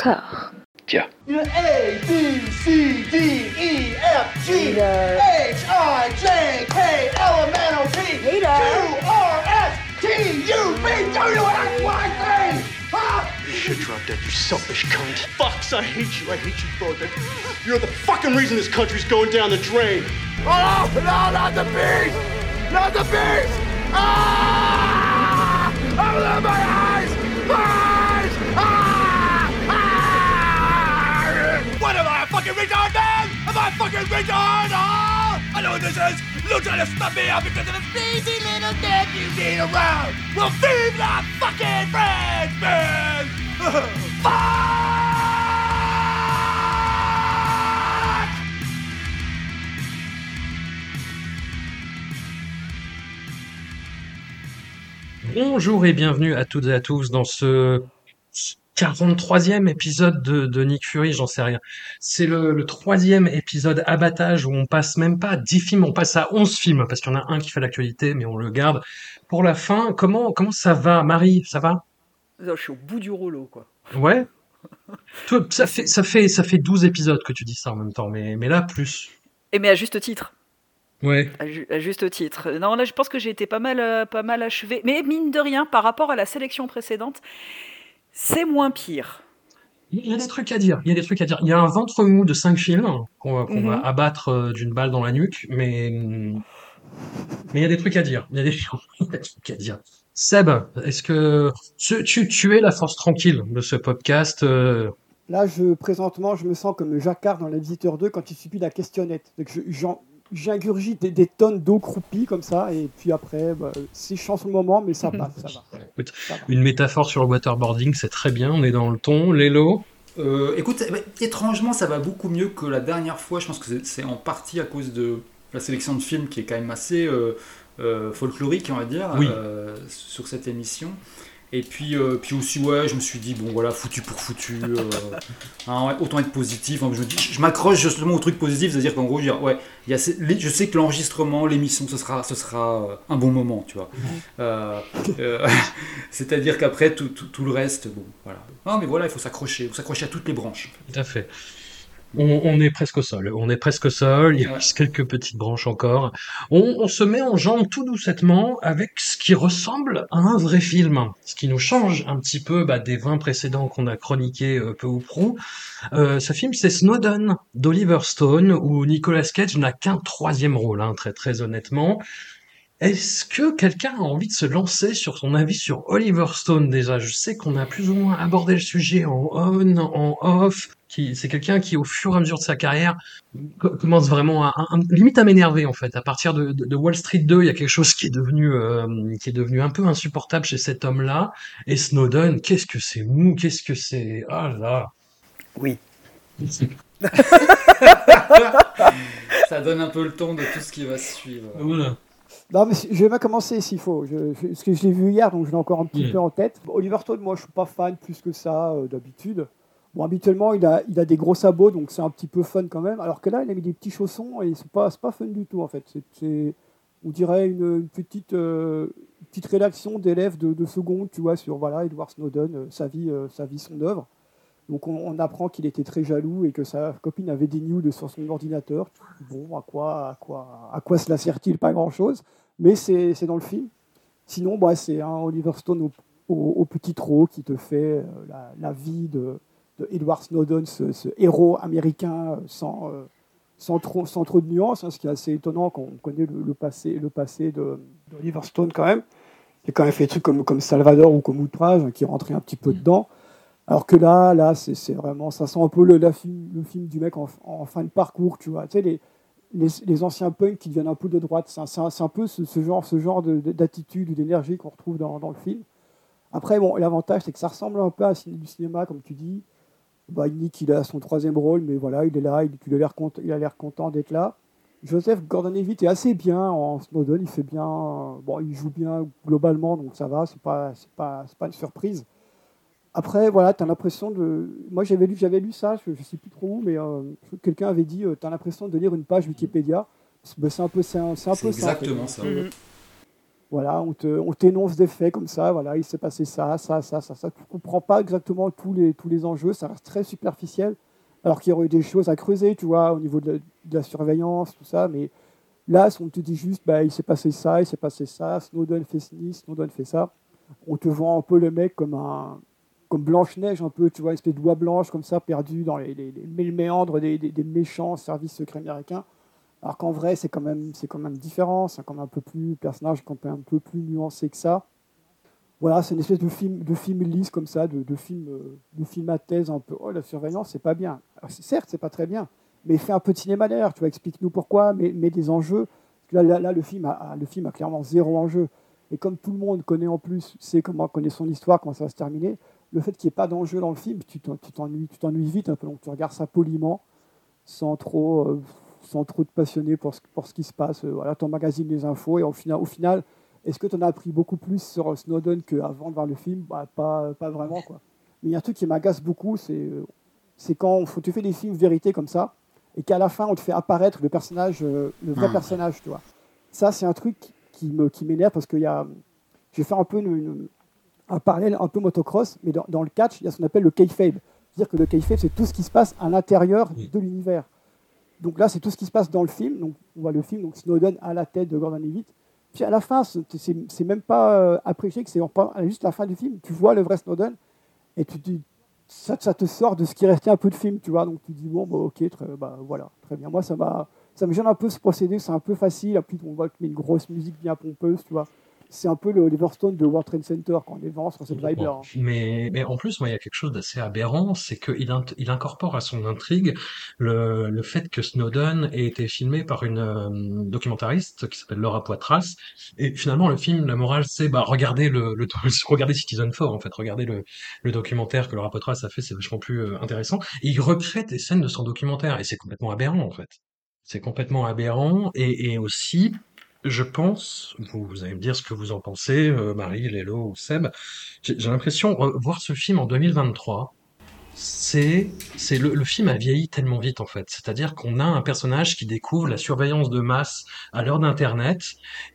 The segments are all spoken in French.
encore. Tiens. A, B, C, D, E, F, G, H, I, J, K, L, M, N, O, P, Q, R, S, T, U, V, W, X, Y, Z. Huh? You should drop dead, you selfish cunt. Fucks, I hate you. I hate you both. You're the fucking reason this country's going down the drain. Oh, no, not the bees! Not the bees! Ah! Open my eyes! Eyes! Ah! Fucking retard, man? Am I fucking retard? Oh! I know what this is! To stop me out because of the sleazy little dick you need around! Well, vive la fucking French, man! Fuck! Bonjour et bienvenue à toutes et à tous dans ce 43e épisode de, de Nick Fury, j'en sais rien. C'est le, le troisième épisode abattage où on passe même pas à 10 films, on passe à 11 films parce qu'il y en a un qui fait l'actualité mais on le garde pour la fin. Comment, comment ça va Marie, ça va? Je suis au bout du rouleau, quoi. Ouais? Toi, ça fait, ça, fait, ça fait 12 épisodes que tu dis ça en même temps, mais, mais là plus. Et mais à juste titre. Ouais. À, ju- à juste titre. Non, là, je pense que j'ai été pas mal, euh, pas mal achevé. Mais mine de rien, par rapport à la sélection précédente, c'est moins pire. Il y a des trucs à dire. Il y a des trucs à dire. Il y a un ventre mou de cinq films qu'on va, Mhm. abattre euh, d'une balle dans la nuque, mais mais il y a des trucs à dire. Il y a des, il y a des trucs à dire. Seb, est-ce que tu, tu, tu es la force tranquille de ce podcast euh, Là, je, présentement, je me sens comme Jacquard dans La Visiteur 2 quand il subit la questionnette. Donc, je- j'en- J'ingurgite des, des tonnes d'eau croupie comme ça, et puis après, bah, c'est chiant sur le moment, mais ça passe, ça va. Écoute, Ça va. Une métaphore sur le waterboarding, c'est très bien. On est dans le ton. Lélo, Euh, écoute, eh ben, étrangement, ça va beaucoup mieux que la dernière fois. Je pense que c'est- en partie à cause de la sélection de films qui est quand même assez euh, euh, folklorique, on va dire, Oui. euh, sur cette émission. Et puis, euh, puis aussi, ouais, je me suis dit, bon voilà, foutu pour foutu, euh, hein, ouais, autant être positif. Je m'accroche justement au truc positif, c'est-à-dire qu'en gros, je, ouais, y a je sais que l'enregistrement, l'émission, ce sera, ce sera euh, un bon moment, tu vois. Euh, c'est-à-dire qu'après, tout, tout, tout le reste, bon, voilà. Non, mais voilà, il faut s'accrocher, il faut s'accrocher à toutes les branches. tout à fait. On, on est presque au sol. On est presque au sol. Il y a Ouais. juste quelques petites branches encore. On, on se met en jambe tout doucettement avec ce qui ressemble à un vrai film. Ce qui nous change un petit peu bah, des 20 précédents qu'on a chroniqués euh, peu ou prou. Euh, ce film, c'est Snowden d'Oliver Stone, où Nicolas Cage n'a qu'un troisième rôle, hein, très très honnêtement. Est-ce que quelqu'un a envie de se lancer sur son avis sur Oliver Stone? Déjà Je sais qu'on a plus ou moins abordé le sujet en on, en off. Qui, c'est quelqu'un qui, au fur et à mesure de sa carrière, co- commence vraiment à, à- à- limite à m'énerver en fait. À partir de, de- de Wall Street 2, il y a quelque chose qui est devenu, euh, qui est devenu un peu insupportable chez cet homme-là. Et Snowden, qu'est-ce que c'est mou, qu'est-ce que c'est, ah là. Oui. Ça donne un peu le ton de tout ce qui va suivre. Voilà. Non, mais je vais pas commencer s'il faut. Je, je- parce que je l'ai vu hier, donc je l'ai encore un petit peu en tête. Oliver Stone, moi, je suis pas fan plus que ça euh, d'habitude. Bon, habituellement, il a, il a des gros sabots, donc c'est un petit peu fun quand même. Alors que là, il a mis des petits chaussons et c'est pas, pas fun du tout en fait. C'est, on dirait une, petite, euh, petite rédaction d'élèves de, de seconde, tu vois, sur voilà, Edward Snowden, euh, sa vie, euh, sa vie, son œuvre. Donc on, apprend qu'il était très jaloux et que sa copine avait des nudes sur son ordinateur. Bon, à quoi, à quoi, à quoi cela sert-il? Pas grand-chose. Mais c'est dans le film. Sinon, bah, c'est un Oliver Stone au, petit trot qui te fait la vie de, de Edward Snowden, ce, ce héros américain sans, euh, sans, trop, sans trop de nuances, hein, ce qui est assez étonnant quand on connaît le, le passé, le passé de- d'Oliver Stone quand même. Il a quand même fait des trucs comme, comme Salvador ou comme Outrage, hein, qui rentrait un petit peu dedans. Alors que là, là, c'est vraiment, ça sent un peu le, la le film du mec en, en fin de parcours, tu vois. Tu sais, les, les, les anciens punks qui deviennent un peu de droite, c'est un, un- peu ce, ce genre, ce genre de- de- d'attitude ou d'énergie qu'on retrouve dans, dans le film. Après, bon, l'avantage, c'est que ça ressemble un peu à du cinéma, comme tu dis. Bah, Nick, il a son troisième rôle, mais voilà, il est là, il, il a l'air content, d'être là. Joseph Gordon-Levitt est assez bien en Snowden, il fait bien, euh, bon, il joue bien globalement, donc ça va, c'est pas, c'est pas, c'est pas une surprise. Après, voilà, tu as l'impression de. Moi, j'avais lu, j'avais lu ça, je, je sais plus trop où, mais euh, quelqu'un avait dit tu as l'impression de lire une page Wikipédia. C'est c'est un peu, c'est un, c'est un C'est peu ça, en fait. exactement ça. Voilà, on, te, on t'énonce des faits comme ça, voilà, il s'est passé ça, ça, ça, ça, ça. Tu ne comprends pas exactement tous les, tous les enjeux, ça reste très superficiel, alors qu'il y aurait des choses à creuser, tu vois, au niveau de la, surveillance, tout ça, mais là, on te dit juste, bah, il s'est passé ça, il s'est passé ça, Snowden fait ci, Snowden fait ça. On te vend un peu le mec comme un comme Blanche-Neige, un peu, tu vois, une espèce de doigt blanche comme ça, perdu dans les, les, méandres des méchants services secrets américains. Alors qu'en vrai, c'est quand même, quand même différent, c'est quand même un peu plus personnage, quand un peu plus nuancé que ça. Voilà, c'est une espèce de film, de film lisse comme ça, de, film, euh, de film à thèse un peu. Oh, la surveillance, c'est pas bien. Certes, c'est pas très bien, mais fais un peu de cinéma d'ailleurs. Tu vois, explique-nous pourquoi, mais, des enjeux. Là, là, le film a, le film a clairement zéro enjeu. Et comme tout le monde connaît en plus, sait comment connaît son histoire, comment ça va se terminer, le fait qu'il n'y ait pas d'enjeu dans le film, tu t'ennuies, tu t'ennuies vite un peu. Donc tu regardes ça poliment, sans trop. Euh, sans trop te passionner pour ce, pour ce qui se passe. Euh, voilà, ton magazine des infos et au final, au final est-ce que tu en as appris beaucoup plus sur Snowden qu'avant de voir le film? Bah, pas, pas vraiment. Quoi. Mais il y a un truc qui m'agace beaucoup, c'est, euh, c'est quand faut, tu fais des films vérité comme ça et qu'à la fin on te fait apparaître le personnage, euh, le vrai ah. personnage. Tu vois. Ça, c'est un truc qui, me, qui m'énerve parce que y a, je vais faire un peu un parallèle un peu motocross, mais dans, dans, le catch, il y a ce qu'on appelle le kayfabe. C'est-à-dire que le kayfabe, c'est tout ce qui se passe à l'intérieur de l'univers. Donc là, c'est tout ce qui se passe dans le film. Donc on voit le film, donc Snowden à la tête de Gordon Levitt. Puis à la fin, c'est même pas euh, apprécié que c'est juste la fin du film. Tu vois le vrai Snowden et tu dis, ça, te sort de ce qui restait un peu de film, tu vois. Donc tu dis, bon, bah, ok, très, bah, voilà, très bien. Moi, ça, ça me gêne un peu ce procédé, c'est un peu facile. Puis on voit met une grosse musique bien pompeuse, tu vois c'est un peu le Stone de World Trade Center quand on est vent sur cette vibe hein. Mais, mais en plus, moi, il y a quelque chose d'assez aberrant, c'est qu'il il incorpore à son intrigue le, le fait que Snowden ait été filmé par une euh, documentariste qui s'appelle Laura Poitras. Et finalement, le film, la morale, c'est bah regardez le, le regardez Citizen 4 en fait, regardez le, le documentaire que Laura Poitras a fait, c'est vachement plus euh, intéressant. Et il recrée des scènes de son documentaire et c'est complètement aberrant en fait. C'est complètement aberrant et, et aussi je pense, vous, allez me dire ce que vous en pensez, euh, Marie, Lélo ou Seb, j'ai l'impression, voir ce film en 2023, c'est c'est le, le, film a vieilli tellement vite en fait. C'est-à-dire qu'on a un personnage qui découvre la surveillance de masse à l'heure d'Internet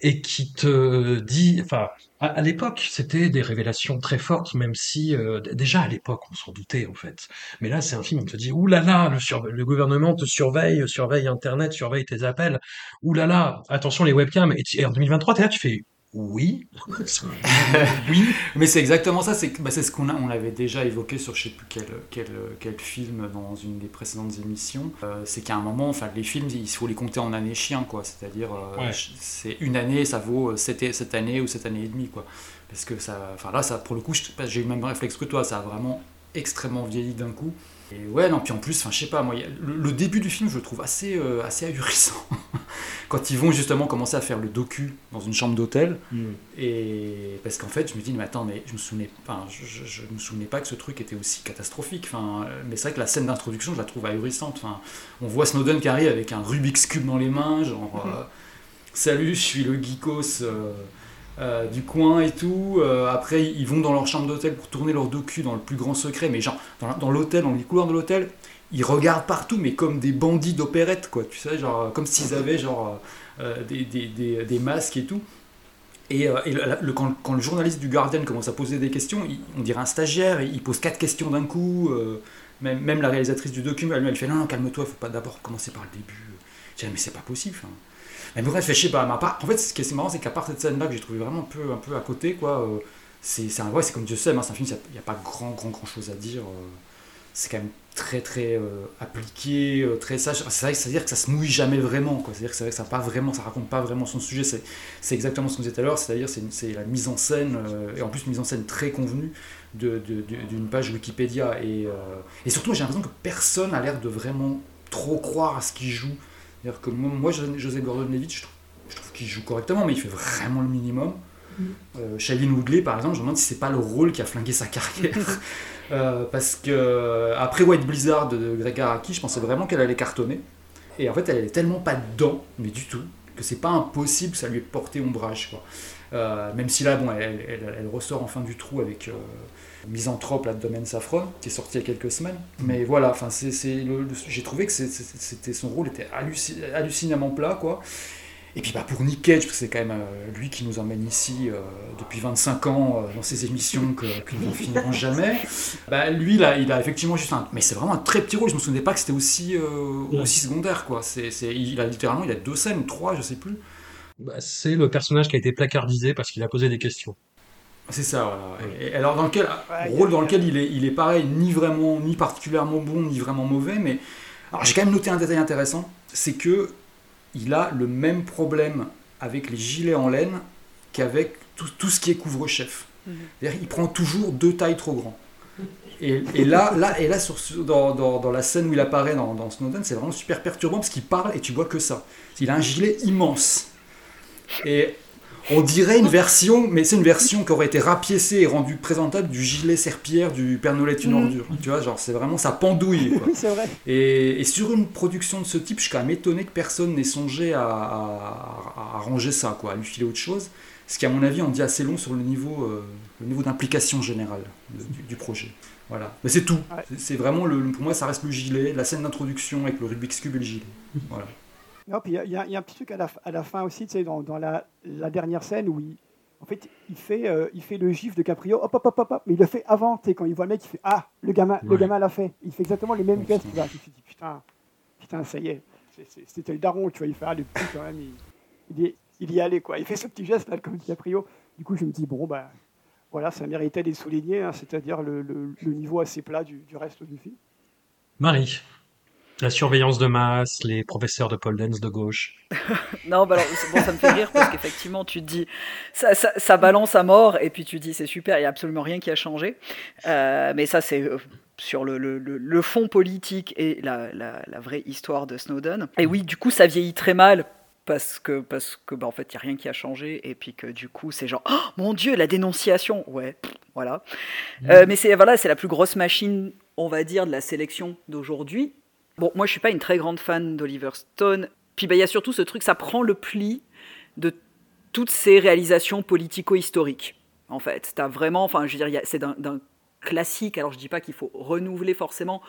et qui te dit, enfin, à, l'époque, c'était des révélations très fortes, même si euh, déjà à l'époque on s'en doutait en fait. Mais là, c'est un film qui te dit ouh le, le gouvernement te surveille, surveille Internet, surveille tes appels. Ouh là là, attention les webcams. Et, en 2023, t'es là, tu fais oui. oui. Mais c'est exactement ça. C'est bah, ce qu'on on avait déjà évoqué sur je sais plus quel, quel, quel film dans une des précédentes émissions. Euh, c'est qu'à un moment, enfin, les films, il faut les compter en années chien, quoi. C'est-à-dire, euh, c'est une année, ça vaut euh, cette, cette année ou cette année et demie, quoi. Parce que ça, enfin là, ça, pour le coup, j'ai eu le même réflexe que toi. Ça a vraiment extrêmement vieilli d'un coup. Et ouais, non, puis en plus, enfin, je sais pas, moi, le, début du film, je le trouve assez, euh, assez ahurissant. Quand ils vont justement commencer à faire le docu dans une chambre d'hôtel. Mm. Et parce qu'en fait, je me dis, mais attends, mais je me souvenais, enfin, je, je, me souvenais pas que ce truc était aussi catastrophique. Enfin, mais c'est vrai que la scène d'introduction, je la trouve ahurissante. Enfin, on voit Snowden qui arrive avec un Rubik's Cube dans les mains, genre, mm. euh, salut, je suis le geekos. Euh, euh, du coin et tout. Euh, après, ils vont dans leur chambre d'hôtel pour tourner leur docu dans le plus grand secret. Mais genre, dans, l'hôtel, dans les couloirs de l'hôtel, ils regardent partout, mais comme des bandits d'opérette, quoi. Tu sais, genre, comme s'ils avaient genre euh, des, des, des, masques et tout. Et, quand, le journaliste du Guardian commence à poser des questions, on dirait un stagiaire, il pose quatre questions d'un coup. Même, même, la réalisatrice du docu, elle, elle fait non, non calme-toi, faut pas d'abord commencer par le début. Je dis, mais c'est pas possible. Mais je sais pas, ma part. En fait, ce qui est marrant, c'est qu'à part cette scène-là que j'ai trouvé vraiment un peu, un peu à côté, quoi, euh, c'est un, ouais, comme Dieu sait, hein, c'est un film, il n'y a, pas grand, grand, grand chose à dire. Euh, c'est quand même très, très euh, appliqué, très sage. C'est vrai, c'est-à-dire que ça se mouille jamais vraiment. C'est-à-dire que, vrai que ça pas vraiment, ça raconte pas vraiment son sujet. C'est exactement ce qu'on disait tout à l'heure, c'est-à-dire c'est la mise en scène, et en plus mise en scène très convenue d'une page Wikipédia. Et, et surtout, j'ai l'impression que personne a l'air de vraiment trop croire à ce qu'il joue cest que moi, José Gordon-Levitt, je trouve, qu'il joue correctement, mais il fait vraiment le minimum. Mm. Euh, Shailene Woodley, par exemple, je me demande si c'est pas le rôle qui a flingué sa carrière. Euh, parce que après White Blizzard de Greg Araki, je pensais vraiment qu'elle allait cartonner. Et en fait, elle est tellement pas dedans, mais du tout, que c'est pas impossible que ça lui ait porté ombrage. Quoi. Euh, même si là, bon, elle, elle, ressort enfin du trou avec Misanthrope, là, de Domaine Saffron, qui est sorti il y a quelques semaines. Mais voilà, enfin, c'est, j'ai trouvé que c'était son rôle était hallucinemment plat, quoi. Et puis bah, pour Nick Cage, parce que c'est quand même euh, lui qui nous emmène ici euh, depuis 25 ans euh, dans ces émissions que, qui ne finiront jamais, bah, lui, là, il a effectivement juste un... Mais c'est vraiment un très petit rôle, je me souvenais pas que c'était aussi, aussi secondaire. Quoi. C'est, il a littéralement il a deux scènes ou trois, je sais plus. Bah, c'est le personnage qui a été placardisé parce qu'il a posé des questions. C'est ça, voilà. Et, alors, dans lequel, rôle dans lequel il est, il est pareil, ni vraiment, ni particulièrement bon, ni vraiment mauvais, mais... Alors, j'ai quand même noté un détail intéressant, c'est que il a le même problème avec les gilets en laine qu'avec tout, ce qui est couvre-chef. Mhm. Il prend toujours deux tailles trop grands. Et, là, là, et là sur, dans, la scène où il apparaît dans, Snowden, c'est vraiment super perturbant parce qu'il parle et tu vois que ça. Il a un gilet immense. Et on dirait une version, mais c'est une version qui aurait été rapiécée et rendue présentable du gilet serpillère du Père Noël est une mm. ordure. Tu vois, genre, c'est vraiment ça pendouille. oui, c'est vrai. Et, sur une production de ce type, je suis quand même étonné que personne n'ait songé à, à, ranger ça, quoi, à lui filer autre chose. Ce qui, à mon avis, en dit assez long sur le niveau, euh, le niveau d'implication générale du, projet. Voilà. Mais c'est tout. C'est vraiment, le, pour moi, ça reste le gilet, la scène d'introduction avec le Rubik's Cube et le gilet. Voilà. Non, puis il y, a un petit truc à la, à la fin aussi, tu sais, dans, dans la, la, dernière scène où il, en fait, il fait, euh, il fait le gif de Caprio, hop, hop, hop, hop, mais il le fait avant, tu sais, quand il voit le mec, il fait Ah, le gamin, le gamin l'a fait. Il fait exactement les mêmes gestes. Tu il se dit Putain, putain, ça y est, c'était le daron, tu vois, il fait Ah, le petit quand même, il, il, y allait, quoi. Il fait ce petit geste là, comme Caprio. Du coup, je me dis Bon, ben, voilà, ça méritait d'être souligné, hein, c'est-à-dire le, le, le, niveau assez plat du, du reste du film. Marie. La surveillance de masse, les professeurs de pole dance de gauche. non, bah alors, bon, ça me fait rire parce qu'effectivement, tu te dis, ça, ça, balance à mort, et puis tu te dis, c'est super, il n'y a absolument rien qui a changé. Euh, mais ça, c'est euh, sur le, le, le, fond politique et la, la, la, vraie histoire de Snowden. Et oui, du coup, ça vieillit très mal. Parce que, parce que bah, en fait, il n'y a rien qui a changé, et puis que du coup, c'est genre, oh mon Dieu, la dénonciation Ouais, voilà. Mmh. Euh, mais c'est voilà, la plus grosse machine, on va dire, de la sélection d'aujourd'hui Bon, moi, je suis pas une très grande fan d'Oliver Stone. Puis, bah, il y a surtout ce truc, ça prend le pli de toutes ces réalisations politico-historiques. En fait, t'as vraiment, enfin, je veux dire, c'est d'un classique. Alors, je dis pas qu'il faut renouveler forcément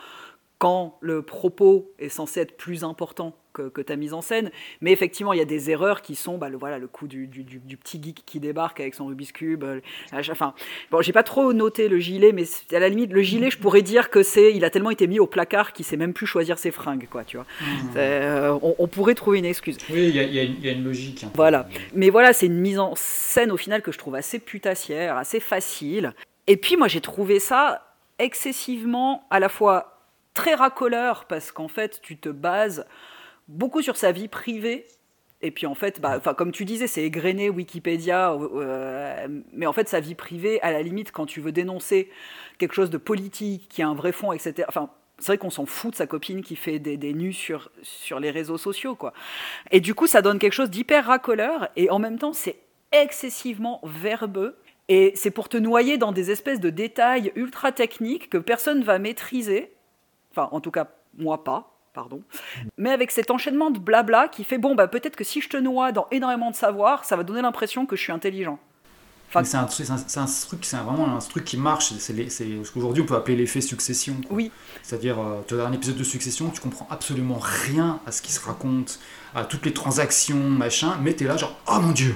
quand le propos est censé être plus important que, ta mise en scène. Mais effectivement, il y a des erreurs qui sont bah, le, voilà, le coup du, petit geek qui débarque avec son Rubik's Cube. Euh, enfin, bon, j'ai pas trop noté le gilet, mais à la limite, le gilet, je pourrais dire que c'est, il a tellement été mis au placard qu'il sait même plus choisir ses fringues, quoi, tu vois. Mmh. Euh, on, pourrait trouver une excuse. Oui, il y, a une logique. Hein. Voilà. Mais voilà, c'est une mise en scène au final que je trouve assez putassière, assez facile. Et puis moi, j'ai trouvé ça excessivement à la fois très racoleur parce qu'en fait, tu te bases beaucoup sur sa vie privée. Et puis en fait, bah, comme tu disais, c'est égrené Wikipédia, euh, mais en fait, sa vie privée, à la limite, quand tu veux dénoncer quelque chose de politique, qui a un vrai fond, etc. Enfin, c'est vrai qu'on s'en fout de sa copine qui fait des, des, nus sur, sur les réseaux sociaux, quoi. Et du coup, ça donne quelque chose d'hyper racoleur, et en même temps, c'est excessivement verbeux. Et c'est pour te noyer dans des espèces de détails ultra techniques que personne va maîtriser. Enfin, en tout cas, moi pas pardon. Mais avec cet enchaînement de blabla qui fait bon, bah, peut-être que si je te noie dans énormément de savoir, ça va donner l'impression que je suis intelligent. Enfin, c'est un, un, truc, c'est vraiment un truc qui marche. C'est ce qu'aujourd'hui on peut appeler l'effet succession. Oui. C'est-à-dire, euh, tu as un épisode de succession, tu comprends absolument rien à ce qui se raconte, à toutes les transactions, machin, mais tu es là, genre, oh mon dieu,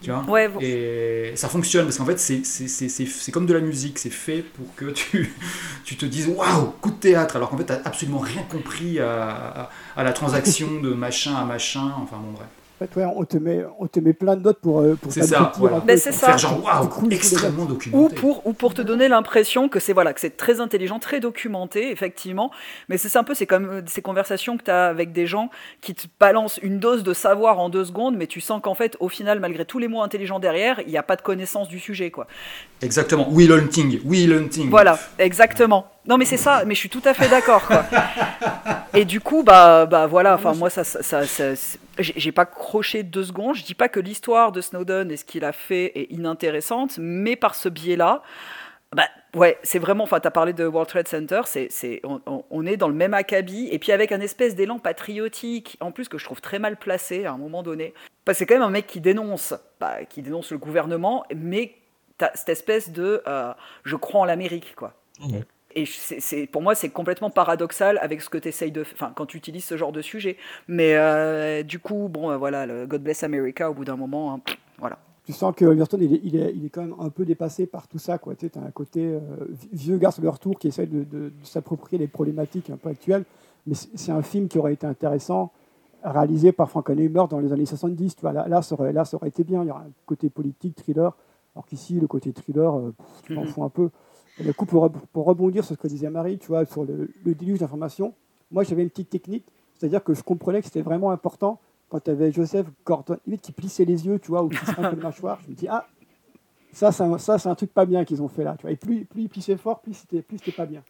tu vois ouais, Et ça fonctionne parce qu'en fait, c'est comme de la musique, c'est fait pour que tu, tu te dises waouh, coup de théâtre, alors qu'en fait, tu n'as absolument rien compris à, à, la transaction de machin à machin, enfin bon, bref on, te met, on te met plein de notes pour, euh, pour c'est ça, c'est ça. genre, extrêmement documenté. Ou pour, ou pour te donner l'impression que c'est voilà, que c'est très intelligent, très documenté, effectivement. Mais c'est un peu c'est comme ces conversations que tu as avec des gens qui te balancent une dose de savoir en deux secondes, mais tu sens qu'en fait, au final, malgré tous les mots intelligents derrière, il n'y a pas de connaissance du sujet. quoi. Exactement. Will Hunting. Will Hunting. Voilà, exactement. Non, mais c'est ça, mais je suis tout à fait d'accord. Et du coup, bah, bah voilà, enfin, moi, ça, ça, j'ai pas croché deux secondes. Je dis pas que l'histoire de Snowden et ce qu'il a fait est inintéressante, mais par ce biais-là, bah, ouais, c'est vraiment. Enfin, as parlé de World Trade Center, c'est, on, est dans le même acabit, et puis avec un espèce d'élan patriotique, en plus que je trouve très mal placé à un moment donné. C'est quand même un mec qui dénonce, bah, qui dénonce le gouvernement, mais cette espèce de euh, je crois en l'Amérique, quoi. Et c'est, pour moi, c'est complètement paradoxal avec ce que tu essayes de. Enfin, quand tu utilises ce genre de sujet. Mais euh, du coup, bon, voilà, le God Bless America, au bout d'un moment, hein, voilà. Tu sens que Everton, il est, il, est, il est, quand même un peu dépassé par tout ça. Tu sais, as un côté vieux garçon de retour qui essaie de, de s'approprier les problématiques un peu actuelles. Mais c'est un film qui aurait été intéressant réalisé par Frankenheimer dans les années 70. Tu vois, là, là, ça aurait, là, ça aurait été bien. Il y aura un côté politique, thriller. Alors qu'ici, le côté thriller, euh, tu t'en mhm. fous un peu. Du coup, pour, pour, rebondir sur ce que disait Marie, tu vois, sur le, déluge d'informations, moi, j'avais une petite technique. C'est-à-dire que je comprenais que c'était vraiment important quand tu avais Joseph Gordon qui plissait les yeux, tu vois, ou qui se un le mâchoire. Je me dis, ah, ça, ça, ça c'est un truc pas bien qu'ils ont fait là. Tu vois. Et plus, plus il plissait fort, plus c'était, plus c'était pas bien.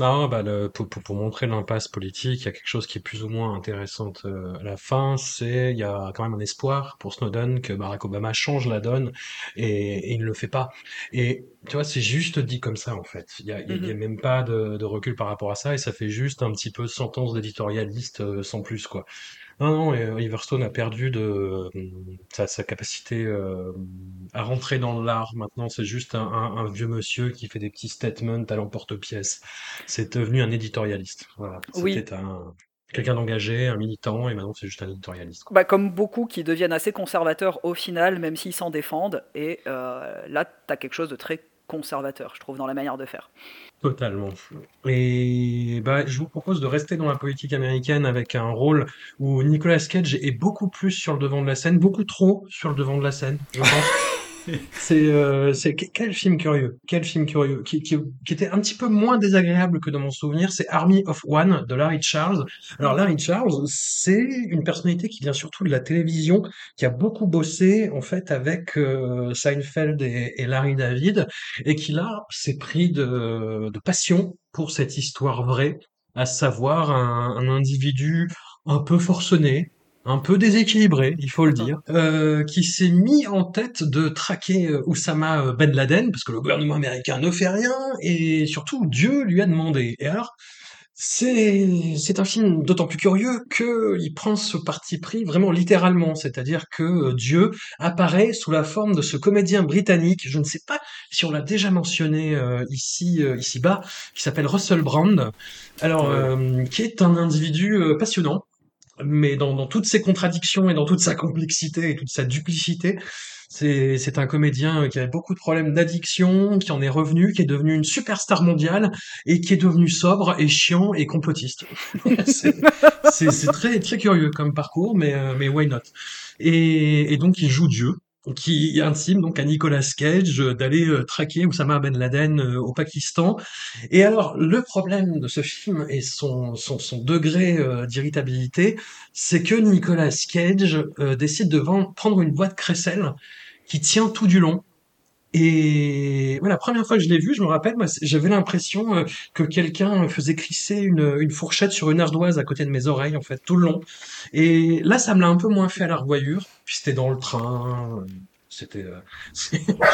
Non, bah le, pour, pour, montrer l'impasse politique, il y a quelque chose qui est plus ou moins intéressant euh, à la fin, c'est il y a quand même un espoir pour Snowden que Barack Obama change la donne et, il ne le fait pas. Et tu vois, c'est juste dit comme ça en fait. Il y a, il y a mm-hmm. même pas de, de recul par rapport à ça et ça fait juste un petit peu sentence d'éditorialiste euh, sans plus quoi. Non, non, Everstone a perdu de euh, sa, sa capacité euh, à rentrer dans l'art. Maintenant, c'est juste un, un, vieux monsieur qui fait des petits statements à l'emporte-pièce. C'est devenu un éditorialiste. Voilà. C'était un quelqu'un d'engagé, un militant, et maintenant c'est juste un éditorialiste. Bah, comme beaucoup qui deviennent assez conservateurs au final, même s'ils s'en défendent. Et euh, là, tu as quelque chose de très conservateur, je trouve, dans la manière de faire. Totalement. Et bah, je vous propose de rester dans la politique américaine avec un rôle où Nicolas Cage est beaucoup plus sur le devant de la scène, beaucoup trop sur le devant de la scène, je pense. c'est euh, quel film curieux, quel film curieux, qui, qui, qui, était un petit peu moins désagréable que dans mon souvenir, c'est Army of One de Larry Charles. Alors Larry Charles, c'est une personnalité qui vient surtout de la télévision, qui a beaucoup bossé en fait avec euh, Seinfeld et, et, Larry David, et qui là s'est pris de, de passion pour cette histoire vraie, à savoir un, un individu un peu forcené, un peu déséquilibré, il faut le dire, euh, qui s'est mis en tête de traquer euh, Oussama euh, Ben Laden, parce que le gouvernement américain ne fait rien, et surtout Dieu lui a demandé. Et alors, c'est, c'est un film d'autant plus curieux qu'il prend ce parti pris vraiment littéralement, c'est-à-dire que Dieu apparaît sous la forme de ce comédien britannique, je ne sais pas si on l'a déjà mentionné ici, ici-bas, qui s'appelle Russell Brand, alors, qui est un individu passionnant, mais dans, dans, toutes ses contradictions et dans toute sa complexité et toute sa duplicité, c'est un comédien qui avait beaucoup de problèmes d'addiction, qui en est revenu, qui est devenu une superstar mondiale et qui est devenu sobre et chiant et complotiste. c'est très très curieux comme parcours, mais euh, mais why not? Et, et donc il joue Dieu qui intime donc à Nicolas Cage d'aller euh, traquer Oussama Ben Laden euh, au Pakistan. Et alors, le problème de ce film et son, son, son degré euh, d'irritabilité, c'est que Nicolas Cage décide de prendre une boîte crécelle qui tient tout du long. Et voilà, la première fois que je l'ai vu, je me rappelle, j'avais l'impression que quelqu'un faisait crisser une, une, fourchette sur une ardoise à côté de mes oreilles, en fait, tout le long. Et là, ça me l'a un peu moins fait à la revoyure. Puis c'était dans le train. C'était, euh,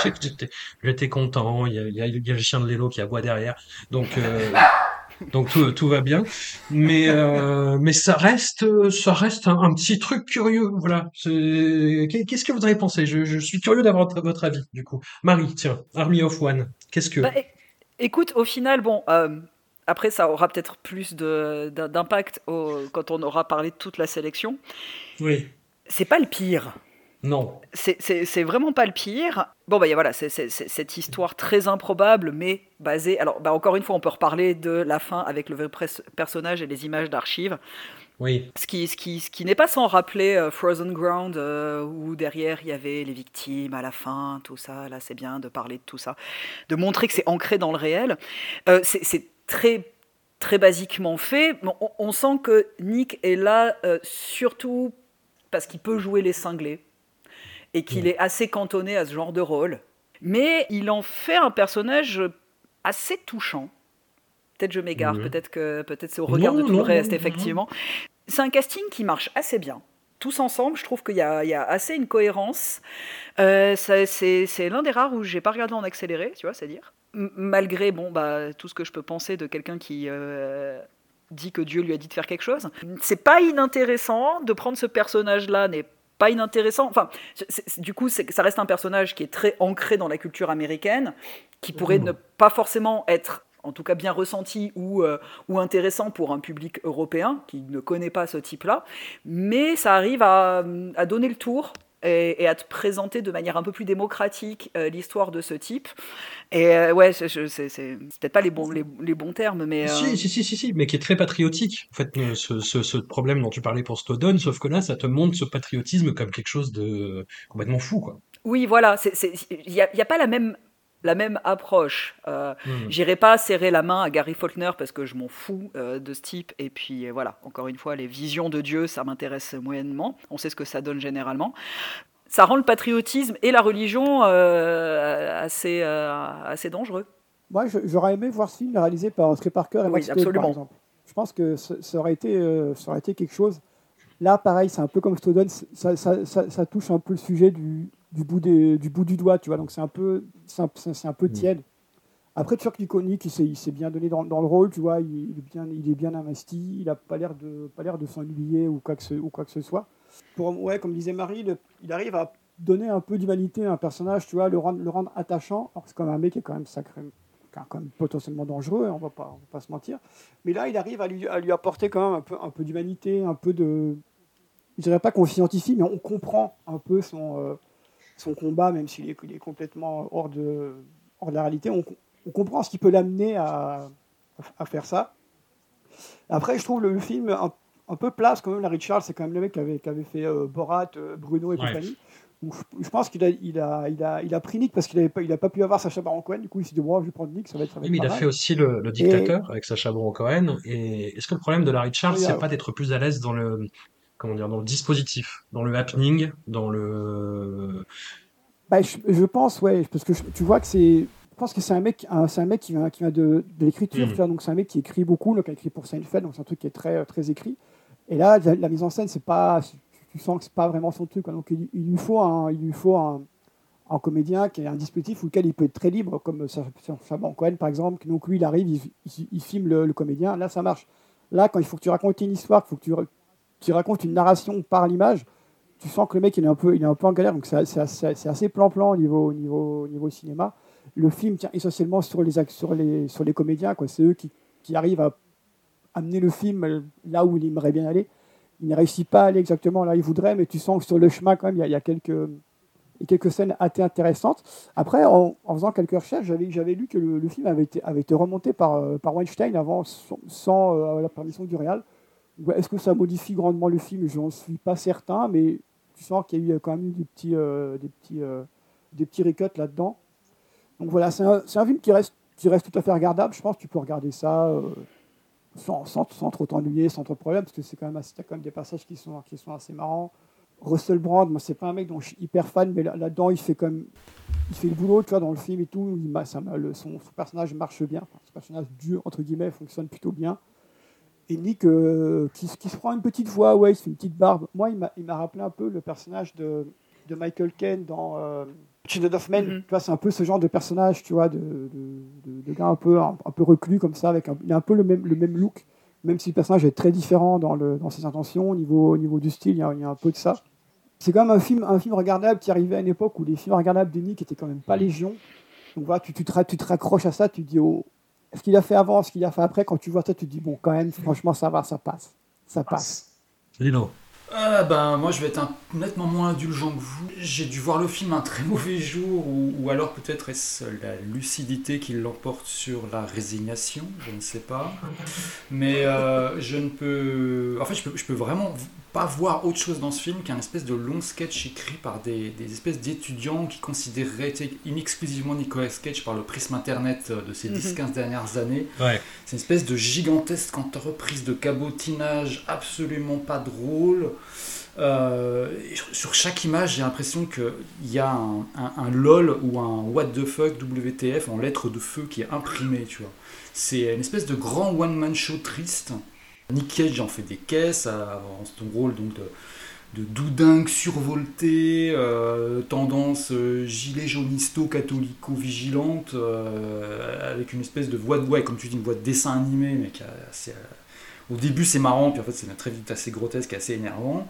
j'étais content. Il y, a, il, y a, le chien de Lélo qui aboie derrière. Donc, euh, donc tout, tout, va bien. Mais, euh, mais ça reste, ça reste un, petit truc curieux. Voilà. Qu'est-ce que vous avez pensé? Je, je, suis curieux d'avoir votre avis, du coup. Marie, tiens, Army of One. Qu'est-ce que. Bah, écoute, au final, bon. Euh, après, ça aura peut-être plus d'impact quand on aura parlé de toute la sélection. Oui. C'est pas le pire. Non. C'est vraiment pas le pire. Bon, bah voilà, c'est cette histoire très improbable, mais basée. Alors, bah, encore une fois, on peut reparler de la fin avec le vrai personnage et les images d'archives. Oui. Ce qui, ce qui, ce qui n'est pas sans rappeler euh, Frozen Ground, euh, où derrière il y avait les victimes à la fin, tout ça. Là, c'est bien de parler de tout ça, de montrer que c'est ancré dans le réel. Euh, c'est très très basiquement fait. On, on, sent que Nick est là surtout parce qu'il peut jouer les cinglés et qu'il est assez cantonné à ce genre de rôle. Mais il en fait un personnage assez touchant. Peut-être je m'égare, peut-être que peut-être c'est au regard de tout le reste, effectivement. C'est un casting qui marche assez bien. Tous ensemble, je trouve qu'il y, y, a assez une cohérence. Euh, c'est l'un des rares où j'ai pas regardé en accéléré, tu vois, c'est dire. malgré bon, bah, tout ce que je peux penser de quelqu'un qui euh, dit que Dieu lui a dit de faire quelque chose. C'est pas inintéressant de prendre ce personnage-là, n'est pas inintéressant. Enfin, du coup, ça reste un personnage qui est très ancré dans la culture américaine, qui pourrait ne pas forcément être en tout cas bien ressenti ou, euh, ou intéressant pour un public européen qui ne connaît pas ce type-là. Mais ça arrive à, à donner le tour et, à te présenter de manière un peu plus démocratique euh, l'histoire de ce type. Et euh, ouais, c'est peut-être pas les bons, les, bons termes, mais. Si, si, si, si, si, mais qui est très patriotique. En fait, ce, ce, ce, problème dont tu parlais pour Snowden, sauf que là, ça te montre ce patriotisme comme quelque chose de complètement fou, quoi. Oui, voilà, il n'y a, a, pas la même la même approche. Euh, hmm. J'irai pas serrer la main à Gary Faulkner parce que je m'en fous euh, de ce type. Et puis euh, voilà, encore une fois, les visions de Dieu, ça m'intéresse moyennement. On sait ce que ça donne généralement. Ça rend le patriotisme et la religion assez, assez dangereux. Moi, j'aurais aimé voir ce film réalisé par Trey Parker et oui, absolument. par exemple. Je pense que ça aurait été, ça aurait été quelque chose. Là, pareil, c'est un peu comme Snowden, ça, ça, ça, touche un peu le sujet du, du bout, du bout du doigt, tu vois. Donc c'est un peu, c'est un, peu mm. tiède. Après, Chuck il s'est, il s'est bien donné dans, dans, le rôle, tu vois, il, est bien, il est bien investi, il n'a pas l'air de, pas l'air de s'ennuyer ou quoi que ce, ou quoi que ce soit. Pour, ouais, comme disait Marie, il arrive à donner un peu d'humanité à un personnage, tu vois, le rendre, le rendre attachant. c'est comme un mec qui est quand même sacré, quand même potentiellement dangereux, on va pas, on va pas se mentir. Mais là, il arrive à lui, à lui apporter quand même un peu, un peu d'humanité, un peu de, je dirais pas qu'on scientifie, mais on comprend un peu son, euh, son combat, même s'il est, est, complètement hors de, hors de la réalité, on, comprend ce qui peut l'amener à, à, faire ça. Après, je trouve le, film un, peu place quand même. Larry Charles, c'est quand même le mec qui avait, qui avait fait euh, Borat, euh, Bruno et compagnie. je, pense qu'il a, il a, il a, il a pris Nick parce qu'il n'a pas, il pas pu avoir Sacha Baron Cohen. Du coup, il s'est dit, bon, je vais prendre Nick, ça va être. Ça oui, mais il a fait aussi le, le dictateur avec Sacha Baron Cohen. Et est-ce que le problème de Larry Charles, c'est pas d'être plus à l'aise dans le, comment dire, dans le dispositif, dans le happening, dans le. Bah, je, pense, ouais, parce que tu vois que c'est. Je pense que c'est un mec, c'est un mec qui vient, qui vient de, de l'écriture, mm. donc c'est un mec qui écrit beaucoup, donc il a écrit pour Seinfeld, donc c'est un truc qui est très, très écrit. Et là, la, mise en scène, c'est pas, tu sens que c'est pas vraiment son truc, donc il, lui faut un, il lui faut un, un comédien qui a un dispositif où lequel il peut être très libre, comme Saban Cohen par exemple. Donc lui, il arrive, il, il, filme le, le, comédien, là ça marche. Là, quand il faut que tu racontes une histoire, il faut que tu, qui raconte une narration par l'image, tu sens que le mec il est un peu, il est un peu en galère, donc c'est assez plan-plan au niveau, niveau, niveau cinéma. Le film tient essentiellement sur les, sur les, sur les comédiens, c'est eux qui, qui, arrivent à amener le film là où il aimerait bien aller. Il ne réussit pas à aller exactement là où il voudrait, mais tu sens que sur le chemin, quand même, il y a, quelques, quelques scènes assez intéressantes. Après, en, faisant quelques recherches, j'avais lu que le, film avait été, avait été remonté par, euh, par Weinstein avant, sans, euh, la permission du réal. Est-ce que ça modifie grandement le film? Je n'en suis pas certain, mais tu sens qu'il y a eu quand même des petits, euh, des petits, euh, des petits là-dedans. Donc voilà, c'est un, film qui reste, qui reste tout à fait regardable. Je pense que tu peux regarder ça euh, sans, sans, trop t'ennuyer, sans trop de problème, parce que c'est quand même, quand même des passages qui sont, qui sont assez marrants. Russell Brand, moi c'est pas un mec dont je suis hyper fan, mais là-dedans il fait comme il fait le boulot, tu vois, dans le film et tout. Il, ça, le, son, son, personnage marche bien, enfin, son personnage dur entre guillemets fonctionne plutôt bien. Et Nick, euh, qui, se prend une petite voix, ouais, il fait une petite barbe. Moi, il m'a rappelé un peu le personnage de, de Michael Caine dans euh, of Men. Mm-hmm. Tu vois, c'est un peu ce genre de personnage, tu vois, de, de, de gars un peu, un, peu reclus comme ça, avec un, il a un peu le même, le même look, même si le personnage est très différent dans, le, dans ses intentions, au niveau, au niveau du style, il y, a, il y a un peu de ça. C'est quand même un film, un film regardable qui arrivait à une époque où les films regardables de Nick étaient quand même pas légion. Donc voilà, tu, tu, te, tu te raccroches à ça, tu te dis, oh, ce qu'il a fait avant, ce qu'il a fait après, quand tu vois ça, tu te dis, bon, quand même, franchement, ça va, ça passe. Ça passe. Lino. Euh, ben, moi, je vais être nettement moins indulgent que vous. J'ai dû voir le film un très mauvais jour, ou, alors peut-être est-ce la lucidité qui l'emporte sur la résignation, je ne sais pas. Mais euh, je ne peux. En fait, je peux, je peux vraiment pas voir autre chose dans ce film qu'un espèce de long sketch écrit par des, des espèces d'étudiants qui considéreraient inexclusivement Nicolas Sketch par le prisme internet de ces 10-15 mhm. dernières années. C'est une espèce de gigantesque entreprise de cabotinage absolument pas drôle. Euh, sur chaque image, j'ai l'impression qu'il y a un, un, LOL ou un What the fuck WTF en lettres de feu qui est imprimé, tu vois. C'est une espèce de grand one-man show triste Nick Cage en fait des caisses, en son rôle donc de, de doudingue survolté, euh, tendance euh, gilet jaunisto catholico-vigilante, euh, avec une espèce de voix de ouais, comme tu dis, une voix de dessin animé, mais au début c'est marrant, puis en fait c'est très vite assez grotesque, assez énervant.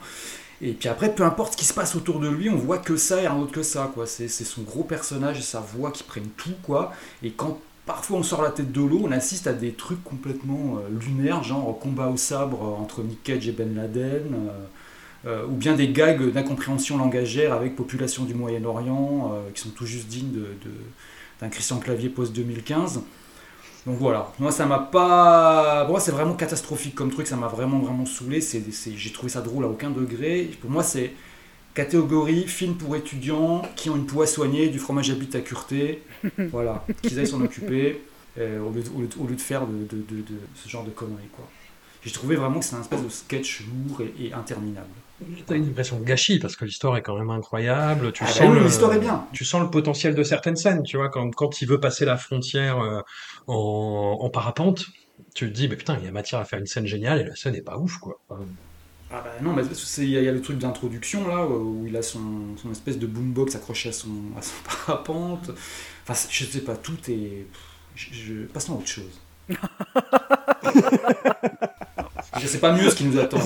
Et puis après, peu importe ce qui se passe autour de lui, on voit que ça et rien d'autre que ça, quoi. C'est son gros personnage et sa voix qui prennent tout, quoi. Et quand parfois on sort la tête de l'eau, on assiste à des trucs complètement euh, lunaires, genre combat au sabre entre Nick Cage et Ben Laden, euh, euh, ou bien des gags d'incompréhension langagère avec population du Moyen-Orient, qui sont tout juste dignes d'un Christian Clavier post-2015. Donc voilà, moi ça m'a pas. Moi c'est vraiment catastrophique comme truc, ça m'a vraiment vraiment saoulé. J'ai trouvé ça drôle à aucun degré. Pour moi c'est catégorie film pour étudiants qui ont une poids soignée, du fromage à bite à cureté. voilà, qu'ils aillent s'en occuper euh, au, lieu de, au, lieu de, faire de, de, de, ce genre de conneries. Quoi. J'ai trouvé vraiment que c'est un espèce de sketch lourd et, interminable. T'as une impression de gâchis parce que l'histoire est quand même incroyable. Tu ah sens bah l'histoire est bien. Tu sens le potentiel de certaines scènes, tu vois, quand, quand il veut passer la frontière euh, en, en, parapente, tu te dis, mais putain, il y a matière à faire une scène géniale et la scène est pas ouf, quoi. Ah bah non, mais il y, a le truc d'introduction là, où il a son, son, espèce de boombox accroché à son, à son parapente. Enfin, je sais pas, tout est. Je, je... Passons à autre chose. Je sais pas mieux ce qui nous attend.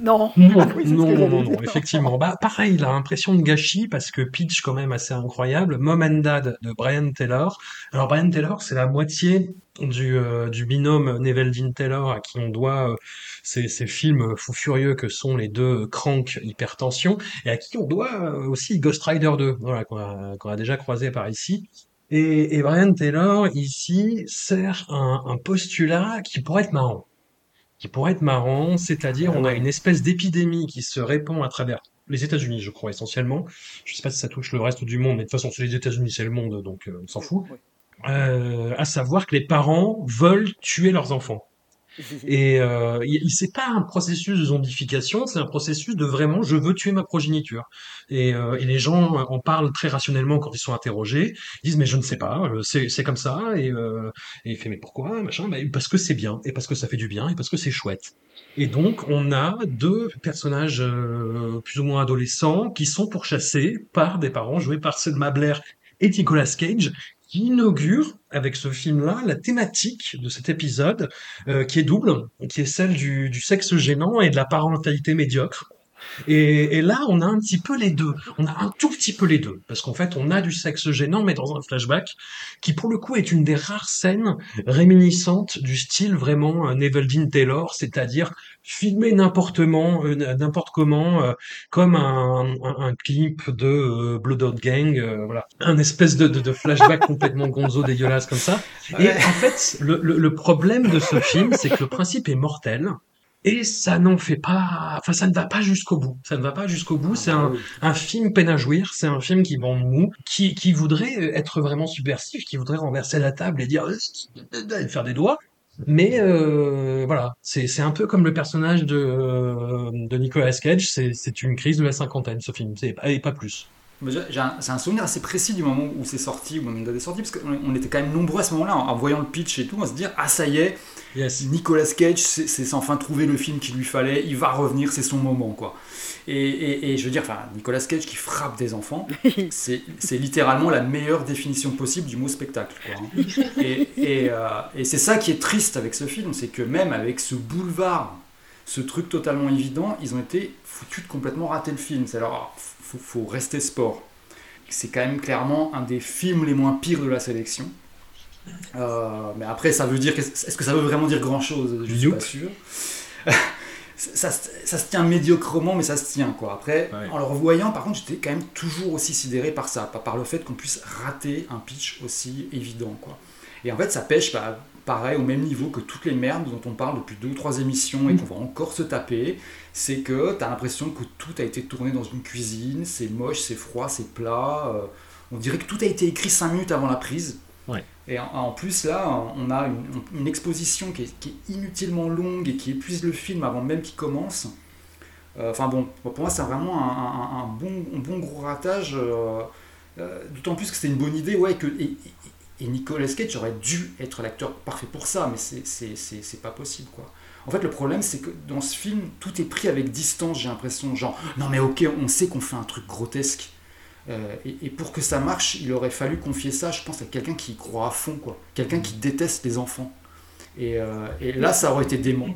Non. Non, non, non, non, effectivement. Bah, pareil, il a l'impression de gâchis parce que pitch quand même assez incroyable. Mom and Dad de Brian Taylor. Alors Brian Taylor, c'est la moitié du, euh, du binôme Neveldine Taylor à qui on doit euh, ces, ces, films fous furieux que sont les deux Crank Hypertension et à qui on doit euh, aussi Ghost Rider 2, voilà, qu'on a, a déjà croisé par ici. Et, et Brian Taylor, ici, sert un, un postulat qui pourrait être marrant qui pourrait être marrant, c'est-à-dire on a une espèce d'épidémie qui se répand à travers les États-Unis, je crois essentiellement. Je sais pas si ça touche le reste du monde, mais de toute façon, c'est les États-Unis, c'est le monde, donc euh, on s'en fout. Euh, à savoir que les parents veulent tuer leurs enfants. Et euh, c'est pas un processus de zombification, c'est un processus de vraiment je veux tuer ma progéniture. Et, euh, et, les gens en parlent très rationnellement quand ils sont interrogés. Ils disent mais je ne sais pas, euh, c'est comme ça. Et, euh, et il fait mais pourquoi machin? Bah, Parce que c'est bien, et parce que ça fait du bien, et parce que c'est chouette. Et donc on a deux personnages euh, plus ou moins adolescents qui sont pourchassés par des parents joués par Selma Blair et Nicolas Cage qui inaugure avec ce film-là la thématique de cet épisode euh, qui est double, qui est celle du, du, sexe gênant et de la parentalité médiocre. Et, et, là, on a un petit peu les deux. On a un tout petit peu les deux. Parce qu'en fait, on a du sexe gênant, mais dans un flashback, qui pour le coup est une des rares scènes réminiscentes du style vraiment euh, Neveldine Taylor, c'est-à-dire filmer n'importe comment, euh, n'importe comment, euh, comme un, un, clip de euh, Blood Out Gang, voilà, un espèce de, de, de flashback complètement gonzo dégueulasse comme ça. Et en fait, le, le, le problème de ce film, c'est que le principe est mortel. Et ça n'en fait pas, enfin ça ne va pas jusqu'au bout. Ça ne va pas jusqu'au bout. C'est un, un, film peine à jouir. C'est un film qui vend mou, qui, qui voudrait être vraiment subversif, qui voudrait renverser la table et dire faire des doigts. Mais euh, voilà, c'est un peu comme le personnage de, euh, de Nicolas Cage, c'est une crise de la cinquantaine ce film, et pas plus. C'est un, souvenir assez précis du moment où c'est sorti, où on est sorti, parce qu'on était quand même nombreux à ce moment-là, en, voyant le pitch et tout, à se dire Ah, ça y est, yes. Nicolas Cage, c'est enfin trouvé le film qu'il lui fallait, il va revenir, c'est son moment, quoi. Et, et, je veux dire, enfin, Nicolas Cage qui frappe des enfants, c'est littéralement la meilleure définition possible du mot spectacle. Quoi, hein. Et, euh, et c'est ça qui est triste avec ce film, c'est que même avec ce boulevard, ce truc totalement évident, ils ont été foutus de complètement rater le film. C'est alors faut, faut rester sport. C'est quand même clairement un des films les moins pires de la sélection. Euh, mais après, ça veut dire. Est-ce que ça veut vraiment dire grand chose Je suis pas sûr. ça, ça, se tient médiocrement, mais ça se tient quoi. Après, en le revoyant, par contre, j'étais quand même toujours aussi sidéré par ça, par le fait qu'on puisse rater un pitch aussi évident quoi. Et en fait, ça pêche bah, pareil au même niveau que toutes les merdes dont on parle depuis deux ou trois émissions et mm. qu'on va encore se taper. C'est que tu as l'impression que tout a été tourné dans une cuisine, c'est moche, c'est froid, c'est plat. Euh, on dirait que tout a été écrit cinq minutes avant la prise. Et en, plus, là, on a une, exposition qui est, inutilement longue et qui épuise le film avant même qu'il commence. Euh, bon, pour moi, c'est vraiment un, bon, bon, gros ratage. Euh, d'autant plus que c'était une bonne idée, ouais, que, et Nicolas Cage aurait dû être l'acteur parfait pour ça, mais c'est pas possible, quoi. En fait, le problème, c'est que dans ce film, tout est pris avec distance, j'ai l'impression. Genre, non mais ok, on sait qu'on fait un truc grotesque. Euh, et, pour que ça marche, il aurait fallu confier ça, je pense, à quelqu'un qui y croit à fond, quoi. Quelqu'un qui déteste les enfants. Et, euh, et, là, ça aurait été dément.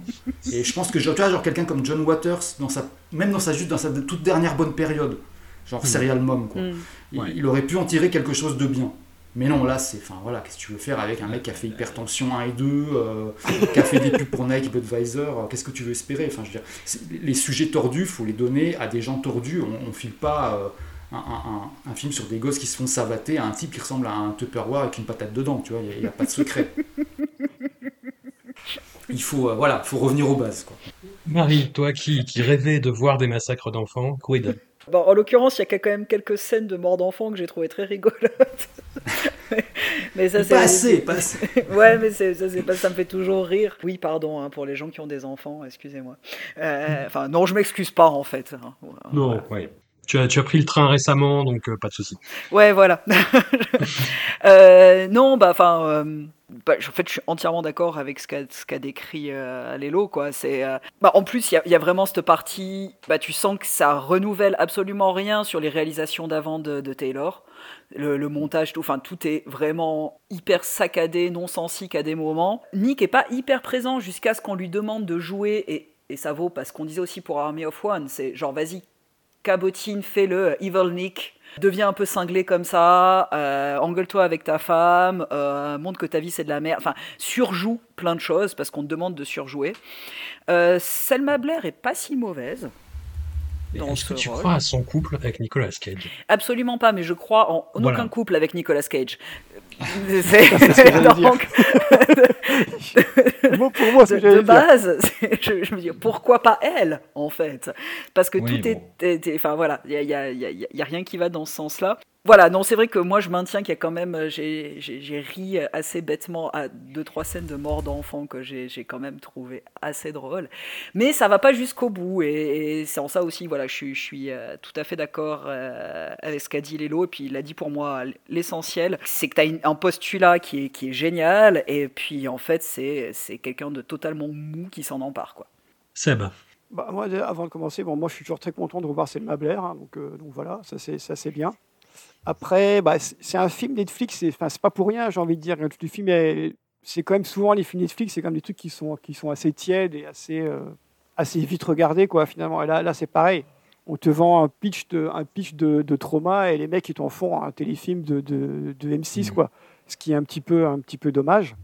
Et je pense que, tu vois, genre quelqu'un comme John Waters, dans sa, même dans sa, juste dans sa toute dernière bonne période, genre mm. Serial Mom, quoi. Mm. Il, il, aurait pu en tirer quelque chose de bien. Mais non, là, c'est. Enfin, voilà, qu'est-ce que tu veux faire avec un mec qui a fait hypertension 1 et 2, euh, qui a fait des pubs pour Nike Budweiser Qu'est-ce que tu veux espérer? Enfin, je veux dire, les sujets tordus, faut les donner à des gens tordus. On, on file pas euh, un, un, film sur des gosses qui se font savater à un type qui ressemble à un Tupperware avec une patate dedans, tu vois, il n'y a, pas de secret. Il faut, euh, voilà, faut revenir aux bases, quoi. Marie, toi qui, qui rêvais de voir des massacres d'enfants, quid Bon, en l'occurrence, il y a quand même quelques scènes de mort d'enfants que j'ai trouvé très rigolotes. mais ça, c'est. Pas assez, pas assez. ouais, mais ça, pas, ça me fait toujours rire. Oui, pardon, hein, pour les gens qui ont des enfants, excusez-moi. Euh, enfin, non, je m'excuse pas, en fait. Hein. Non, oui. Tu as, tu as, pris le train récemment, donc euh, pas de souci. Ouais, voilà. euh, non, bah, enfin, bah, en fait, je suis entièrement d'accord avec ce qu'a qu décrit euh, Lélo. Euh, bah, en plus, il y, a vraiment cette partie, bah, tu sens que ça renouvelle absolument rien sur les réalisations d'avant de, Taylor. Le, montage, tout, tout est vraiment hyper saccadé, non-sensique à des moments. Nick est pas hyper présent jusqu'à ce qu'on lui demande de jouer, et ça vaut parce qu'on disait aussi pour Army of One, c'est genre, vas-y, cabotine, fais-le, Evil Nick Deviens un peu cinglé comme ça, euh, engueule-toi avec ta femme, euh, montre que ta vie c'est de la merde. Enfin, surjoue plein de choses parce qu'on te demande de surjouer. Euh, Selma Blair est pas si mauvaise. Est-ce que tu crois à son couple avec Nicolas Cage? Absolument pas, mais je crois en aucun couple avec Nicolas Cage. C'est donc pour moi, de, de base, je, je, me dis pourquoi pas elle en fait, parce que tout est, enfin voilà, il y a, y, a, y a, rien qui va dans ce sens-là. Voilà, non, c'est vrai que moi je maintiens qu'il y a quand même, j'ai ri assez bêtement à deux trois scènes de mort d'enfants que j'ai quand même trouvé assez drôle, mais ça va pas jusqu'au bout et, et c'est en ça aussi, voilà, je suis, je suis euh, tout à fait d'accord euh, avec ce qu'a dit Lélo et puis il a dit pour moi l'essentiel, c'est que tu as un postulat qui est, qui est génial et puis en fait c'est quelqu'un de totalement mou qui s'en empare quoi. Seb. Bah, moi, avant de commencer, bon, moi je suis toujours très content de revoir Selma Blair, hein, donc, euh, donc voilà, ça c'est bien. Après, bah, c'est un film Netflix, c'est pas pour rien, j'ai envie de dire. Le film c'est quand même souvent les films Netflix, c'est quand même des trucs qui sont, qui sont assez tièdes et assez, euh, assez vite regardés, quoi, finalement. Et là, là c'est pareil. On te vend un pitch, de, un pitch de, de, trauma et les mecs, ils t'en font un téléfilm de, de, de M6, mmh. quoi. Ce qui est un petit peu, un petit peu dommage.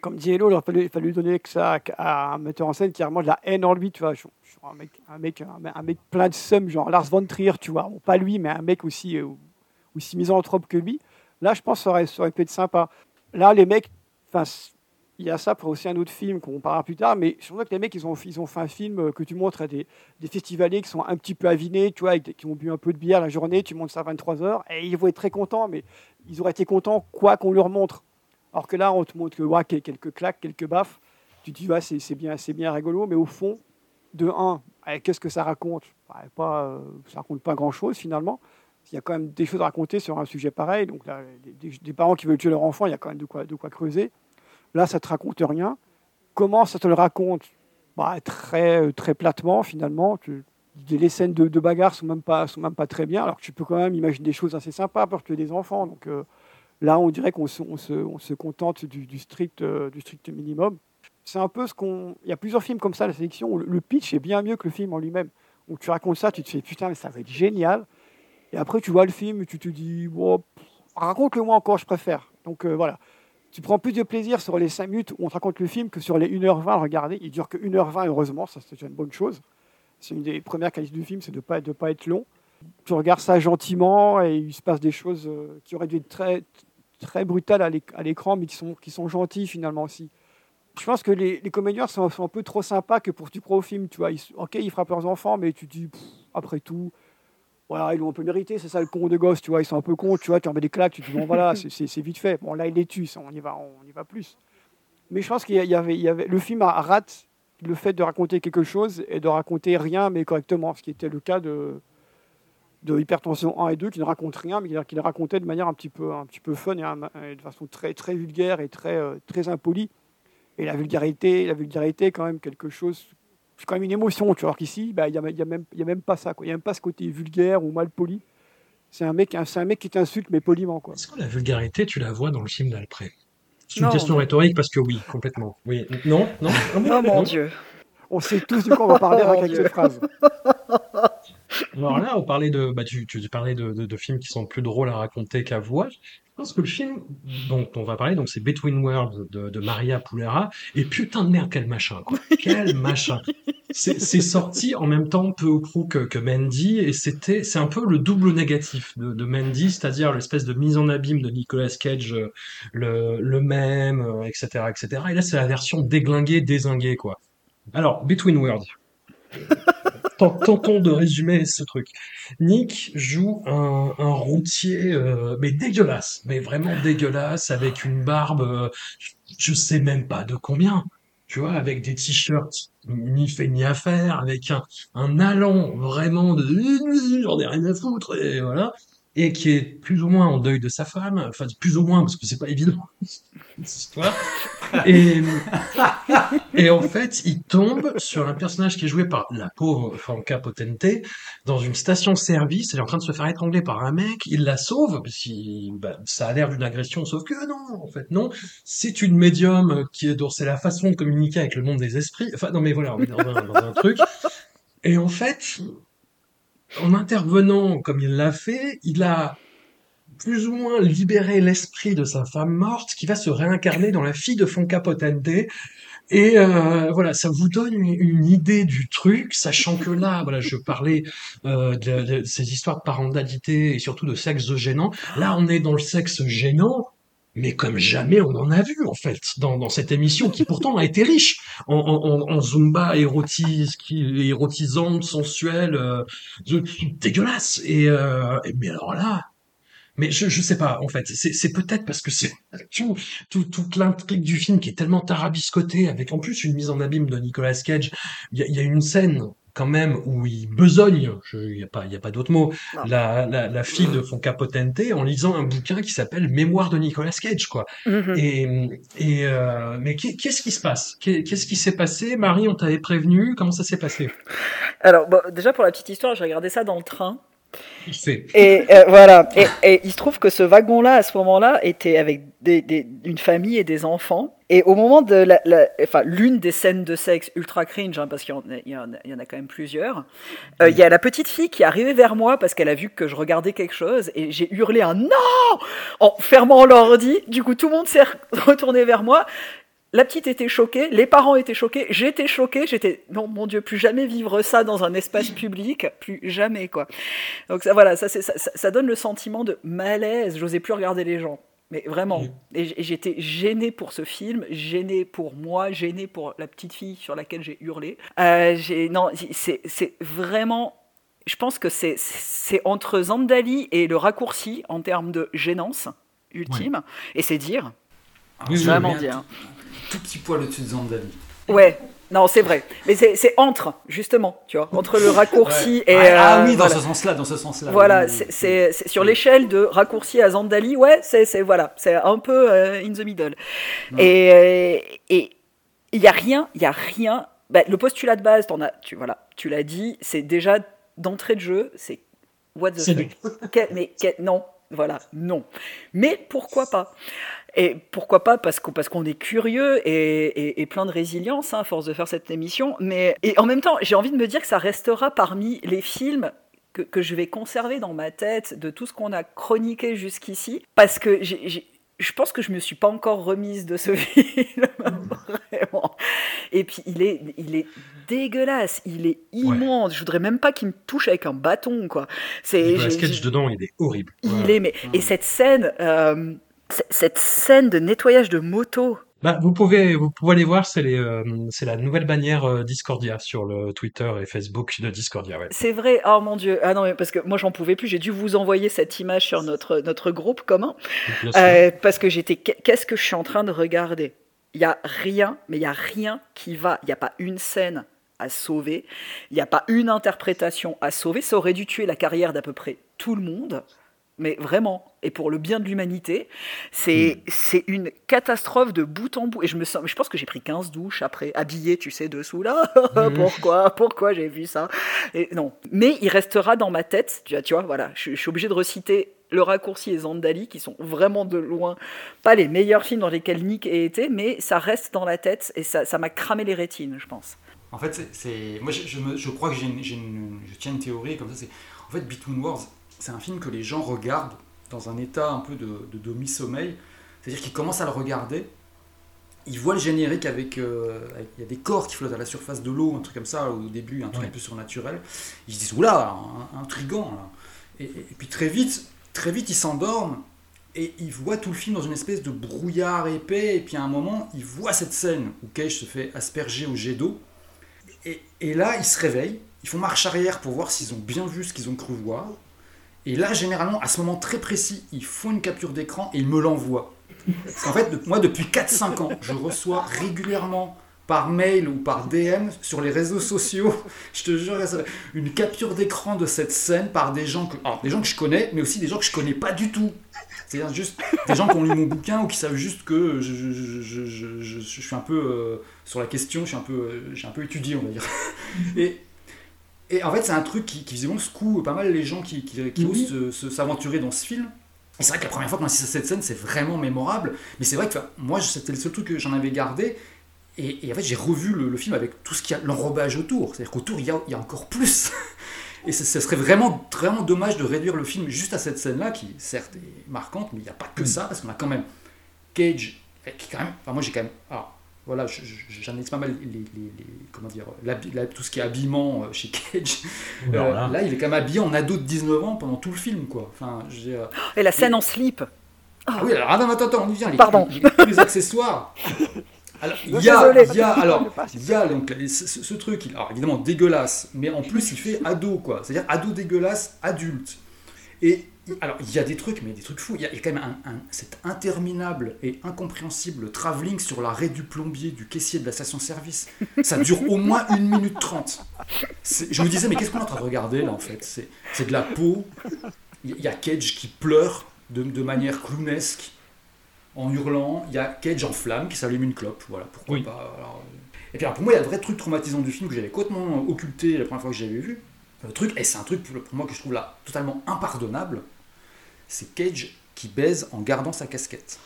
Comme dit Hello, il a fallu, donner que ça à un metteur en scène qui a vraiment de la haine en lui, tu vois. Un mec, un mec, un mec plein de seum, genre Lars von Trier, tu vois. Bon, pas lui, mais un mec aussi. Euh, aussi misanthrope que lui. Là, je pense que ça aurait, ça aurait pu être sympa. Là, les mecs, il y a ça pour aussi un autre film qu'on parlera plus tard, mais je crois que les mecs, ils ont, ils ont fait un film euh, que tu montres à des, des festivaliers qui sont un petit peu avinés, tu vois, qui ont bu un peu de bière la journée, tu montres ça à 23 heures, et ils vont être très contents, mais ils auraient été contents quoi qu'on leur montre. Alors que là, on te montre que, ouais, quelques claques, quelques baffes, tu te dis, ouais, c'est bien, bien rigolo, mais au fond, de un, eh, qu'est-ce que ça raconte? Pas, euh, Ça raconte pas grand-chose finalement il y a quand même des choses à raconter sur un sujet pareil. Donc là, des, parents qui veulent tuer leur enfant, il y a quand même de quoi, de quoi creuser. Là, ça te raconte rien. Comment ça te le raconte? Bah, très, très platement, finalement. Les scènes de, de bagarre sont sont même pas très bien, alors que tu peux quand même imaginer des choses assez sympas pour tuer des enfants. Donc euh, là, on dirait qu'on se, on se, on se, contente du, du strict, euh, du strict minimum. C'est un peu ce qu'on. Il y a plusieurs films comme ça, la sélection. Où le pitch est bien mieux que le film en lui-même. Donc tu racontes ça, tu te fais putain, mais ça va être génial. Et après, tu vois le film tu te dis, raconte-le-moi encore, je préfère. Donc euh, voilà. Tu prends plus de plaisir sur les 5 minutes où on te raconte le film que sur les 1h20 à regarder. Il dure que 1h20, heureusement, ça c'est une bonne chose. C'est une des premières qualités du film, c'est de ne pas, de pas être long. Tu regardes ça gentiment et il se passe des choses euh, qui auraient dû être très, très brutales à l'écran, mais qui sont, qui sont gentilles finalement aussi. Je pense que les, les comédiens sont, un peu trop sympas que pour que tu crois au film. Tu vois, ils, ok, ils frappent leurs enfants, mais tu dis, après tout, voilà, ils l'ont un peu mérité, c'est ça le con de gosse, tu vois, ils sont un peu cons, tu vois, tu en mets des claques, tu te dis, bon voilà, c'est vite fait. Bon, là, il les tue, on y va, on y va plus. Mais je pense qu'il y, y avait, le film rate le fait de raconter quelque chose et de raconter rien, mais correctement, ce qui était le cas de, de Hypertension 1 et 2, qui ne racontent rien, mais qui le racontaient de manière un petit peu, un petit peu fun et, de façon très, très vulgaire et très, euh, très impolie. Et la vulgarité, la vulgarité est quand même quelque chose c'est quand même une émotion, tu vois. qu'ici, bah, il n'y a, y a, même, y a même pas ça. Il n'y a même pas ce côté vulgaire ou mal poli. C'est un, mec, un mec qui t'insulte, mais poliment. Est-ce que la vulgarité, tu la vois dans le film d'Alpré C'est une question rhétorique parce que oui, complètement. Oui. Non Non, oh, mon Dieu On sait tous de quoi on va parler avec cette phrase. Alors là, on parlait de, bah, tu, tu parlais de, de, de films qui sont plus drôles à raconter qu'à voir. Je pense que le film dont on va parler, donc c'est Between Worlds de, de Maria Pulera. Et putain de merde, quel machin, quoi. Quel machin. C'est sorti en même temps peu ou prou que, que Mandy et c'était, c'est un peu le double négatif de, de Mandy, c'est-à-dire l'espèce de mise en abîme de Nicolas Cage, euh, le, le même, euh, etc., etc. Et là, c'est la version déglinguée, désinguée, quoi. Alors, Between Worlds. Tentons de résumer ce truc. Nick joue un, routier, euh, mais dégueulasse, mais vraiment dégueulasse, avec une barbe, euh, je sais même pas de combien, tu vois, avec des t-shirts ni fait ni à faire, avec un, un allant vraiment de j'en ai rien à foutre, et voilà, et qui est plus ou moins en deuil de sa femme, enfin plus ou moins parce que c'est pas évident cette histoire. Et, en fait, il tombe sur un personnage qui est joué par la pauvre Franca Potente dans une station-service. Elle est en train de se faire étrangler par un mec. Il la sauve parce que bah, ça a l'air d'une agression, sauf que non, en fait non. C'est une médium qui est c'est la façon de communiquer avec le monde des esprits. Enfin non mais voilà, on est dans un, dans un truc. Et en fait, en intervenant comme il l'a fait, il a plus ou moins libéré l'esprit de sa femme morte qui va se réincarner dans la fille de Fonca Potente. Et euh, voilà, ça vous donne une, idée du truc, sachant que là, voilà, je parlais euh, de, de ces histoires de parentalité et surtout de sexe gênant. Là, on est dans le sexe gênant, mais comme jamais on en a vu en fait dans, dans cette émission qui pourtant a été riche en, en, en zumba érotis, érotisante, sensuelle, euh, dégueulasse. Et, euh, mais alors là, mais je je sais pas en fait. C'est peut-être parce que c'est tout, tout toute l'intrigue du film qui est tellement tarabiscotée avec en plus une mise en abîme de Nicolas Cage. Il y a, il y a une scène quand même où il besogne, il y a pas il y a pas d'autre mot, la, la, la fille de Fonca Potente en lisant un bouquin qui s'appelle Mémoire de Nicolas Cage quoi. Mhm. Et, et euh, mais qu'est- qu'est-ce qui se passe? Qu'est- Qu'est-ce qui s'est passé? Marie, on t'avait prévenu. Comment ça s'est passé? Alors, bon, déjà pour la petite histoire, j'ai regardé ça dans le train. Et euh, voilà. Et, il se trouve que ce wagon-là, à ce moment-là, était avec une famille et des enfants. Et au moment de enfin, l'une des scènes de sexe ultra cringe, hein, parce qu'il y en a quand même plusieurs, euh, il y a la petite fille qui est arrivée vers moi parce qu'elle a vu que je regardais quelque chose et j'ai hurlé un non en fermant l'ordi. Du coup, tout le monde s'est retourné vers moi. La petite était choquée, les parents étaient choqués, j'étais choquée, j'étais non mon Dieu, plus jamais vivre ça dans un espace public, plus jamais quoi. Donc ça, voilà, ça, c'est- ça, ça- donne le sentiment de malaise. J'osais plus regarder les gens, mais vraiment. Et j'étais gênée pour ce film, gênée pour moi, gênée pour la petite fille sur laquelle j'ai hurlé. Euh, non, c'est c'est vraiment. Je pense que c'est c'est entre Zandali et le raccourci en termes de gênance ultime, et c'est dire. Oui, vraiment dire. Tout, petit poil au-dessus de Zandali. Ouais. Non, c'est vrai. Mais c'est entre, justement, tu vois, entre le raccourci et. ah, ah euh, oui, dans voilà. ce sens-là, dans ce sens-là. Voilà, oui, c'est- oui. sur l'échelle de raccourci à Zandali, ouais, c'est voilà, c'est un peu euh, in the middle. Et euh, et il y a rien, il y a rien. bah, le postulat de base, as, tu voilà, tu l'as dit, c'est déjà d'entrée de jeu, c'est what the fuck. Que- mais que- non, voilà, non. Mais pourquoi pas? Et pourquoi pas Parce qu'on parce qu'on est curieux et, et- et plein de résilience hein, à force de faire cette émission. Mais et en même temps, j'ai envie de me dire que ça restera parmi les films que, que je vais conserver dans ma tête de tout ce qu'on a chroniqué jusqu'ici, parce que j'ai- je pense que je me suis pas encore remise de ce film, vraiment. Et puis il est, il est dégueulasse, il est immonde. Je voudrais même pas qu'il me touche avec un bâton, quoi. C'est Cage j'ai- dedans, il est horrible. il est, mais et cette scène, euh, cette scène de nettoyage de moto. Bah, vous pouvez, vous pouvez aller voir, c'est euh, c'est la nouvelle bannière euh, Discordia sur le Twitter et Facebook de Discordia. Ouais. C'est vrai, oh mon dieu, ah non, mais parce que moi j'en pouvais plus, j'ai dû vous envoyer cette image sur notre, notre groupe commun, euh, parce que j'étais, qu'est-ce que je suis en train de regarder? Il y a rien, mais il y a rien qui va, il n'y a pas une scène à sauver, il n'y a pas une interprétation à sauver, ça aurait dû tuer la carrière d'à peu près tout le monde, mais vraiment, et pour le bien de l'humanité, c'est c'est une catastrophe de bout en bout. Et je me sens, je pense que j'ai pris 15 douches après, habillé, tu sais, dessous là. pourquoi Pourquoi j'ai vu ça? Et Non. Mais il restera dans ma tête, tu vois, tu vois voilà, je, je suis obligé de reciter le raccourci et Zandali, qui sont vraiment de loin pas les meilleurs films dans lesquels Nick ait été, mais ça reste dans la tête et ça ça m'a cramé les rétines, je pense. En fait, c'est-. Moi, je, je me- je crois que j'ai je tiens une théorie comme ça. C'est. En fait, Between Wars, c'est un film que les gens regardent dans un état un peu de, de demi-sommeil. C'est-à-dire qu'ils commencent à le regarder. Ils voient le générique avec, euh, avec- Il y a des corps qui flottent à la surface de l'eau, un truc comme ça, au début, un truc Ouais. un peu surnaturel. Ils se disent Oula, intrigant. Là. Et, et- et puis très vite, très vite, ils s'endorment. Et ils voient tout le film dans une espèce de brouillard épais. Et puis à un moment, ils voient cette scène où Cage se fait asperger au jet d'eau. Et, et là, ils se réveillent, ils font marche arrière pour voir s'ils ont bien vu ce qu'ils ont cru voir. Et là, généralement, à ce moment très précis, ils font une capture d'écran et ils me l'envoient. Parce qu'en fait, moi, depuis 4-5 ans, je reçois régulièrement par mail ou par DM sur les réseaux sociaux, je te jure, une capture d'écran de cette scène par des gens que, des gens que je connais, mais aussi des gens que je connais pas du tout. C'est-à-dire juste des gens qui ont lu mon bouquin ou qui savent juste que je, suis un peu euh, sur la question, je suis un peu, euh, j'ai un peu étudié, on va dire. Et en fait, c'est un truc qui, qui visiblement secoue pas mal les gens qui, qui, qui Mhm. osent se- se- s'aventurer dans ce film. Et c'est vrai que la première fois qu'on assiste à cette scène, c'est vraiment mémorable. Mais c'est vrai que moi, c'était le seul truc que j'en avais gardé. Et, et en fait, j'ai revu le, le film avec tout ce qu'il y a, l'enrobage autour. C'est-à-dire qu'autour, il y a, il y a encore plus. Et ce, serait vraiment, vraiment dommage de réduire le film juste à cette scène-là, qui certes est marquante, mais il n'y a pas que ça, parce qu'on a quand même Cage, qui quand même, enfin moi j'ai quand même, alors voilà, j'analyse pas mal les, les- les- comment dire, la- tout ce qui est habillement euh, chez Cage. Euh, là, il est quand même habillé en ado de 19 ans pendant tout le film, quoi. Enfin, je veux dire, Et la scène en slip. ah oui, alors attends, attends, attends, on y vient. Les, Pardon. les- accessoires. Alors, il y a, Désolé. il y a, alors, il y a donc ce, truc, alors évidemment dégueulasse, mais en plus il fait ado quoi, c'est-à-dire ado dégueulasse, adulte. Et alors il y a des trucs, mais des trucs fous. Il y a, il y a quand même un, un- cet interminable et incompréhensible travelling sur l'arrêt du plombier, du caissier de la station-service. Ça dure au moins une minute trente. Je me disais mais qu'est-ce qu'on est en train de regarder là en fait? C'est de la peau. Il y- a Cage qui pleure de, de manière clownesque en hurlant. Il y a Cage en flamme qui s'allume une clope. Voilà, pourquoi Oui. pas. alors, et puis alors, pour moi, il y a le vrai truc traumatisant du film que j'avais complètement occulté la première fois que j'avais vu. Le truc, et c'est un truc pour moi que je trouve là totalement impardonnable, c'est Cage qui baise en gardant sa casquette.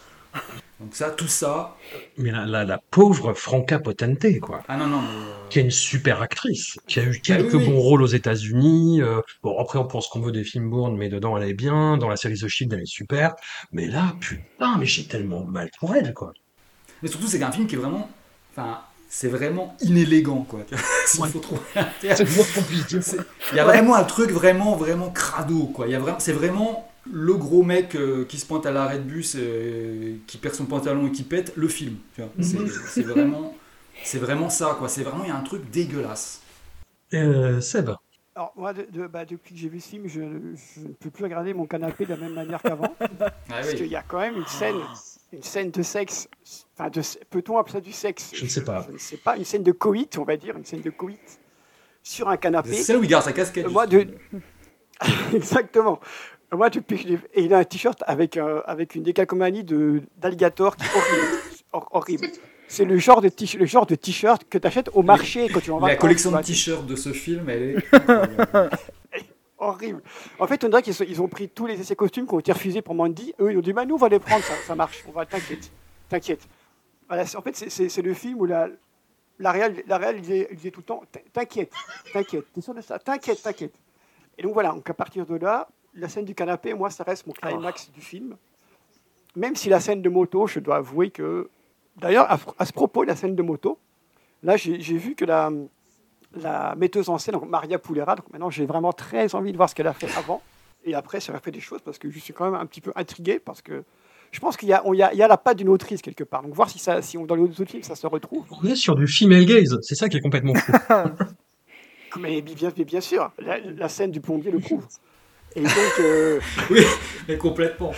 Donc ça, tout ça. mais la, la, la pauvre Franca Potente, quoi. Ah non, non, mais, euh, Qui est une super actrice, qui a eu quelques Ah oui, oui. bons rôles aux États-Unis. euh, bon, après, on pense qu'on veut des films Bourne, mais dedans, elle est bien. Dans la série The Shield, elle est super. Mais là, putain, mais j'ai tellement mal pour elle, quoi. Mais surtout, c'est qu'un film qui est vraiment. Enfin, c'est vraiment inélégant, quoi. Ouais. faut trouver un terme. Il y a vraiment un truc vraiment, vraiment crado, quoi. Il y a vraiment, c'est vraiment le gros mec euh, qui se pointe à l'arrêt de bus, euh, qui perd son pantalon et qui pète, le film. vois. C'est, vraiment, c'est vraiment ça, quoi. C'est vraiment, il y a un truc dégueulasse. Euh, Seb. Alors, moi, de- de- bah, depuis que j'ai vu ce film, je, je ne peux plus regarder mon canapé de la même manière qu'avant. Ah Parce oui. qu'il y a quand même une scène, une scène de sexe. Enfin, peut-on appeler ça du sexe? Je ne sais pas. Je ne sais pas. Une scène de coït, on va dire. Une scène de coït sur un canapé. C'est celle où il garde sa casquette. Euh, Moi, de... Exactement. Moi, depuis que Et il a un t-shirt avec, euh, avec une décalcomanie d'alligator qui est horrible. Hor- horrible. C'est le genre de t-shirt que tu achètes au marché quand tu vas en La vacances, collection de t-shirts de ce film, elle est. horrible. En fait, on dirait qu'ils ils ont pris tous les essais costumes qui ont été refusés pour Mandy. Eux, ils ont dit bah, nous, on va les prendre, ça, ça marche. On va, t'inquiète. T'inquiète. Voilà, en fait, c'est- le film où la, la réelle, la réelle il, disait, il disait tout le temps t'inquiète, t'inquiète, t'es sûr de ça? T'inquiète, t'inquiète. Et donc voilà, donc à partir de là, la scène du canapé, moi, ça reste mon climax du film. Même si la scène de moto, je dois avouer que. D'ailleurs, à, à ce propos, la scène de moto, là, j'ai vu que la, la metteuse en scène, donc Maria Poulera, donc maintenant j'ai vraiment très envie de voir ce qu'elle a fait avant et après, ça a fait des choses parce que je suis quand même un petit peu intrigué parce que je pense qu'il y a, y y la patte d'une autrice quelque part. Donc voir si, ça, si on, dans les autres films ça se retrouve. On est sur du female gaze. C'est ça qui est complètement fou. Mais bien, mais bien sûr, la, la scène du plombier le prouve. Et donc, euh, oui, mais complètement.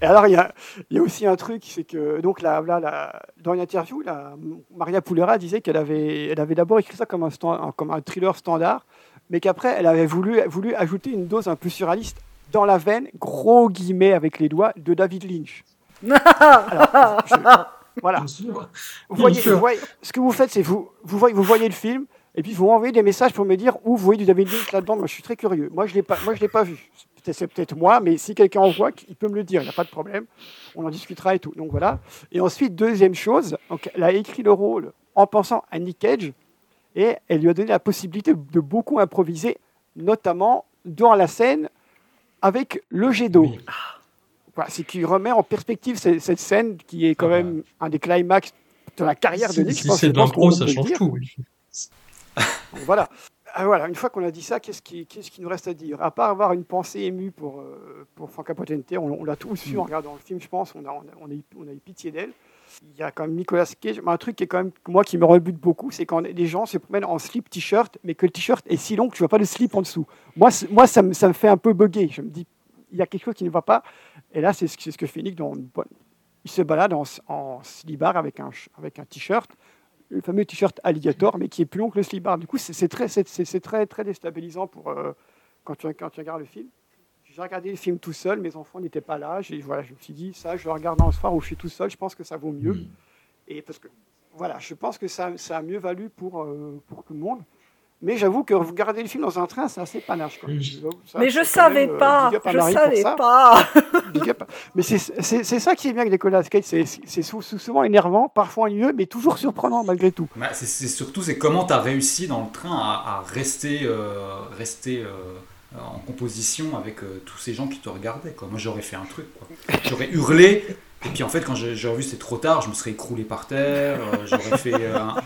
Et alors, il y a, il y a aussi un truc, c'est que donc là, là, là, dans une interview, là, Maria Poulera disait qu'elle avait, elle avait d'abord écrit ça comme un, stand- un- comme un thriller standard, mais qu'après, elle avait voulu, voulu ajouter une dose un peu surréaliste dans la veine, gros guillemets avec les doigts, de David Lynch. Alors, je- voilà. Vous voyez, sûr. vous voyez- ce que vous faites, c'est vous, vous voyez, vous voyez le film, et puis vous m'envoyez des messages pour me dire où vous voyez du David Lynch là-dedans. Moi, je suis très curieux. Moi, je je l'ai pas vu. C'est- peut-être moi, mais si quelqu'un en voit, il peut me le dire. Il n'y a pas de problème. On en discutera et tout. Donc voilà. Et ensuite, deuxième chose, donc, elle a écrit le rôle en pensant à Nick Cage et elle lui a donné la possibilité de beaucoup improviser, notamment dans la scène avec le jet d'eau. Oui. Voilà, c'est qu'il remet en perspective cette, cette scène qui est quand Ah bah. même un des climax de la carrière de Nick. si c'est de l'impro, ça change tout. oui. Voilà. Ah, voilà. Une fois qu'on a dit ça, qu'est-ce qui, qui nous reste à dire? À part avoir une pensée émue pour, euh, pour Franca Potente, on, on l'a tous vu en regardant le film, je pense, on a, on a, on a eu, on a eu pitié d'elle. Il y a quand même Nicolas Cage, mais un truc qui est quand même, moi, qui me rebute beaucoup, c'est quand les gens se promènent en slip t-shirt, mais que le t-shirt est si long que tu vois pas le slip en dessous. Moi, moi ça, me, ça me fait un peu bugger. Je me dis, il y a quelque chose qui ne va pas. Et là, c'est ce, ce que fait Nick dans. Il se balade en, en slibard avec un, avec un t-shirt le fameux t-shirt alligator, mais qui est plus long que le slip bar. Du coup, c'est très, c'est- très, très déstabilisant pour, euh, quand, tu, quand tu regardes le film. J'ai regardé le film tout seul, mes enfants n'étaient pas là. Voilà, je me suis dit, ça, je le regarde un soir où je suis tout seul, je pense que ça vaut mieux. Mm. Et parce que, voilà, je pense que ça, ça a mieux valu pour, euh, pour tout le monde. Mais j'avoue que vous regardez le film dans un train, c'est assez panache. quoi. Ça, Mais je savais même, euh, pas, je savais pas. Mais c'est c'est- c'est ça qui est bien avec Nicolas Cage, c'est c'est sou- sou- souvent énervant, parfois ennuyeux, mais toujours surprenant malgré tout. Bah, c'est c'est surtout c'est comment tu as réussi dans le train à, à rester, euh, rester euh, en composition avec euh, tous ces gens qui te regardaient. Quoi. Moi j'aurais fait un truc. J'aurais hurlé. Et puis en fait quand j'ai j'aurais vu c'était trop tard, je me serais écroulé par terre. euh, j'aurais fait,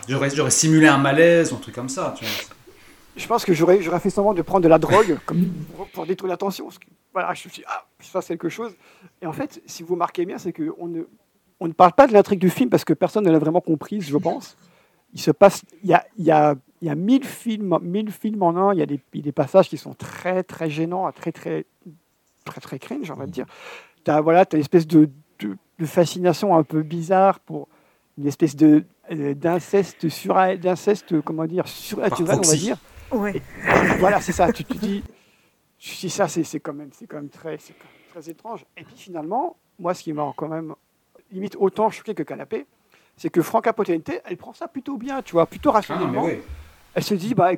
j'aurais j'aurais simulé un malaise, un truc comme ça. Tu vois. Je pense que j'aurais j'aurais fait semblant de prendre de la drogue comme pour, pour détourner l'attention. Voilà, je me suis dit, ah, je fasse quelque chose. Et en fait, si vous marquez bien, c'est qu'on ne, on ne parle pas de l'intrigue du film parce que personne ne l'a vraiment comprise, je pense. Il se passe, il y a, il y a, il y a mille films, mille films en un. Il y a des, passages qui sont très, très gênants, très, très, très, très cringe, on va dire. T'as voilà, as une espèce de, de, de fascination un peu bizarre pour une espèce de euh, d'inceste sur d'inceste comment dire surnaturel, on va dire Ouais. voilà, c'est ça. Tu te dis, dis ça, c'est quand même, c'est quand même très, c'est quand même très étrange. Et puis finalement, moi, ce qui m'a quand même limite autant choqué que canapé, c'est que Franca Potente, elle prend ça plutôt bien, tu vois, plutôt Ah, rationnellement. ouais. Elle se dit, bah,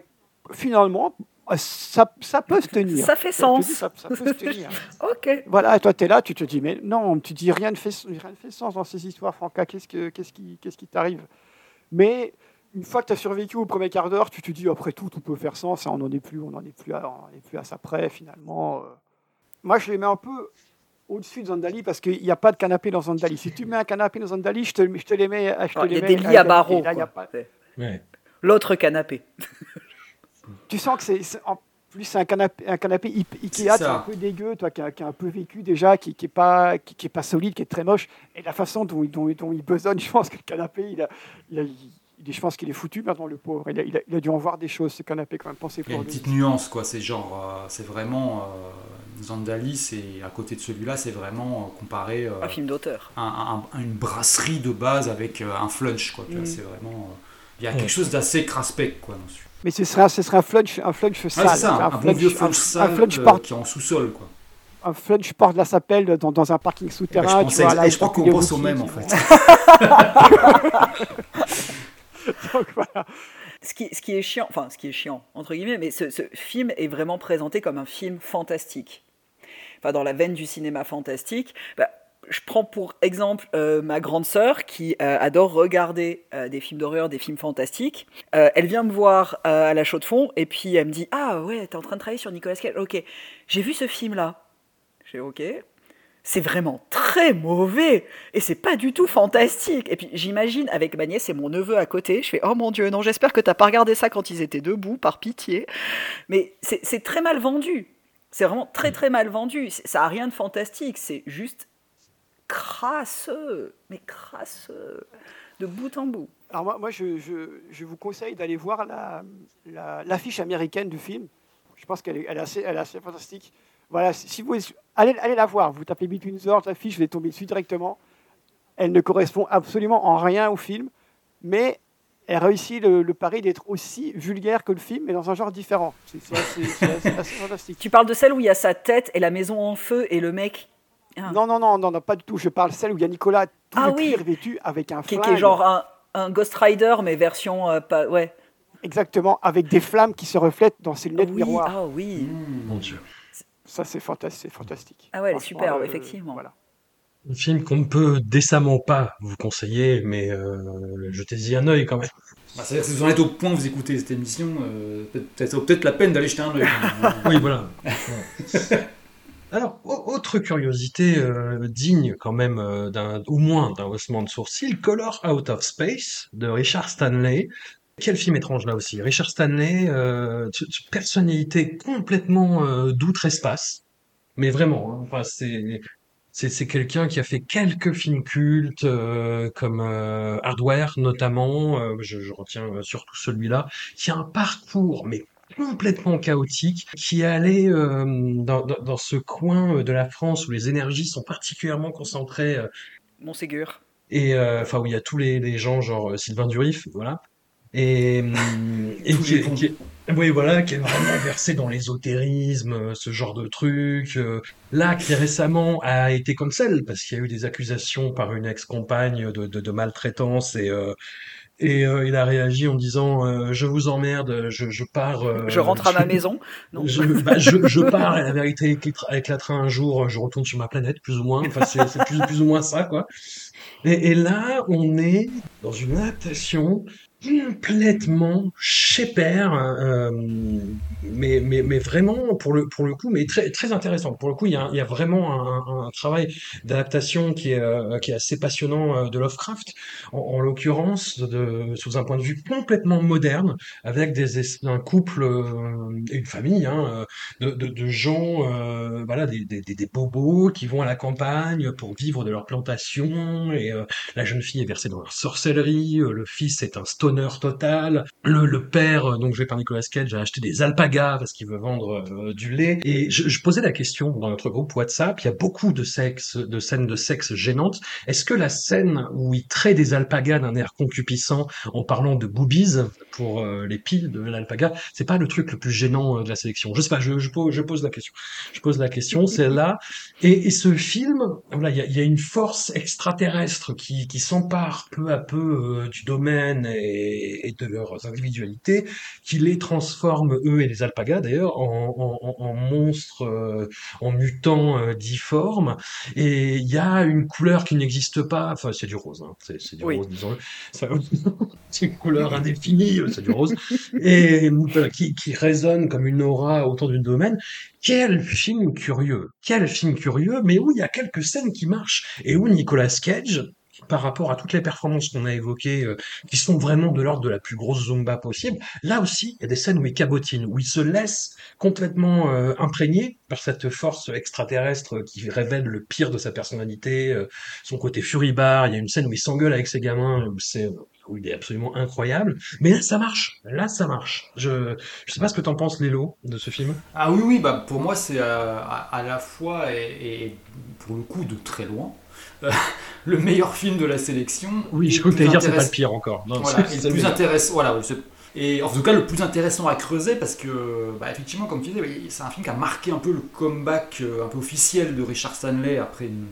finalement, ça, ça peut se tenir. Ça fait sens. ça peut se tenir. Ok. Voilà, et toi, tu es là, tu te dis, mais non, tu dis, rien ne fait, rien ne fait sens dans ces histoires, Franca, qu'est-ce, que, qu'est-ce, qui, qu'est-ce qui t'arrive? Mais une fois que tu as survécu au premier quart d'heure, tu te dis, après tout, tout peut faire sens, et on n'en est plus, on n'en est plus à, on est plus à ça près, finalement. euh. Moi, je les mets un peu au-dessus de Zandali, parce qu'il n'y a pas de canapé dans Zandali. Si tu mets un canapé dans Zandali, je te, je te les mets. Je te Il y les a des lits à barreaux. Là, il y a quoi. pas- Ouais. L'autre canapé. tu sens que c'est en plus c'est un canapé un canapé Ike- Ikea C'est qui est ça. un peu dégueu toi qui a, qui a un peu vécu déjà qui, qui est pas qui, qui est pas solide qui est très moche et la façon dont, il- dont, dont il besonne je pense que le canapé il a, il a- il je pense qu'il est foutu maintenant le pauvre il a, il a- il a dû en voir des choses ce canapé quand même pensez Il y a pour une lui petite nuance, quoi. C'est genre, euh, c'est vraiment. Euh, Zandali, c'est à côté de celui-là, c'est vraiment euh, comparé euh, Un film d'auteur. à, une brasserie de base avec euh, un flunch, quoi. Mm. C'est vraiment. euh, il y a Ouais. quelque chose d'assez craspec, quoi. Dans ce film. mais ce serait ce serait un flunch un flunch sale c'est ça, un, un bon vieux un, flunch un sale flunch euh, porte qui est en sous-sol, quoi. un flunch porte la sapelle dans, dans un parking souterrain je, tu vois, là, et je crois qu'on pense au même, en fait. Ce qui, est chiant, enfin ce qui est chiant, entre guillemets, mais ce, film est vraiment présenté comme un film fantastique. Enfin, dans la veine du cinéma fantastique. Bah, je prends pour exemple euh, ma grande sœur qui euh, adore regarder euh, des films d'horreur, des films fantastiques. Elle vient me voir à la chaude fond et puis elle me dit Ah ouais, t'es en train de travailler sur Nicolas Cage. Ok, j'ai vu ce film-là. J'ai ok. C'est vraiment très mauvais et c'est pas du tout fantastique. Et puis j'imagine avec ma nièce et mon neveu à côté, je fais oh mon dieu non j'espère que t'as pas regardé ça quand ils étaient debout par pitié. Mais c'est très mal vendu. C'est vraiment très très mal vendu. Ça a rien de fantastique. C'est juste crasseux, mais crasseux de bout en bout. Alors moi, moi je, vous conseille d'aller voir la- la- l'affiche américaine du film. Je pense qu'elle est, elle est elle est assez fantastique. Voilà, si vous allez, allez la voir, vous tapez Between the Hearts, l'affiche, vous allez tomber dessus directement. Elle ne correspond absolument en rien au film, mais elle réussit le, le pari d'être aussi vulgaire que le film, mais dans un genre différent. C'est assez, c'est assez- assez fantastique. Tu parles de celle où il y a sa tête et la maison en feu et le mec Ah. Non, non, non, non, non, pas du tout. Je parle celle où il y a Nicolas tout Ah de oui. cuir vêtu avec un qui, flingue. qui est genre un, un Ghost Rider mais version euh, pas ouais. Exactement, avec des flammes qui se reflètent dans ses Ah lunettes oui, miroirs. ah oui. Hmm. Mon Dieu. Ça, c'est fantastique. C'est fantastique. Ah ouais, elle est superbe, euh, effectivement. Voilà. Un film qu'on ne peut décemment pas vous conseiller, mais euh, jetez-y un œil quand même. Bah, C'est-à-dire que si vous en êtes au point vous écoutez cette émission, euh, peut-être ça vaut peut-être la peine d'aller jeter un œil. Oui, voilà. Alors, au- autre curiosité euh, digne quand même euh, d'un, au moins d'un haussement de sourcil, Color Out of Space de Richard Stanley. Quel film étrange là aussi? Richard Stanley, euh, personnalité complètement euh, d'outre-espace, mais vraiment. hein. Enfin, c'est c'est c'est quelqu'un qui a fait quelques films cultes euh, comme Hardware notamment. je, je retiens surtout celui-là, qui a un parcours mais complètement chaotique, qui est allé dans, dans, ce coin de la France où les énergies sont particulièrement concentrées Montségur. et enfin où il y a tous les, les gens genre Sylvain Durif, voilà. Et, et qui, qui oui, voilà, qui est vraiment versé dans l'ésotérisme, euh, ce genre de truc. euh, là, qui récemment a été cancel parce qu'il y a eu des accusations par une ex-compagne de, de, de maltraitance et euh, et euh, il a réagi en disant euh, je vous emmerde, je, je pars. euh, Je rentre à ma maison. Non. je, bah, je, je pars et la vérité éclatera un jour, je retourne sur ma planète, plus ou moins. Enfin, c'est c'est plus, plus ou moins ça, quoi. Et, et là, on est dans une adaptation complètement chez père, euh, mais, mais, mais vraiment, pour le, pour le coup, mais très, très intéressant. Pour le coup, il y a, il y a vraiment un, travail d'adaptation qui est, euh, qui est assez passionnant euh, de Lovecraft, en, en l'occurrence, sous un point de vue complètement moderne, avec des, es- un couple et une famille hein, de, de, gens, voilà, des, des, des, bobos qui vont à la campagne pour vivre de leur plantation, et la jeune fille est versée dans la sorcellerie, le fils est un stoner total, le, père, euh, donc joué par Nicolas Cage, a acheté des alpagas parce qu'il veut vendre euh, du lait. Et je, posais la question dans notre groupe WhatsApp, il y a beaucoup de sexe, de scènes de sexe gênantes. Est-ce que la scène où il traite des alpagas d'un air concupissant en parlant de boobies pour euh, les piles de l'alpaga, c'est pas le truc le plus gênant de la sélection? Je sais pas, je, pose, je pose la question. Je pose la question, c'est là. Et, ce film, voilà, il y a, une force extraterrestre qui, qui s'empare peu à peu du domaine et, et de leurs individualités, qui les transforme, eux et les alpagas d'ailleurs, en, en, en- en monstres, euh, en mutants euh, difformes. Et il y a une couleur qui n'existe pas, enfin c'est du rose, hein. c'est du Oui. rose, disons-le. C'est une couleur indéfinie, euh, c'est du rose, et voilà, qui, qui résonne comme une aura autour du domaine. Quel film curieux, quel film curieux, mais où il y a quelques scènes qui marchent et où Nicolas Cage, par rapport à toutes les performances qu'on a évoquées, euh, qui sont vraiment de l'ordre de la plus grosse zumba possible, là aussi, il y a des scènes où il cabotine, où il se laisse complètement euh, imprégné par cette force extraterrestre qui révèle le pire de sa personnalité, euh, son côté furibard. Il y a une scène où il s'engueule avec ses gamins, où c'est il est absolument incroyable. Mais là, ça marche. Là, ça marche. Je, je sais pas ce que t'en penses, Lélo, de ce film. Ah oui, oui, bah pour moi c'est euh, à, la fois et, et pour le coup de très loin le meilleur film de la sélection. Oui, je crois que plus t'allais dire c'est pas le pire encore. Non, Voilà, c'est- le plus intéressant, voilà, et en tout cas le plus intéressant à creuser parce que, bah, effectivement, comme tu disais, c'est un film qui a marqué un peu le comeback euh, un peu officiel de Richard Stanley après une,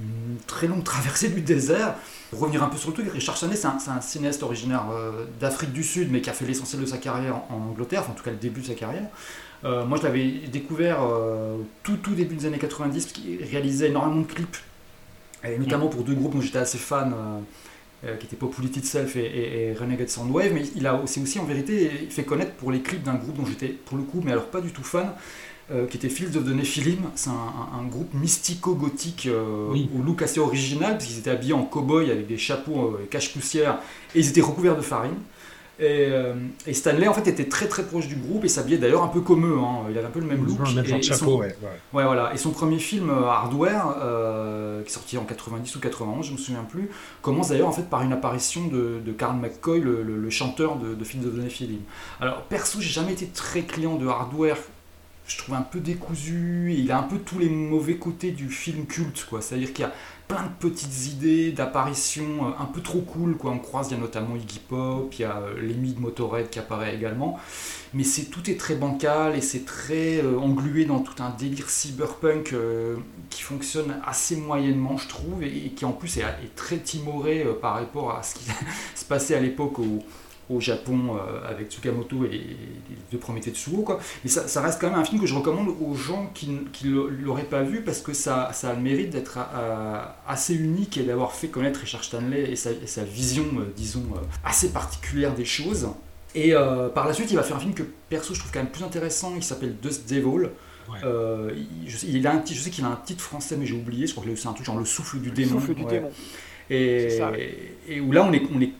une très longue traversée du désert. Pour revenir un peu sur le truc, Richard Stanley, c'est un, cinéaste originaire euh, d'Afrique du Sud, mais qui a fait l'essentiel de sa carrière en, en Angleterre, enfin, en tout cas le début de sa carrière. Euh, moi, je l'avais découvert euh, tout, tout début des années 90, parce qu'il réalisait énormément de clips, et notamment pour deux groupes dont j'étais assez fan, euh, euh, qui étaient Populity Itself et, et, et Renegade Soundwave, mais il a aussi, aussi en vérité fait connaître pour les clips d'un groupe dont j'étais pour le coup, mais alors pas du tout fan, euh, qui était Fields of the Nephilim. C'est un, un- un groupe mystico-gothique euh, Oui. au look assez original, parce qu'ils étaient habillés en cow-boy avec des chapeaux euh, cache-poussière, et ils étaient recouverts de farine. Et, euh, et Stanley en fait était très très proche du groupe et s'habillait d'ailleurs un peu comme eux, hein. il avait un peu le même look. Le même genre et de son- chapeau, ouais. ouais. Ouais, voilà. Et son premier film, euh, Hardware, euh, qui est sorti en 90 ou 91, je me souviens plus, commence d'ailleurs en fait par une apparition de, de Carl McCoy, le, le- le chanteur de, de Fields of the Nephilim. Alors, perso, j'ai jamais été très client de Hardware. Je trouve un peu décousu. et il a un peu tous les mauvais côtés du film culte, quoi. C'est-à-dire qu'il y a plein de petites idées d'apparitions euh, un peu trop cool, quoi. On croise, il y a notamment Iggy Pop, il y a euh, Lemmy de Motorhead qui apparaît également mais c'est tout est très bancal et c'est très euh, englué dans tout un délire cyberpunk qui fonctionne assez moyennement je trouve et, qui en plus est, très timoré par rapport à ce qui se passait à l'époque au Japon euh, avec Tsukamoto et les deux premiers Tetsuo. Quoi. Mais ça, ça, reste quand même un film que je recommande aux gens qui ne l'auraient pas vu parce que ça, ça a le mérite d'être euh, assez unique et d'avoir fait connaître Richard Stanley et sa, sa vision, euh, disons, assez particulière des choses. Et par la suite, il va faire un film que perso je trouve quand même plus intéressant, il s'appelle Dust Devil. il, je, sais, il a un, je sais qu'il a un titre français, mais j'ai oublié. Je crois que c'est un truc genre Le souffle du démon. Souffle du démon. Et, et, où là, on est, on est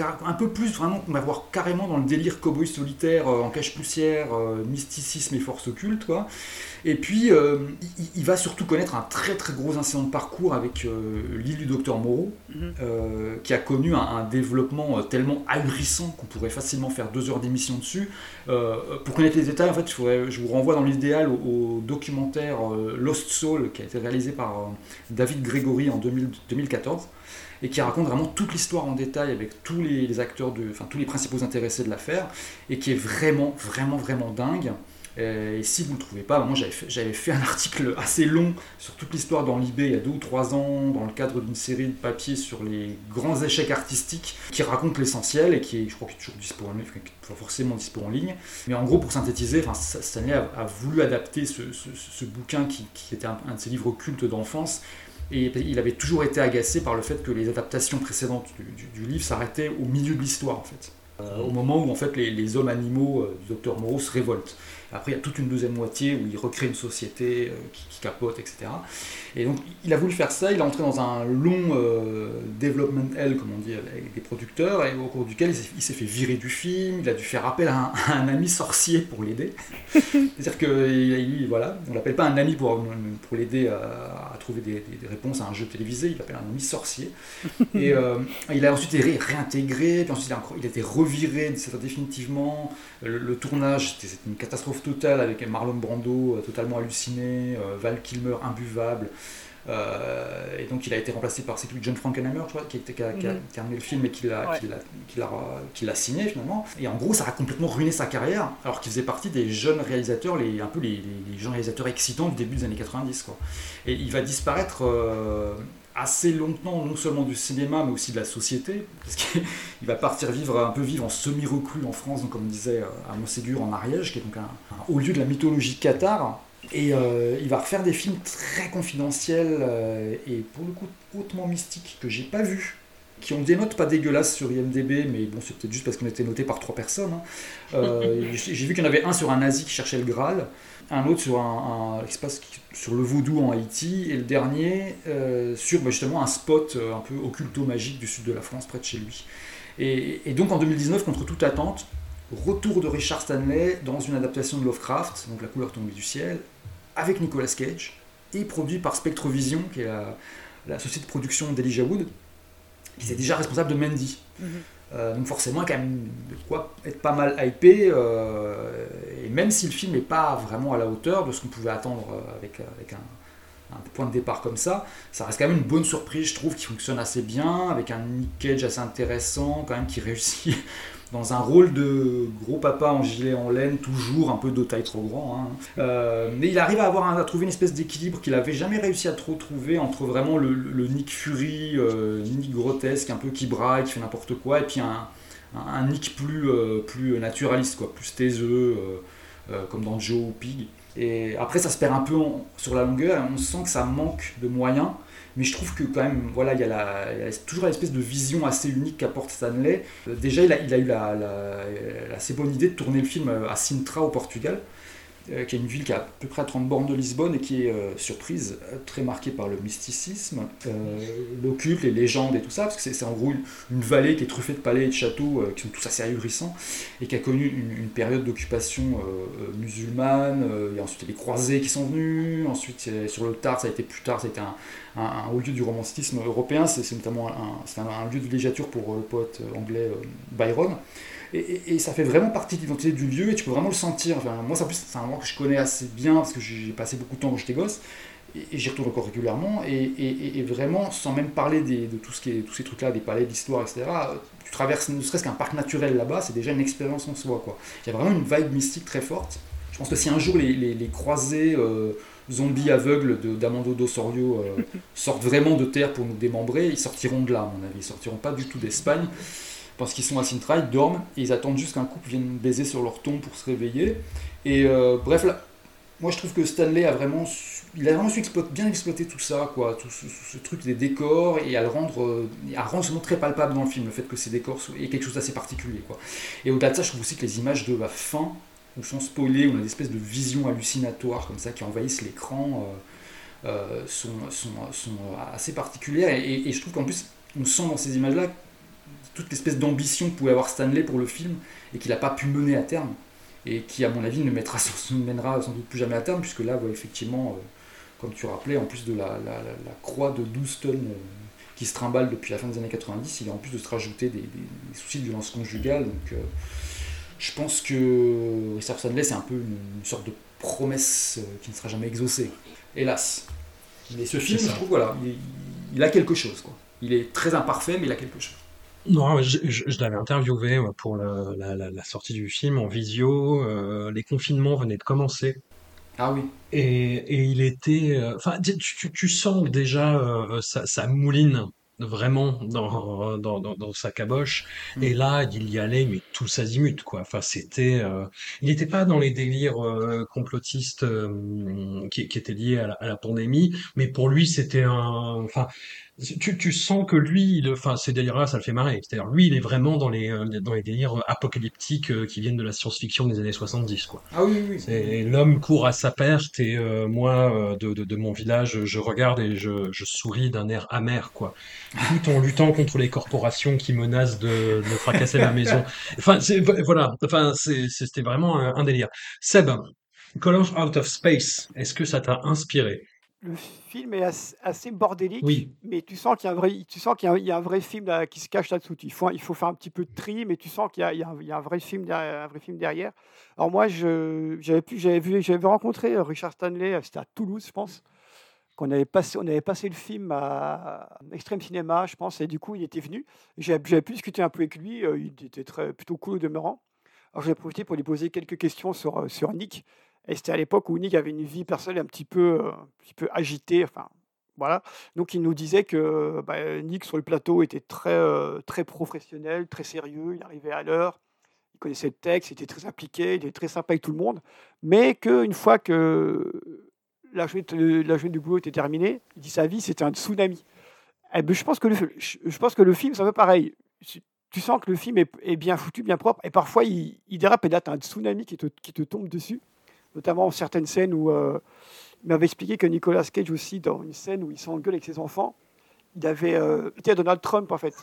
un peu plus vraiment qu'on va voir carrément dans le délire cowboy solitaire euh, en cache-poussière, euh, mysticisme et force occulte. Quoi. Et puis, euh, il, va surtout connaître un très très gros incident de parcours avec l'île du docteur Moreau, mhm. qui a connu un, développement tellement ahurissant qu'on pourrait facilement faire deux heures d'émission dessus. pour connaître les détails, en fait, je vous renvoie dans l'idéal au, documentaire Lost Soul, qui a été réalisé par David Gregory en 2014 et qui raconte vraiment toute l'histoire en détail avec tous les, acteurs, de, enfin tous les principaux intéressés de l'affaire, et qui est vraiment, vraiment, vraiment dingue. Et si vous ne le trouvez pas, moi j'avais fait, fait, un article assez long sur toute l'histoire dans l'IB il y a deux ou trois ans, dans le cadre d'une série de papiers sur les grands échecs artistiques, qui raconte l'essentiel et qui est, je crois, est toujours dispo en ligne, forcément dispo en ligne. Mais en gros, pour synthétiser, enfin, Stanley a, a voulu adapter ce, bouquin qui, qui était un, un, de ses livres cultes d'enfance et il avait toujours été agacé par le fait que les adaptations précédentes du, livre s'arrêtaient au milieu de l'histoire, en fait. Euh, au moment où en fait les, hommes animaux euh, du docteur Moreau se révoltent. Après, il y a toute une deuxième moitié où il recrée une société euh, qui, capote, etc. Et donc, il a voulu faire ça. Il est entré dans un long development L, comme on dit, avec des producteurs, et au cours duquel il s'est fait virer du film. Il a dû faire appel à un, ami sorcier pour l'aider. C'est-à-dire que voilà, on l'appelle pas un ami pour, pour l'aider à, trouver des, réponses à un jeu télévisé. Il l'appelle un ami sorcier. Et il a ensuite été réintégré. Puis ensuite, il a, été reviré définitivement. Le, tournage, c'était une catastrophe totale avec Marlon Brando euh, totalement halluciné, euh, Val Kilmer imbuvable. Euh, et donc il a été remplacé par c'est John Frankenheimer, tu vois, qui, qui, a, qui, a, mhm. le film et qui l'a signé finalement. Et en gros, ça a complètement ruiné sa carrière, alors qu'il faisait partie des jeunes réalisateurs, les, un peu les, les, jeunes réalisateurs excitants du début des années 90. Quoi. Et il va disparaître assez longtemps, non seulement du cinéma, mais aussi de la société, parce qu'il va partir vivre un peu vivre en semi-reclus en France, donc comme on disait euh, à Montségur en Ariège, qui est donc un, haut lieu de la mythologie cathare. Et euh, il va refaire des films très confidentiels euh, et pour le coup hautement mystiques que j'ai pas vus, qui ont des notes pas dégueulasses sur IMDb, mais bon, c'est peut-être juste parce qu'on était noté par trois personnes. Hein. j'ai vu qu'il y en avait un sur un nazi qui cherchait le Graal un autre sur le vaudou en Haïti, et le dernier euh, sur bah, justement un spot euh, un peu occulto-magique du sud de la France, près de chez lui. Et, donc en 2019, contre toute attente, retour de Richard Stanley dans une adaptation de Lovecraft, donc La couleur tombée du ciel, avec Nicolas Cage, et produit par Spectrovision, qui est la, société de production d'Elijah Wood, qui est déjà responsable de Mandy. Mm-hmm. Euh, donc forcément, quand même de quoi être pas mal hypé. Euh, et même si le film n'est pas vraiment à la hauteur de ce qu'on pouvait attendre euh, avec, avec un, un, point de départ comme ça, ça reste quand même une bonne surprise, je trouve, qui fonctionne assez bien, avec un Nick Cage assez intéressant, quand même, qui réussit dans un rôle de gros papa en gilet en laine, toujours un peu de taille trop grand. Hein. Euh, mais il arrive à, avoir à trouver une espèce d'équilibre qu'il avait jamais réussi à trop trouver entre vraiment le, Nick Fury, euh, Nick grotesque, un peu qui braille, qui fait n'importe quoi, et puis un, un, Nick plus, euh, plus naturaliste, quoi, plus taiseux, comme dans Joe ou Pig. Et après, ça se perd un peu sur la longueur, et on sent que ça manque de moyens mais je trouve que quand même, voilà, il y a, la, toujours l'espèce de vision assez unique qu'apporte Stanley. Euh, déjà, il a, il a eu la, assez bonne idée de tourner le film à Sintra au Portugal. Euh, qui est une ville qui est à peu près à 30 bornes de Lisbonne et qui est, euh, surprise, très marquée par le mysticisme, l'occulte, les légendes et tout ça, parce que c'est en gros une, vallée qui est truffée de palais et de châteaux qui sont tous assez ahurissants et qui a connu une, période d'occupation musulmane. il y a ensuite les croisés qui sont venus, ensuite sur le tard, ça a été plus tard, ça a été un, un, haut lieu du romantisme européen, c'est notamment un, un, lieu de villégiature pour le poète anglais Byron. Et, ça fait vraiment partie de l'identité du lieu et tu peux vraiment le sentir. Enfin, moi, c'est un endroit que je connais assez bien parce que j'ai passé beaucoup de temps quand j'étais gosse et, j'y retourne encore régulièrement. Et, vraiment, sans même parler de tout ce qui est, tous ces trucs-là, des palais, d'histoire, etc., tu traverses ne serait-ce qu'un parc naturel là-bas, c'est déjà une expérience en soi. Quoi. Il y a vraiment une vibe mystique très forte. Je pense que si un jour les, les, croisés. Euh, zombies aveugles d'Amando Dosorio euh, sortent vraiment de terre pour nous démembrer, ils sortiront de là, à mon avis. Ils sortiront pas du tout d'Espagne. Parce qu'ils sont assis ils dorment, et ils attendent juste qu'un couple vienne baiser sur leur tombe pour se réveiller. Et euh, bref, là, moi je trouve que Stanley a vraiment il a vraiment bien exploiter tout ça, quoi, tout ce, truc des décors, et à le rendre, euh, à rendre très palpable dans le film, le fait que ces décors soient quelque chose d'assez particulier. Quoi. Et au-delà de ça, je trouve aussi que les images de la fin, où sont spoilées, où on a des espèces de visions hallucinatoires comme ça qui envahissent l'écran, euh, sont, sont, sont, assez particulières. Et, et je trouve qu'en plus, on sent dans ces images-là toute l'espèce d'ambition que pouvait avoir Stanley pour le film, et qu'il n'a pas pu mener à terme et qui, à mon avis, ne, mettra, ne mènera sans doute plus jamais à terme, puisque là, effectivement, euh, comme tu rappelais, en plus de la, croix de 12 tonnes euh, qui se trimballe depuis la fin des années 90, il a en plus de se rajouter des, soucis de violence conjugale. Donc, euh, je pense que Richard Stanley, c'est un peu une, sorte de promesse qui ne sera jamais exaucée, hélas. Mais ce film, je trouve, voilà, il, a quelque chose. Quoi. Il est très imparfait, mais il a quelque chose. Non, je, je, l'avais interviewé pour la, la, sortie du film en visio. Euh, les confinements venaient de commencer. Ah oui. Et, et il était. Euh, enfin, tu, tu, tu, sens déjà euh, sa, mouline vraiment dans, dans, dans, sa caboche. Mm. Et là, il y allait, mais tous azimuts, quoi. Enfin, c'était. il n'était pas dans les délires complotistes qui, qui étaient liés à la, à la pandémie, mais pour lui, c'était un. Enfin tu, tu sens que lui, enfin ces délires-là, ça le fait marrer. C'est-à-dire lui, il est vraiment dans les euh, dans les délires apocalyptiques euh, qui viennent de la science-fiction des années 70, quoi. Ah oui, oui. C'est l'homme court à sa perte et euh, moi de, de, de, mon village, je regarde et je, je souris d'un air amer, quoi. Tout en luttant contre les corporations qui menacent de, de fracasser la maison. Enfin, c'est voilà. Enfin, c'était vraiment un, un délire. Seb, Colors Out of Space, est-ce que ça t'a inspiré? Film est assez, bordélique, oui. mais tu sens qu'il y a un vrai, tu sens qu'il y, a un vrai film là, qui se cache là-dessous. Il faut, il faut faire un petit peu de tri, mais tu sens qu'il y, y, a un vrai film derrière. Un vrai film derrière. Alors moi, j'avais j'avais vu, j'avais rencontré euh, Richard Stanley, euh, c'était à Toulouse, je pense. Qu'on avait passé, on avait passé le film à Extrême Cinéma, je pense, et du coup, il était venu. J'avais pu discuter un peu avec lui. Euh, il était très, plutôt cool au demeurant. Alors j'ai profité pour lui poser quelques questions sur, sur Nick. Et c'était à l'époque où Nick avait une vie personnelle un petit peu, euh, un petit peu agitée. Enfin, voilà. Donc il nous disait que bah, Nick sur le plateau était très, euh, très professionnel, très sérieux, il arrivait à l'heure, il connaissait le texte, il était très impliqué, il était très sympa avec tout le monde, mais qu'une fois que la journée, la du boulot était terminée, il dit sa vie c'était un tsunami. Eh ben, je, pense que le, pense que le film c'est un peu pareil. Tu sens que le film est, bien foutu, bien propre, et parfois il, il dérape et là tu as un tsunami qui te, qui te tombe dessus notamment certaines scènes où euh, il m'avait expliqué que Nicolas Cage aussi, dans une scène où il s'engueule avec ses enfants, il avait euh, été à Donald Trump en fait.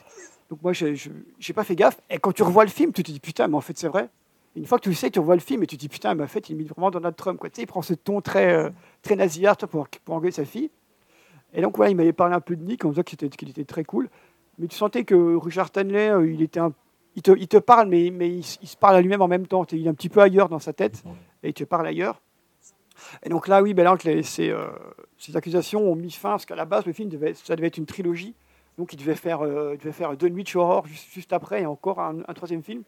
Donc moi, je n'ai pas fait gaffe. Et quand tu revois le film, tu te dis putain, mais en fait c'est vrai. une fois que tu le sais, tu revois le film et tu te dis putain, mais en fait il met vraiment Donald Trump. Tu sais, il prend ce ton très, euh, très nasillard pour, pour engueuler sa fille. Et donc voilà, il m'avait parlé un peu de Nick, en disant qu'il était, très cool. Mais tu sentais que Richard Stanley, il était il te, il te, parle, mais, mais il, se parle à lui-même en même temps. Il est un petit peu ailleurs dans sa tête et il te parle ailleurs. Et donc là, oui, ces, euh, ces, accusations ont mis fin, parce qu'à la base, le film, devait, ça devait être une trilogie. Donc il devait faire, euh, devait faire deux nuits Horror juste, après et encore un, troisième film.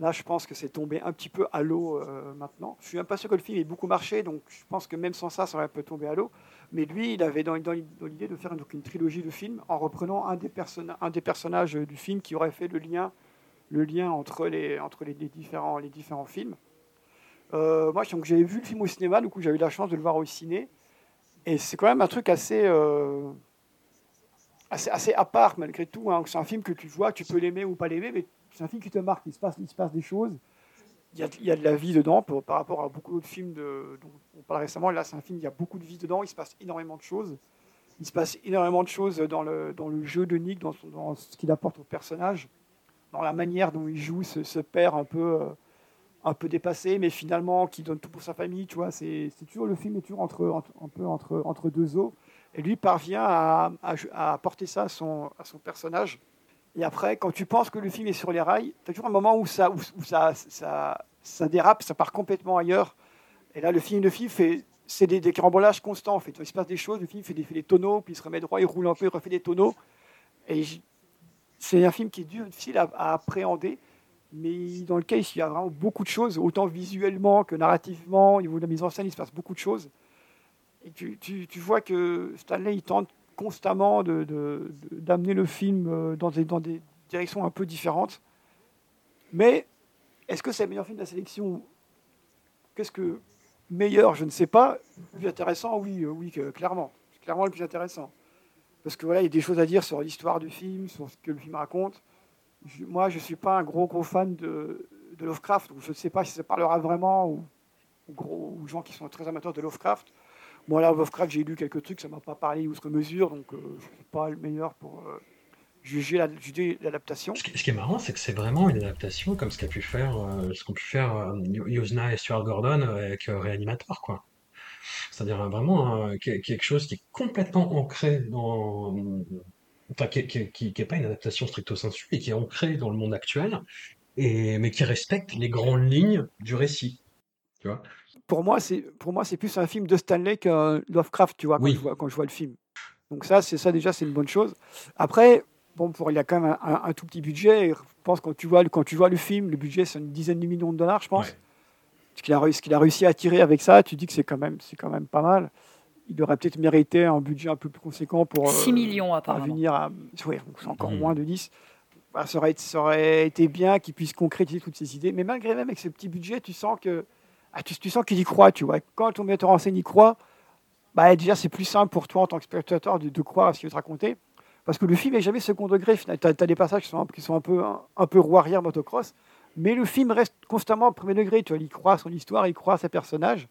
Là, je pense que c'est tombé un petit peu à l'eau euh, maintenant. Je suis même pas sûr que le film ait beaucoup marché, donc je pense que même sans ça, ça aurait un peu tombé à l'eau. Mais lui, il avait dans, l'idée de faire donc, une trilogie de films en reprenant un des, personnages du film qui aurait fait le lien entre les différents films. Euh, moi, j'avais vu le film au cinéma, du coup, j'ai eu la chance de le voir au ciné. Et c'est quand même un truc assez, euh, assez, assez, à part, malgré tout. Hein. C'est un film que tu vois, tu peux l'aimer ou pas l'aimer, mais c'est un film qui te marque. Il se passe, il se passe des choses. Il y, a, il y a de la vie dedans par rapport à beaucoup d'autres films dont on parle récemment. Là, c'est un film, il y a beaucoup de vie dedans. Il se passe énormément de choses. Il se passe énormément de choses dans le, dans le jeu de Nick, dans, ce qu'il apporte au personnage dans la manière dont il joue ce, père un peu, euh, un peu dépassé, mais finalement qui donne tout pour sa famille. Tu vois, c'est toujours le film est toujours entre, un peu entre, entre deux eaux. Et lui parvient à, à, apporter ça à son, à son personnage. Et après, quand tu penses que le film est sur les rails, tu as toujours un moment où ça, où, ça, ça, dérape, ça part complètement ailleurs. Et là, le film, le film fait, c'est des, des constants. Fait. Il se passe des choses, le film fait des, fait des tonneaux, puis il se remet droit, il roule un peu, il refait des tonneaux. Et c'est un film qui est difficile à, appréhender, mais dans lequel il y a vraiment beaucoup de choses, autant visuellement que narrativement, au niveau de la mise en scène, il se passe beaucoup de choses. Et tu, vois que Stanley, tente constamment d'amener de, le film euh, dans des, dans des directions un peu différentes. Mais est-ce que c'est le meilleur film de la sélection Qu'est-ce que meilleur, je ne sais pas. Plus intéressant, oui, oui, clairement. Clairement le plus intéressant. Parce que voilà, il y a des choses à dire sur l'histoire du film, sur ce que le film raconte. Moi, je ne suis pas un gros, gros fan de, Lovecraft, donc je ne sais pas si ça parlera vraiment aux, gens qui sont très amateurs de Lovecraft. Moi, là, Lovecraft, j'ai lu quelques trucs, ça ne m'a pas parlé outre mesure, donc euh, je ne suis pas le meilleur pour euh, juger l'adaptation. Ce, qui est marrant, c'est que c'est vraiment une adaptation comme ce qu'a pu faire, euh, ce qu'ont pu faire Yosna et Stuart Gordon avec Reanimator, quoi. C'est-à-dire vraiment quelque chose qui est complètement ancré dans. Enfin, qui n'est pas une adaptation stricto sensu, et qui est ancré dans le monde actuel, et, mais qui respecte les grandes lignes du récit. Tu vois pour moi, c'est pour moi c'est plus un film de Stanley qu'un Lovecraft, tu vois, quand, je vois, quand je vois le film. Donc ça, c'est ça déjà, c'est une bonne chose. Après, bon, pour il y a quand même un, tout petit budget. je pense quand tu vois quand tu vois le film, le budget c'est une dizaine de millions de dollars, je pense ce qu'il a, qu'il a réussi à tirer avec ça, tu dis que c'est quand même, c'est quand même pas mal. Il aurait peut-être mérité un budget un peu plus conséquent pour 6 euh, millions apparemment. venir à, oui, c'est encore mmh. moins de 10. Bah, ça, aurait, ça, aurait, été bien qu'il puisse concrétiser toutes ces idées. Mais malgré même avec ce petit budget, tu sens que ah, tu, sens qu'il y croit, tu vois. Quand ton metteur en scène y croit, bah, déjà c'est plus simple pour toi en tant que spectateur de, de croire à ce qu'il veut te raconter. Parce que le film n'est jamais second degré. Tu as, des passages qui sont, qui sont un peu, un, un peu roue arrière motocross, mais le film reste constamment au premier degré. Tu vois, il croit à son histoire, il croit à ses personnages.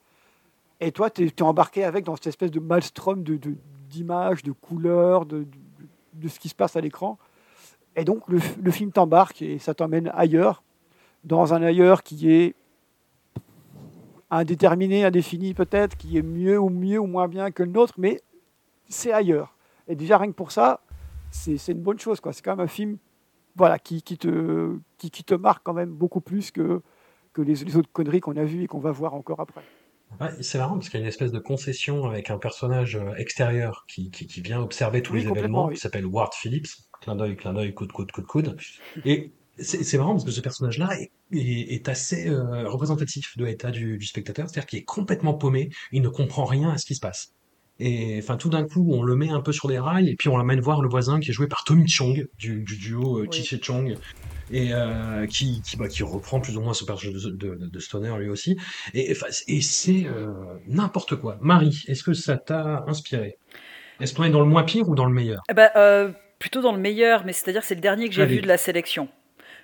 Et toi, tu es, embarqué avec dans cette espèce de maelstrom d'images, de, d'images, de, couleurs, de, de, ce qui se passe à l'écran. Et donc, le, le film t'embarque et ça t'emmène ailleurs, dans un ailleurs qui est indéterminé, indéfini peut-être, qui est mieux ou mieux ou moins bien que le nôtre, mais c'est ailleurs. Et déjà, rien que pour ça, c'est une bonne chose. C'est quand même un film voilà, qui, qui, te, qui, te marque quand même beaucoup plus que, que les, les autres conneries qu'on a vues et qu'on va voir encore après. C'est marrant parce qu'il y a une espèce de concession avec un personnage euh, extérieur qui, qui, qui vient observer tous les événements, qui s'appelle Ward Phillips, clin d'œil, clin d'œil, coude, coup de coude. Et c'est marrant parce que ce personnage-là est, est, assez euh, représentatif de l'état du, du spectateur, c'est-à-dire qu'il est complètement paumé, il ne comprend rien à ce qui se passe. Et enfin, tout d'un coup, on le met un peu sur les rails, et puis on l'amène voir le voisin qui est joué par Tommy Chong, du, duo euh, Chi Chong, et euh, qui, qui, bah, qui, reprend plus ou moins ce personnage de, de, Stoner lui aussi. Et, et c'est euh, n'importe quoi. Marie, est-ce que ça t'a inspiré? Est-ce qu'on est dans le moins pire ou dans le meilleur? Eh ben, euh, Plutôt dans le meilleur, mais c'est-à-dire c'est le dernier que j'ai vu de la sélection.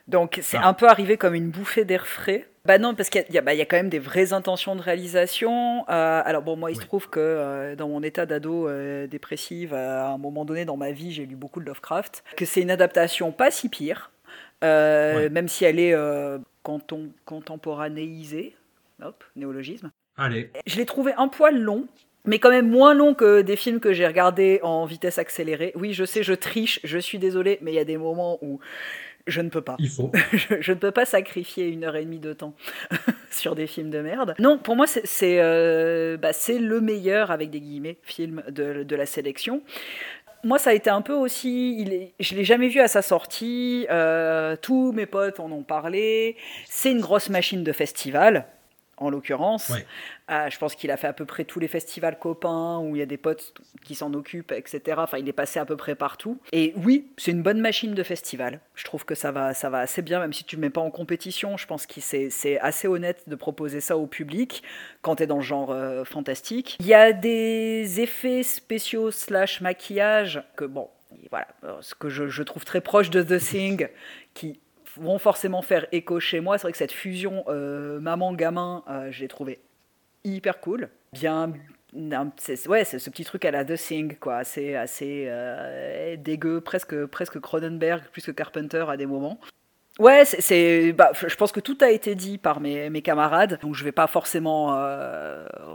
Donc c'est ah. un peu arrivé comme une bouffée d'air frais. Bah non, parce qu'il y, bah, y, a quand même des vraies intentions de réalisation. Euh, alors bon, moi, il se trouve que euh, dans mon état d'ado euh, dépressive, à un moment donné dans ma vie, j'ai lu beaucoup de Lovecraft, que c'est une adaptation pas si pire, même si elle est contemporanéisée. Hop, néologisme. Allez. Je l'ai trouvé un poil long, mais quand même moins long que des films que j'ai regardés en vitesse accélérée. Oui, je sais, je triche, je suis désolé, mais il y a des moments où je ne peux pas. Il faut. je, ne peux pas sacrifier une heure et demie de temps sur des films de merde. Non, pour moi, c'est euh, bah, le meilleur, avec des guillemets, film de, de la sélection moi, ça a été un peu aussi. Il est, je l'ai jamais vu à sa sortie. Euh, tous mes potes en ont parlé. C'est une grosse machine de festival en l'occurrence. Euh, je pense qu'il a fait à peu près tous les festivals copains où il y a des potes qui s'en occupent, etc. Enfin, il est passé à peu près partout. Et oui, c'est une bonne machine de festival. Je trouve que ça va, ça va assez bien, même si tu ne mets pas en compétition. Je pense que c'est assez honnête de proposer ça au public quand tu es dans le genre euh, fantastique. Il y a des effets spéciaux slash maquillage que, bon, voilà, ce que je, je trouve très proche de The Thing, qui vont forcément faire écho chez moi. C'est vrai que cette fusion euh, maman-gamin, euh, je l'ai trouvé hyper cool. Bien. Ouais, c'est ce petit truc à la The Thing, quoi. C'est assez euh, dégueu, presque, presque Cronenberg, plus que Carpenter à des moments. Ouais, c'est, bah, je pense que tout a été dit par mes, mes camarades, donc je vais pas forcément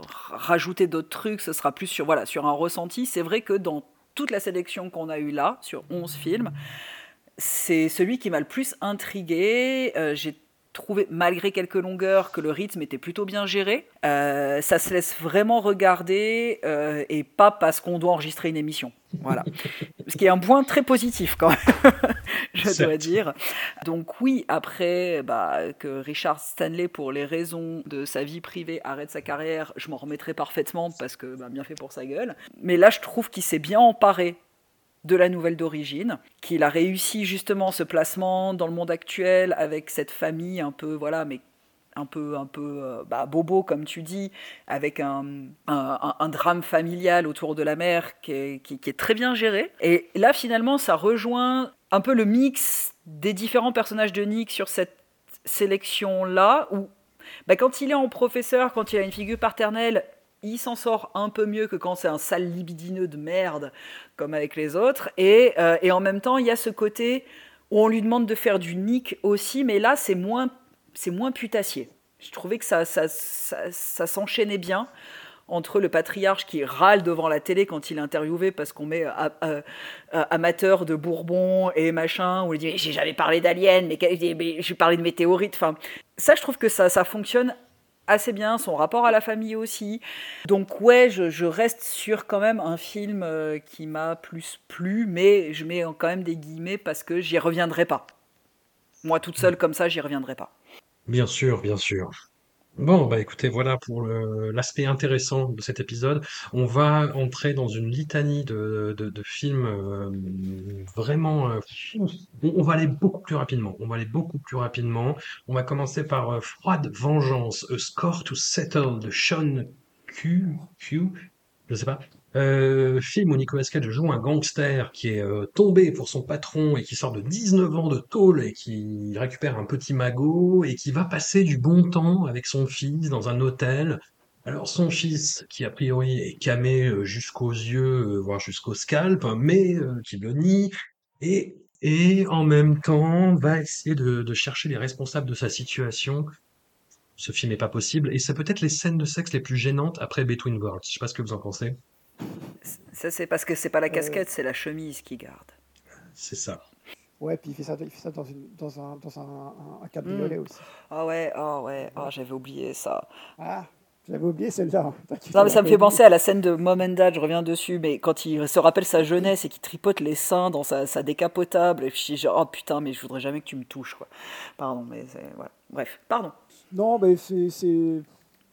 rajouter d'autres trucs, ce sera plus sur, voilà, sur un ressenti. C'est vrai que dans toute la sélection qu'on a eue là, sur 11 films, c'est celui qui m'a le plus intrigué. Euh, j'ai trouvé, malgré quelques longueurs, que le rythme était plutôt bien géré. Euh, ça se laisse vraiment regarder euh, et pas parce qu'on doit enregistrer une émission. Voilà. Ce qui est un point très positif quand même, je dois dire. Donc oui, après bah, que Richard Stanley, pour les raisons de sa vie privée, arrête sa carrière, je m'en remettrai parfaitement parce que bah, bien fait pour sa gueule. Mais là, je trouve qu'il s'est bien emparé de la nouvelle d'origine, qu'il a réussi justement ce placement dans le monde actuel avec cette famille un peu, voilà, mais un peu, un peu euh, bah, bobo, comme tu dis, avec un, un, drame familial autour de la mère qui est, très bien géré. Et là, finalement, ça rejoint un peu le mix des différents personnages de Nick sur cette sélection-là, où bah, quand il est en professeur, quand il a une figure paternelle, il s'en sort un peu mieux que quand c'est un sale libidineux de merde, comme avec les autres. Et, euh, et en même temps, il y a ce côté où on lui demande de faire du Nick aussi, mais là, c'est moins c'est moins putassier. Je trouvais que ça, ça, ça, s'enchaînait bien entre le patriarche qui râle devant la télé quand il est interviewé parce qu'on met amateur de Bourbon et machin, où il dit j'ai jamais parlé d'aliens, mais, mais j'ai parlé de météorites. Enfin, ça, je trouve que ça, ça fonctionne assez bien, son rapport à la famille aussi. Donc ouais, je, je reste sur quand même un film euh, qui m'a plus plu, mais je mets quand même des guillemets parce que j'y reviendrai pas. Moi toute seule comme ça, j'y reviendrai pas. Bien sûr, bien sûr. Bon, bah écoutez, voilà pour l'aspect intéressant de cet épisode. On va entrer dans une litanie de, de, films euh, vraiment... Euh, on, va aller beaucoup plus rapidement. On va aller beaucoup plus rapidement. On va commencer par euh, Froide Vengeance, A Score to Settle de Sean Q. Q. Je sais pas. Euh, film où Nicolas Cage joue un gangster qui est euh, tombé pour son patron et qui sort de 19 ans de tôle et qui récupère un petit magot et qui va passer du bon temps avec son fils dans un hôtel. Alors son fils, qui a priori est camé euh, jusqu'aux yeux, voire jusqu'au scalp, mais qui le nie, et, et en même temps va essayer de, de chercher les responsables de sa situation ce film n'est pas possible, et c'est peut-être les scènes de sexe les plus gênantes après Between Worlds. Je sais pas ce que vous en pensez. Ça, c'est parce que c'est pas la casquette, c'est la chemise qui garde. C'est ça. Ouais, puis il fait ça, il fait ça dans, une, dans, un, dans un, un cabriolet hmm. aussi. Ah ouais, ah ouais, ah, j'avais oublié ça. Ah, j'avais oublié celle-là. Non, mais ça me fait penser à la scène de Mom and Dad, je reviens dessus, mais quand il se rappelle sa jeunesse et qu'il tripote les seins dans sa, sa décapotable, et puis je dis, oh putain, mais je voudrais jamais que tu me touches, quoi. Pardon, mais voilà. Bref, pardon. Non, mais c'est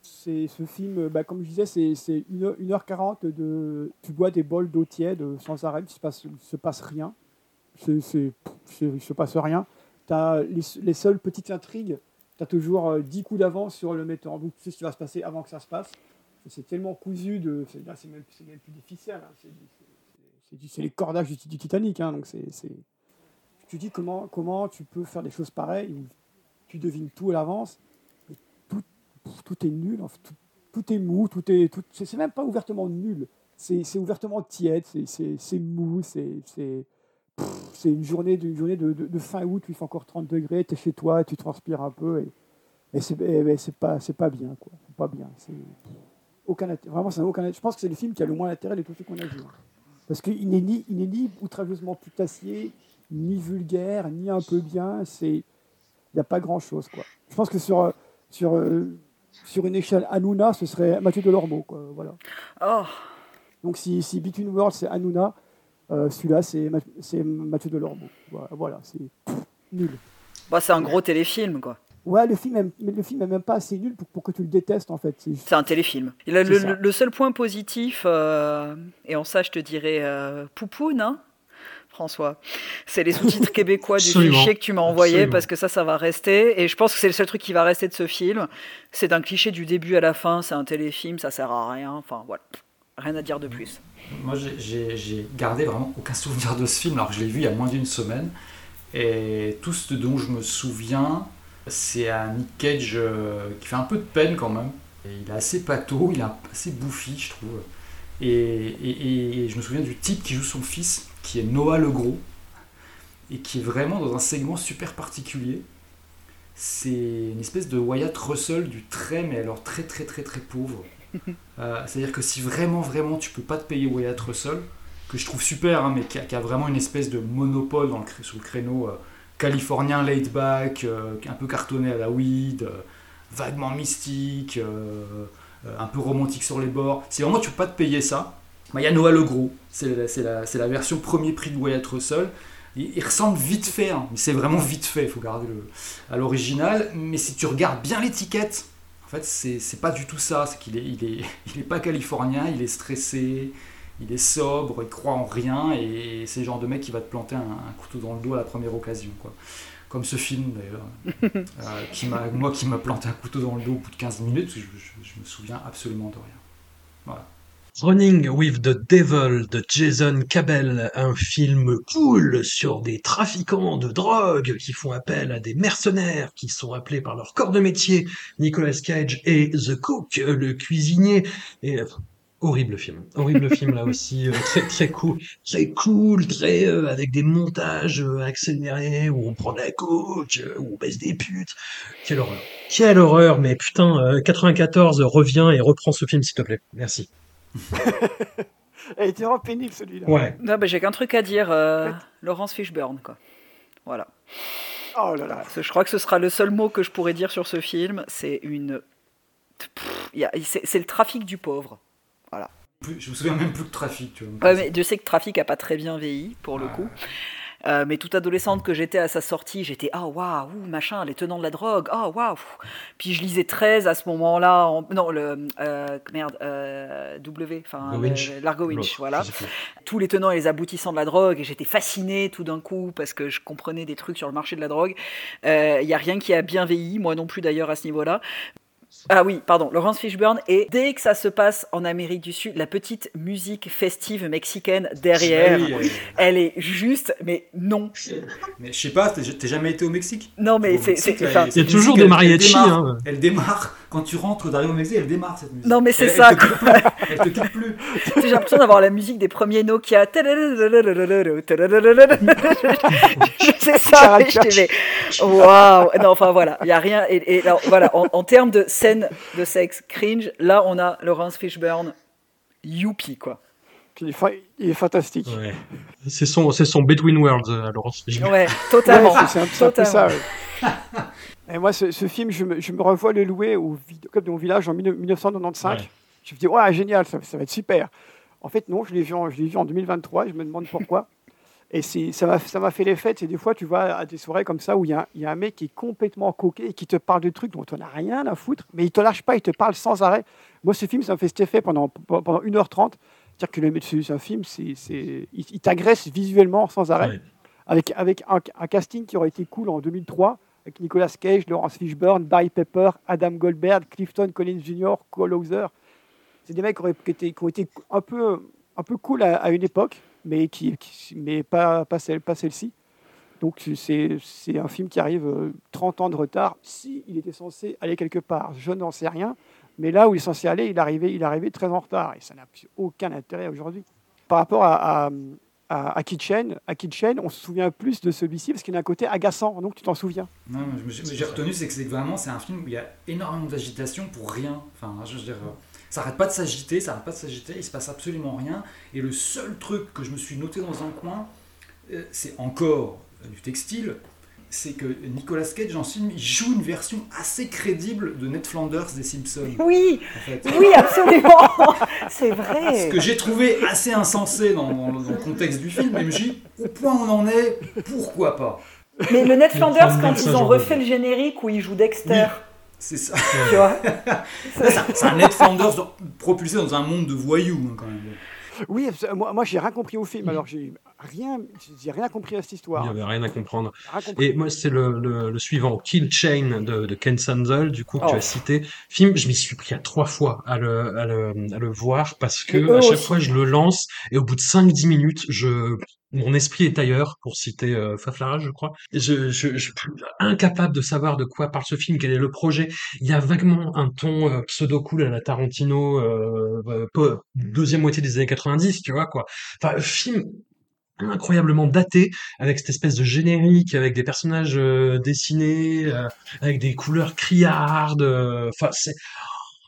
c'est ce film, bah, comme je disais, c'est 1h40 de. Tu bois des bols d'eau tiède sans arrêt, il se passe, se passe rien. il ne se passe rien. As les, seules petites intrigues, tu as toujours 10 euh, coups d'avance sur le metteur. Donc tu sais ce qui va se passer avant que ça se passe. C'est tellement cousu, de, là c'est même, même, plus difficile. Hein. C'est les cordages du, Titanic. Hein. donc tu dis comment, comment tu peux faire des choses pareilles tu devines tout à l'avance tout est nul, tout, est mou, tout est, tout, c'est même pas ouvertement nul, c'est ouvertement tiède, c'est mou, c'est une journée, d'une journée de, de, fin août il fait encore 30 degrés, tu es chez toi, tu transpires un peu, et, et c'est pas, pas bien, quoi. Pas bien. Aucun, vraiment, ça aucun Je pense que c'est le film qui a le moins d'intérêt de tous ceux qu'on a vus. Hein. Parce qu'il n'est ni, il ni outrageusement putassier, ni vulgaire, ni un peu bien. Il n'y a pas grand-chose. quoi. Je pense que sur, sur euh, sur une échelle Hanouna, ce serait Mathieu Delormeau. Quoi, voilà. Oh. Donc si, si Between Worlds c'est Hanouna, euh, celui-là c'est, c'est Mathieu Delormeau. Voilà, voilà c'est nul. Bah, c'est un gros téléfilm quoi. Ouais, le film, est, le film est même pas assez nul pour, pour que tu le détestes en fait. C'est, un téléfilm. Le, le, seul point positif, euh, et en ça je te dirais euh, Poupoune, hein François. C'est les sous-titres québécois du fichier que tu m'as envoyé parce que ça, ça va rester. Et je pense que c'est le seul truc qui va rester de ce film. C'est un cliché du début à la fin. C'est un téléfim, ça sert à rien. Enfin, voilà. Rien à dire de plus. Moi, j'ai gardé vraiment aucun souvenir de ce film alors que je l'ai vu il y a moins d'une semaine. Et tout ce dont je me souviens, c'est un Nick Cage euh, qui fait un peu de peine quand même. il est assez pâteau, il est assez bouffi, je trouve. et, je me souviens du type qui joue son fils qui est Noah Legros, et qui est vraiment dans un segment super particulier. C'est une espèce de Wyatt Russell du très, mais alors très très très très pauvre. Euh, c'est-à-dire que si vraiment vraiment tu peux pas te payer Wyatt Russell, que je trouve super, hein, mais qui a, vraiment une espèce de monopole dans le, sur le créneau euh, californien laid back, euh, un peu cartonné à la weed, vaguement mystique, un peu romantique sur les bords. Si vraiment tu peux pas te payer ça, bah, il y a Noah Legros, c'est la, la, version premier prix de Wyatt Russell. Il, il ressemble vite fait, hein, mais c'est vraiment vite fait, il faut garder le, à l'original. Mais si tu regardes bien l'étiquette, en fait, c'est pas du tout ça. C'est qu'il est, il est, il est pas californien, il est stressé, il est sobre, il croit en rien, et c'est le genre de mec qui va te planter un, un couteau dans le dos à la première occasion. Quoi comme ce film d'ailleurs, euh, qui moi qui m'a planté un couteau dans le dos au bout de 15 minutes, je, je, je me souviens absolument de rien. Voilà. Running with the Devil de Jason Cabell, un film cool sur des trafiquants de drogue qui font appel à des mercenaires qui sont appelés par leur corps de métier, Nicolas Cage et The Cook, le cuisinier. Et horrible film, horrible film là aussi, euh, très très cool, très cool, très euh, avec des montages euh, accélérés où on prend de la euh, où on baisse des putes. Quelle horreur, quelle horreur, mais putain, euh, 94 reviens et reprends ce film s'il te plaît, merci. Elle était vraiment pénible celui-là. Ouais. Non, bah, j'ai qu'un truc à dire, euh, Laurence Fishburne, quoi. Voilà. Oh là là. Je crois que ce sera le seul mot que je pourrais dire sur ce film. C'est une. Pff, il y a- C'est le trafic du pauvre. Plus- je me souviens même plus de trafic. Tu vois. Ouais, mais Dieu sait que Trafic a pas très bien vieilli, pour le Ouais. coup. Euh, mais toute adolescente que j'étais à sa sortie, j'étais ah waouh, ouh, machin, les tenants de la drogue, ah waouh. Puis je lisais 13 à ce moment-là, en- non le euh, merde, euh, W, enfin Largo Winch. Voilà. Tous les tenants et les aboutissants de la drogue, et j'étais fascinée tout d'un coup parce que je comprenais des trucs sur le marché de la drogue. Il y a rien qui a bien vieilli, moi non plus d'ailleurs à ce niveau-là. Ah oui, pardon, Laurence Fishburne. Et dès que ça se passe en Amérique du Sud, la petite musique festive mexicaine derrière, Ah oui, elle est juste, mais non. mais je sais pas, t'es jamais été au Mexique? Non, mais c'est. Il y a toujours des mariachis, démarre- hein. Elle démarre quand tu rentres d'arriver au Mexique, elle démarre cette musique. Non, mais c'est ça, Elle te, quitte plus, elle te quitte plus. J'ai l'impression d'avoir la musique des premiers Nokia. C'est ça, je waouh! Non, enfin voilà, il n'y a rien. Et, et alors, voilà, en, en termes de scène de sexe cringe, là on a Laurence Fishburne, youpi quoi. Il est, fa- il est fantastique. Ouais. C'est son, c'est son Between Worlds, euh, Laurence. Ouais, totalement. Ouais, c'est- c'est un, un peu ça. totalement. ouais. Et moi, ce, ce film, je me, je me revois le louer au vidéoclub de mon village en 19- 1995. Ouais. Je me dis, ouais, génial, ça, ça va être super. En fait, non, je l'ai vu, en- je l'ai vu en 2023, je me demande pourquoi. Et ça m'a fait l'effet, c'est des fois, tu vois, à des soirées comme ça où il y, a un- il y a un mec qui est complètement coqué et qui te parle de trucs dont on n'a rien à foutre, mais il te lâche pas, il te parle sans arrêt. Moi, ce film, ça me fait cet effet pendant, pendant 1h30. C'est-à-dire que le c'est un film, c'est, c'est- il, il t'agresse visuellement sans arrêt Ouais. avec, avec un, un casting qui aurait été cool en 2003, avec Nicolas Cage, Laurence Fishburne, Barry Pepper, Adam Goldberg, Clifton Collins Jr., Cole Hauser. C'est des mecs qui, auraient- qui étaient- qui ont été un peu, un peu cool à, à une époque, mais, qui, mais pas, pas, celle, pas celle-ci. Donc c'est un film qui arrive euh, 30 ans de retard. Si il était censé aller quelque part, je n'en sais rien. Mais là où il est censé aller, il arrivé, il arrivé très en retard. Et ça n'a aucun intérêt aujourd'hui. Par rapport à, à, à, à Kitchen, à on se souvient plus de celui-ci parce qu'il a un côté agaçant. Donc tu t'en souviens? Non, j'ai retenu, c'est que c'est vraiment c'est un film où il y a énormément d'agitation pour rien. Enfin, je veux dire, euh, ça arrête pas de s'agiter, ça arrête pas de s'agiter, il se passe absolument rien. Et le seul truc que je me suis noté dans un coin, euh, c'est encore euh, du textile, c'est que Nicolas Cage dans ce film, il joue une version assez crédible de Ned Flanders des Simpsons. Oui, En fait. oui, absolument. C'est Ce vrai. que j'ai trouvé assez insensé dans, dans- dans le contexte du film, mais je me suis dit, au point où on en est, pourquoi pas Mais le Ned Flanders, quand ils ont refait le générique où il joue Dexter, C'est ça. tu vois. C'est un- Ned Flanders propulsé dans un monde de voyous, hein, quand même. Oui, moi, moi j'ai rien compris au film. Alors j'ai rien, j'ai rien compris à cette Il histoire. n'y avait rien à comprendre. Rien. Et moi, c'est le, le, le suivant, Kill Chain de, de Ken Sanzel, du coup, que tu Oh. as cité. Film, je m'y suis pris à trois fois à le, à le, à le voir parce que à chaque aussi. fois, je le lance et au bout de 5-10 minutes, je, mon esprit est ailleurs, pour citer euh, Faflara, je crois. Je, je, je suis incapable de savoir de quoi parle ce film, quel est le projet. Il y a vaguement un ton euh, pseudo-cool à la Tarantino, euh, euh, deuxième moitié des années 90, tu vois, quoi. Enfin, film incroyablement daté avec cette espèce de générique avec des personnages euh, dessinés euh, avec des couleurs criardes enfin c'est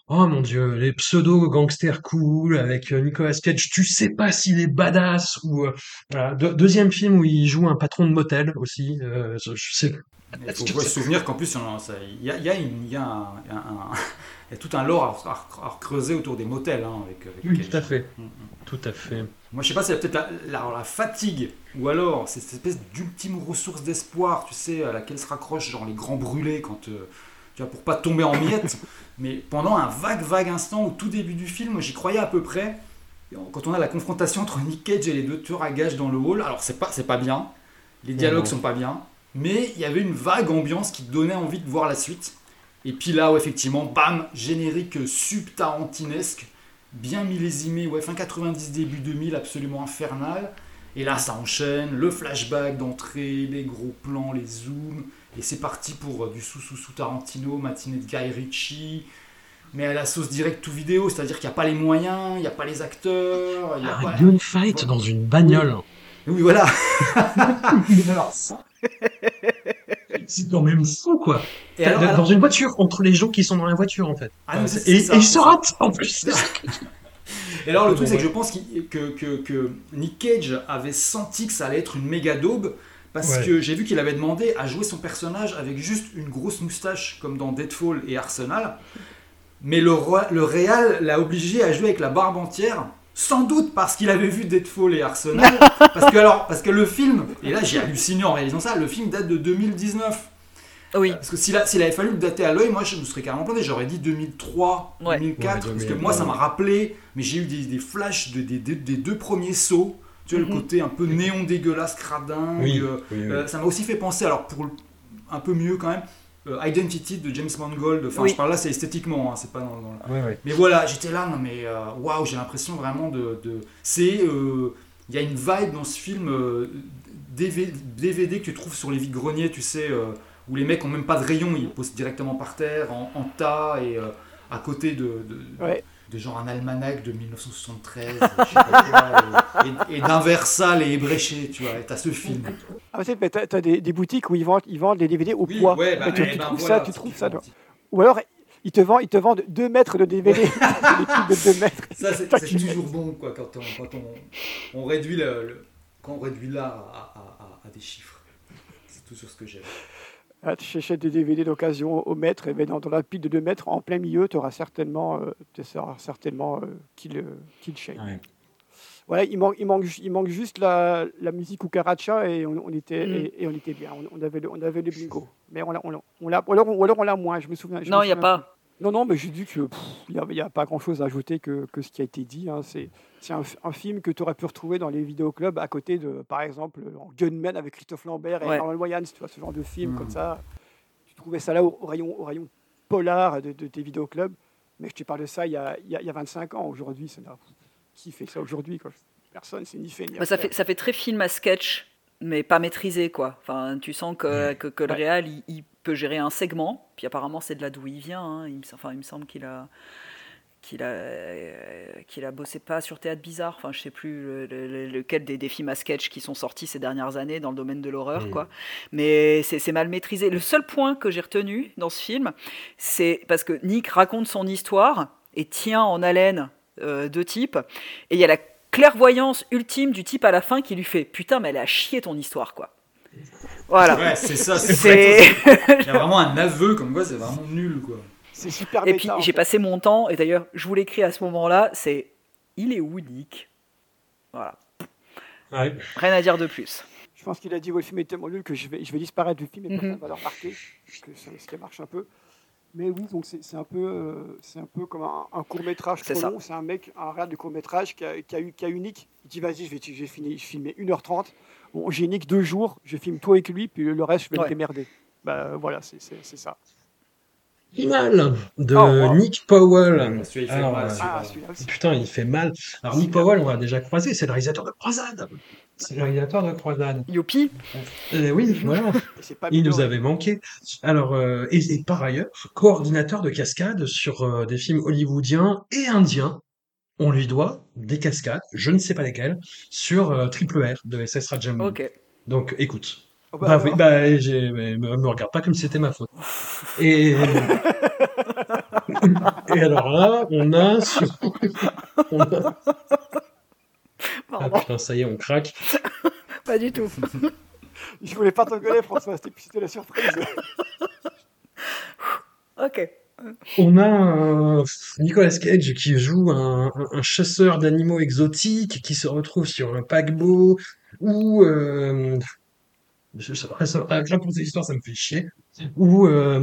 oh mon dieu les pseudo gangsters cool avec euh, Nicolas Cage tu sais pas s'il est badass ou euh, voilà. De- deuxième film où il joue un patron de motel aussi euh, je, je sais Il faut faut se souvenir qu'en plus, il y a- ça- il y a, il y a une- il y a un- un- un- il y a tout un lore à, à- à creuser autour des motels. hein, avec, avec oui Cage. tout à fait Mm, mm. tout à fait Moi, je sais pas, c'est peut-être la, la- la fatigue, ou alors c'est cette espèce d'ultime ressource d'espoir, tu sais, à laquelle se raccrochent genre les grands brûlés quand, euh, tu vois, pour pas tomber en miettes. Mais pendant un vague, vague instant, au tout début du film, j'y croyais à peu près. quand on a la confrontation entre Nick Cage et les deux tueurs à gages dans le hall, alors c'est pas, c'est pas bien, les dialogues sont pas bien, mais il y avait une vague ambiance qui donnait envie de voir la suite. Et puis là, ouais, effectivement, bam, générique sub-tarantinesque, bien millésimé, ouais, fin 90, début 2000, absolument infernal. Et là, ça enchaîne, le flashback d'entrée, les gros plans, les zooms, et c'est parti pour euh, du sous-sous-sous Tarantino, matinée de Guy Ritchie, mais à la sauce direct tout vidéo, c'est-à-dire qu'il n'y a pas les moyens, il n'y a pas les acteurs, il n'y a Un pas... gunfight dans une bagnole. Oui, voilà. alors ça. C'est quand même fou, quoi. Et alors, dans alors- une voiture, entre les gens qui sont dans la voiture, en fait. Ah non, et, c'est ça, et ils se ratent, en plus. Et alors le truc Bon, c'est que je pense que, que, que Nick Cage avait senti que ça allait être une méga daube parce Ouais. que j'ai vu qu'il avait demandé à jouer son personnage avec juste une grosse moustache comme dans Deadfall et Arsenal. Mais le, roi- le réal l'a obligé à jouer avec la barbe entière. Sans doute parce qu'il avait vu Deadfall et Arsenal. parce, que, alors, parce que le film, et là j'ai halluciné en réalisant ça, le film date de 2019. Oui. Parce que s'il avait fallu le dater à l'œil, moi je me serais carrément planté. J'aurais dit 2003, Ouais. 2004. Ouais, parce que 2000, moi ça m'a rappelé, mais j'ai eu des, des flashs de- des, des- des deux premiers sauts. Tu vois, Mhm. le côté un peu néon dégueulasse, cradin. Oui, euh, oui, oui. euh, ça m'a aussi fait penser, alors pour un peu mieux quand même, euh, Identity de James Mangold. Enfin, je parle là, c'est esthétiquement, hein, c'est pas dans, ouais. mais voilà, j'étais là, non mais waouh, j'ai l'impression vraiment de. de- c'est. Il y a une vibe dans ce film DV DVD que tu trouves sur les vides-greniers, tu sais, euh, où les mecs ont même pas de rayon, ils posent directement par terre, en, en tas, et euh, à côté de. de Ouais. De genre un almanach de 1973, je sais pas quoi, et, et, et d'un Versal et ébréché, tu vois, et t'as ce film. Ah, peut-être, mais t'as, t'as des, des boutiques où ils vendent, ils vendent des DVD au Oui, poids. ouais, bah, tu, eh tu ben trouves voilà, ça, tu trouves ça. Ou alors, ils te vendent, ils te vendent 2 mètres de DVD. des trucs de 2 mètres. Ça, c'est toujours bon, quoi, quand on, quand on, on réduit le, le- quand on réduit l'art à, à- à- à des chiffres. C'est toujours ce que j'aime. Ah, tu achètes des DVD d'occasion au mètre, et ben dans, dans la pile de 2 mètres, en plein milieu, tu auras certainement, euh, tu auras certainement euh, Kill, euh, Kill Shane. Ouais. Voilà, il manque, il manque, il manque juste la, la musique Cucaracha et on, on était, Mm. et, et on était bien. On, on avait le, on avait le bingo. Mais on l'a, on l'a, ou alors, on l'a moins, je me souviens. je Non, il n'y a pas. Non, non, mais j'ai dit que pff, il n'y a, pas grand-chose à ajouter que, que ce qui a été dit. hein. C'est, un, un film que tu aurais pu retrouver dans les vidéoclubs à côté de, par exemple, en Gunman avec Christophe Lambert et Ouais. Norman Wayans, tu vois, ce genre de film Mm. comme ça. Tu trouvais ça là au, au rayon, au rayon polar de, de tes vidéoclubs. Mais je te parle de ça il y a, il y a, il y a 25 ans. Aujourd'hui, ça qui fait ça aujourd'hui Personne, c'est ni fait ni Bah, ça, fait, ça fait très film à sketch, mais pas maîtrisé, quoi. Enfin, tu sens que, que, que le Ouais. réal, il, il peut gérer un segment, puis apparemment, c'est de là d'où il vient. hein. Il, me, enfin, il me semble qu'il a, qu'il a, euh, qu'il a bossé pas sur Théâtre Bizarre. Enfin, je sais plus le- le- le- lequel des, des films à sketch qui sont sortis ces dernières années dans le domaine de l'horreur, Mm. quoi. Mais c'est c'est mal maîtrisé. Le seul point que j'ai retenu dans ce film, c'est parce que Nick raconte son histoire et tient en haleine euh, deux types, et il y a la clairvoyance ultime du type à la fin qui lui fait Putain, mais elle a chié ton histoire, quoi. Voilà. Ouais, c'est ça. C'est. Il y a vraiment un aveu comme quoi c'est vraiment nul, quoi. C'est super Et méta, puis j'ai passé mon temps, et d'ailleurs je vous l'écris à ce moment-là, c'est Il est où Nick Voilà. Ouais. Rien à dire de plus. Je pense qu'il a dit ouais, le film est tellement nul que je vais, je vais disparaître du film et Mhm. personne va le remarquer. Que ça, ce qui marche un peu. Mais oui, donc c'est un peu, euh, c'est un peu comme un, court métrage C'est trop ça. long. C'est un mec, un réal de court métrage qui a, qui a eu, qui a eu Nick. Il dit vas-y, je vais, je vais finir, filmer 1h30. Bon, j'ai Nick deux jours, je filme toi avec lui, puis le reste, je vais Ouais. le démerder. Bah voilà, c'est ça. Mal de Oh, wow. Nick Powell. Alors, mal, euh. Ah, celui-là aussi. Putain, il fait mal. Alors, Nick Powell, on l'a déjà croisé, c'est le réalisateur de Croisade. C'est le réalisateur de Croisade. Youpi Euh, oui, voilà. Pas Il nous avait manqué. Alors, euh, et, et par ailleurs, coordinateur de cascades sur euh, des films hollywoodiens et indiens. On lui doit des cascades, je ne sais pas lesquelles, sur euh, Triple R de SS Rajamouli. Ok. Donc, écoute. Oh, bah, Bah, oui, bah, j'ai, mais me, me regarde pas comme si c'était ma faute. Et, et alors là, on a sur, on a- ah Pardon, putain, ça y est, on craque. pas du tout. Je voulais pas t'engueuler, François, c'était c'était la surprise. Ok. On a Nicolas Cage qui joue un, chasseur d'animaux exotiques qui se retrouve sur un paquebot où euh, je, je, raconter l'histoire, ça me fait chier. Où euh,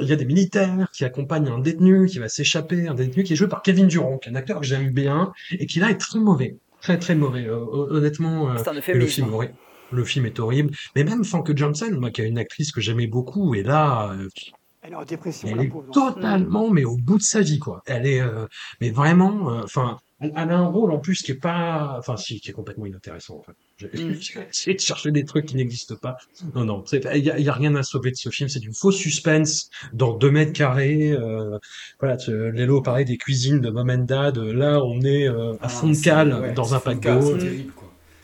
il y a des militaires qui accompagnent un détenu qui va s'échapper, un détenu qui est joué par Kevin Durand, qui est un acteur que j'aime bien et qui là est très mauvais, très très mauvais. Euh, honnêtement, euh, le film, le film est horrible. Mais même Frank Johnson, moi qui a une actrice que j'aimais beaucoup, et là, euh, elle est en dépression. Elle est totalement, mais au bout de sa vie, quoi. Elle est, euh, mais vraiment, euh, enfin, elle, a un rôle en plus qui est pas, enfin, si, qui est complètement inintéressant. En fait. J'ai mm. essayé de chercher des trucs qui n'existent pas. Non, non, il y a, y a, rien à sauver de ce film. C'est du faux suspense dans deux mètres carrés. Euh, voilà, Lélo parlait des cuisines de Mom and Dad. Là, on est euh, à ah, fond de cale dans un paquebot.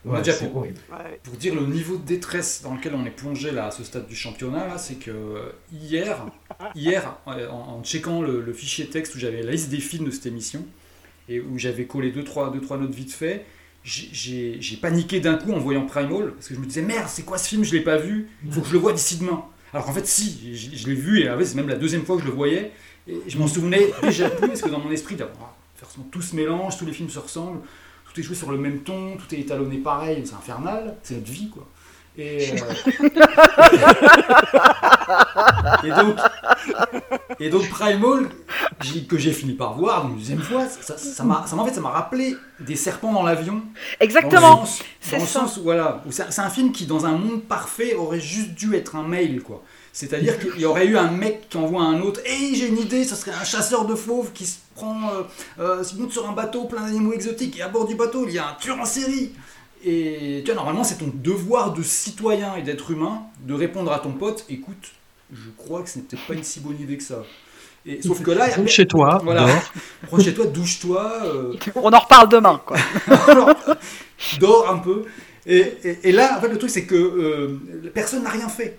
Pour, dire le niveau de détresse dans lequel on est plongé là, à ce stade du championnat, c'est que hier, hier en, checkant le, fichier texte où j'avais la liste des films de cette émission, et où j'avais collé 2-3 deux, trois, deux, trois notes vite fait, j'ai paniqué d'un coup en voyant Primal, parce que je me disais merde, c'est quoi ce film, je l'ai pas vu, il faut que je le vois d'ici demain. Alors qu'en fait, si, je, l'ai vu, et c'est même la deuxième fois que je le voyais, et je m'en souvenais déjà plus, parce que dans mon esprit, tout se mélange, tous les films se ressemblent tout est joué sur le même ton, tout est étalonné pareil, c'est infernal, c'est notre vie quoi. Et, euh, et, donc, et donc Primal, que j'ai fini par voir une deuxième fois, ça, ça, m'a, en fait, ça m'a rappelé des serpents dans l'avion. Exactement. Dans le sens, où, voilà, c'est un film qui, dans un monde parfait, aurait juste dû être un mail, quoi. C'est-à-dire qu'il y aurait eu un mec qui envoie un autre, et j'ai une idée, ça serait un chasseur de fauves qui se prend, euh, euh monte sur un bateau plein d'animaux exotiques, et à bord du bateau, il y a un tueur en série. Et tu vois, normalement, c'est ton devoir de citoyen et d'être humain de répondre à ton pote, écoute, je crois que ce n'est peut-être pas une si bonne idée que ça. Et, sauf que là, rentre chez toi, voilà, rentre chez toi, douche-toi. Euh. On en reparle demain, quoi. dors un peu. Et, et, là, en fait, le truc, c'est que euh, personne n'a rien fait.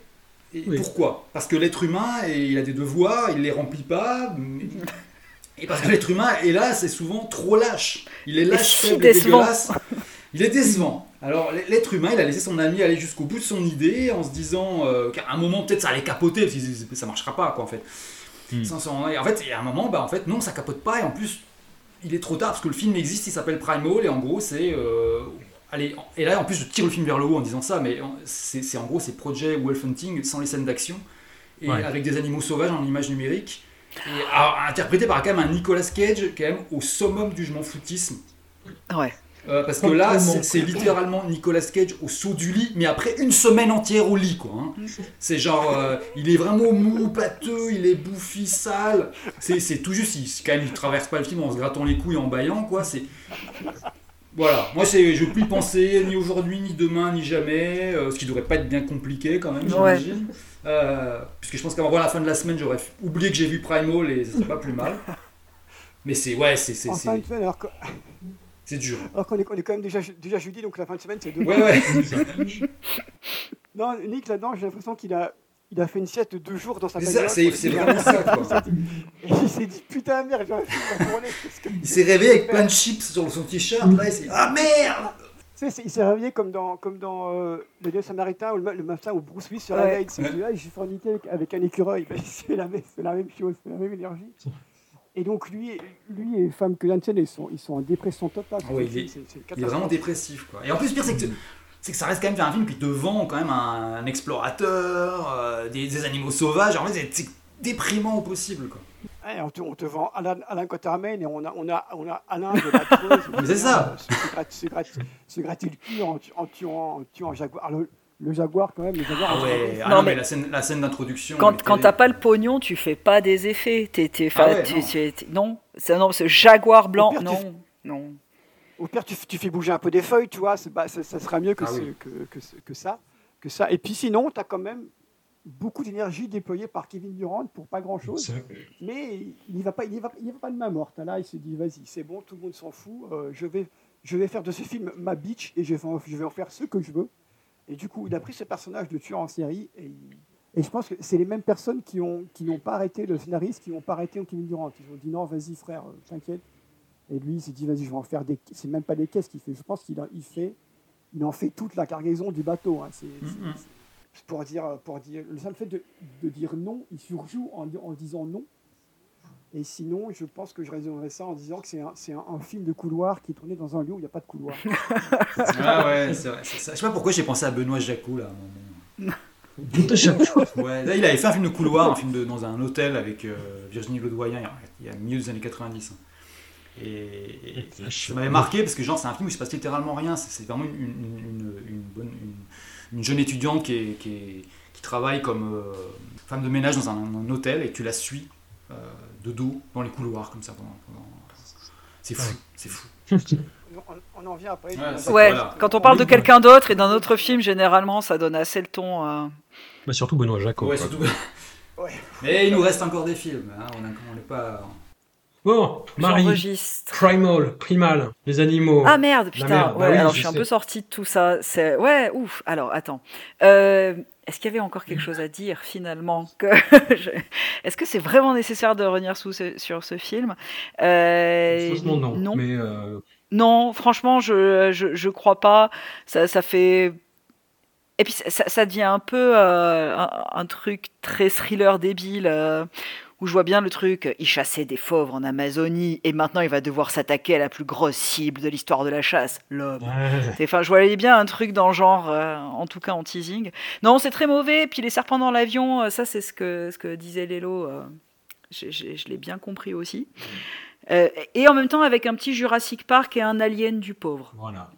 Et Pourquoi? Parce que l'être humain, il a des devoirs, il les remplit pas. Et parce que l'être humain est là, c'est souvent trop lâche. Il est lâche, faible, dégueulasse. Il est décevant. Alors l'être humain, il a laissé son ami aller jusqu'au bout de son idée en se disant euh, qu'à un moment peut-être ça allait capoter, parce que ça marchera pas quoi en fait. Hmm. En fait, il y a un moment, bah en fait non, ça capote pas et en plus il est trop tard parce que le film existe, il s'appelle Primal et en gros c'est euh, allez et là en plus je tire le film vers le haut en disant ça, mais c'est en gros c'est Project Wolf Hunting sans les scènes d'action et avec des animaux sauvages en image numérique. Et, interprété par quand même un Nicolas Cage quand même au summum du je m'en foutisme. Ouais. Euh, parce que là, c'est littéralement Nicolas Cage au saut du lit, mais après une semaine entière au lit, quoi. Hein. C'est genre, euh, il est vraiment mou, pâteux, il est bouffi, sale. C'est tout juste, il, quand même, il traverse pas le film en se grattant les couilles, en baillant, quoi. C'est voilà, moi c'est, je ne peux plus penser ni aujourd'hui, ni demain, ni jamais, euh, ce qui devrait pas être bien compliqué quand même, j'imagine. puisque je pense qu'avant la fin de la semaine, j'aurais oublié que j'ai vu Primal et ce serait pas plus mal. Mais c'est, ouais, c'est. c'est, c'est dur. Alors qu'on est, on est, quand même déjà, déjà jeudi, donc la fin de semaine, c'est demain. Ouais, ouais. non, Nick, là-dedans, j'ai l'impression qu'il a, il a fait une sieste de deux jours dans sa bagnole. C'est vraiment ça, quoi. Et il s'est dit, putain, merde, j'ai que... Il s'est réveillé avec plein de chips sur son t-shirt, là, il s'est dit, ah merde il s'est réveillé comme dans, comme dans euh, Le Dieu Samaritain ou le, le matin où Bruce Willis sur la veille. Il s'est dit, ah, forniqué avec, avec, un écureuil. Ben, c'est la, la, même chose, c'est la même énergie. Et donc lui, lui et femme que Janssen, ils sont, ils sont en dépression totale. Ah il, est, vraiment dépressif. Quoi. Et en plus, pire, c'est que, c'est que ça reste quand même un film qui te vend quand même un, explorateur, euh, des, animaux sauvages. En fait, c'est déprimant au possible. Quoi. on, te, on, te, vend Alain, Alain et on a, on a, on a Alain de la Creuse. c'est ça. Se gratter le cul en, en, tuant, en tuant Jaguar. Alors, le Jaguar quand même. Le Jaguar, ah ouais, ah non, mais, la scène, la scène d'introduction. Quand, quand t'as pas le pognon, tu fais pas des effets. T'es, t'es, ah non, c'est non, ce Jaguar blanc, non, non. Au pire, tu, tu, fais bouger un peu des feuilles, tu vois, bah, ça, ça, sera mieux que, ah que, que, que, ça, que ça. Et puis sinon, tu as quand même beaucoup d'énergie déployée par Kevin Durant pour pas grand chose. Mais il n'y va pas, il va, il va pas de main morte. Là, il se dit, vas-y, c'est bon, tout le monde s'en fout. Euh, je vais, je vais faire de ce film ma bitch et je vais je vais en faire ce que je veux. Et du coup, il a pris ce personnage de tueur en série et, et je pense que c'est les mêmes personnes qui n'ont qui pas arrêté le scénariste, qui n'ont pas arrêté Kevin Durant. Ils ont dit non, vas-y frère, euh, t'inquiète. Et lui, il s'est dit vas-y, je vais en faire des. C'est même pas des caisses qu'il fait. Je pense qu'il il fait, il en fait toute la cargaison du bateau. Hein. C'est pour dire, pour dire, le simple fait de, de dire non, il surjoue en, en disant non. Et sinon, je pense que je résumerais ça en disant que c'est un, un, un, film de couloir qui est tourné dans un lieu où il n'y a pas de couloir. ah ouais, c'est vrai. Ça. Je sais pas pourquoi j'ai pensé à Benoît Jacou là. ouais, là, il avait fait un film de couloir, un film de, dans un hôtel avec euh, Virginie Ledoyen il y a milieu des années 90. Et, ça m'avait marqué parce que genre c'est un film où il se passe littéralement rien. C'est vraiment une, une, une, bonne, une, jeune étudiante qui, qui, qui travaille comme euh, femme de ménage dans un, hôtel et tu la suis euh, de dos dans les couloirs comme ça pendant. C'est fou, c'est fou. on, en vient après. Ouais, quand on parle de quelqu'un d'autre et d'un autre film, généralement, ça donne assez le ton. Euh... Bah surtout Benoît Jacques. Ouais, surtout... ouais. Mais il nous reste encore des films. Hein. On n'est pas. Bon, Marie, Primal, Primal, les animaux. Ah merde, putain. Ouais, bah alors je, suis un peu sorti de tout ça. C'est ouais, ouf. Alors attends. Euh, est-ce qu'il y avait encore quelque chose à dire finalement que Est-ce que c'est vraiment nécessaire de revenir sous sur ce film? Euh... non. non. Mais euh, non, franchement, je, je, je crois pas. Ça, ça fait. Et puis ça, ça devient un peu euh, un, truc très thriller débile. Euh, où je vois bien le truc, il chassait des fauves en Amazonie et maintenant il va devoir s'attaquer à la plus grosse cible de l'histoire de la chasse, l'homme. Enfin, je voyais bien un truc dans le genre, euh, en tout cas en teasing. Non, c'est très mauvais. Puis les serpents dans l'avion, ça c'est ce que, ce que disait Lélo. je, je l'ai bien compris aussi. Euh, et en même temps avec un petit Jurassic Park et un Alien du pauvre. Voilà.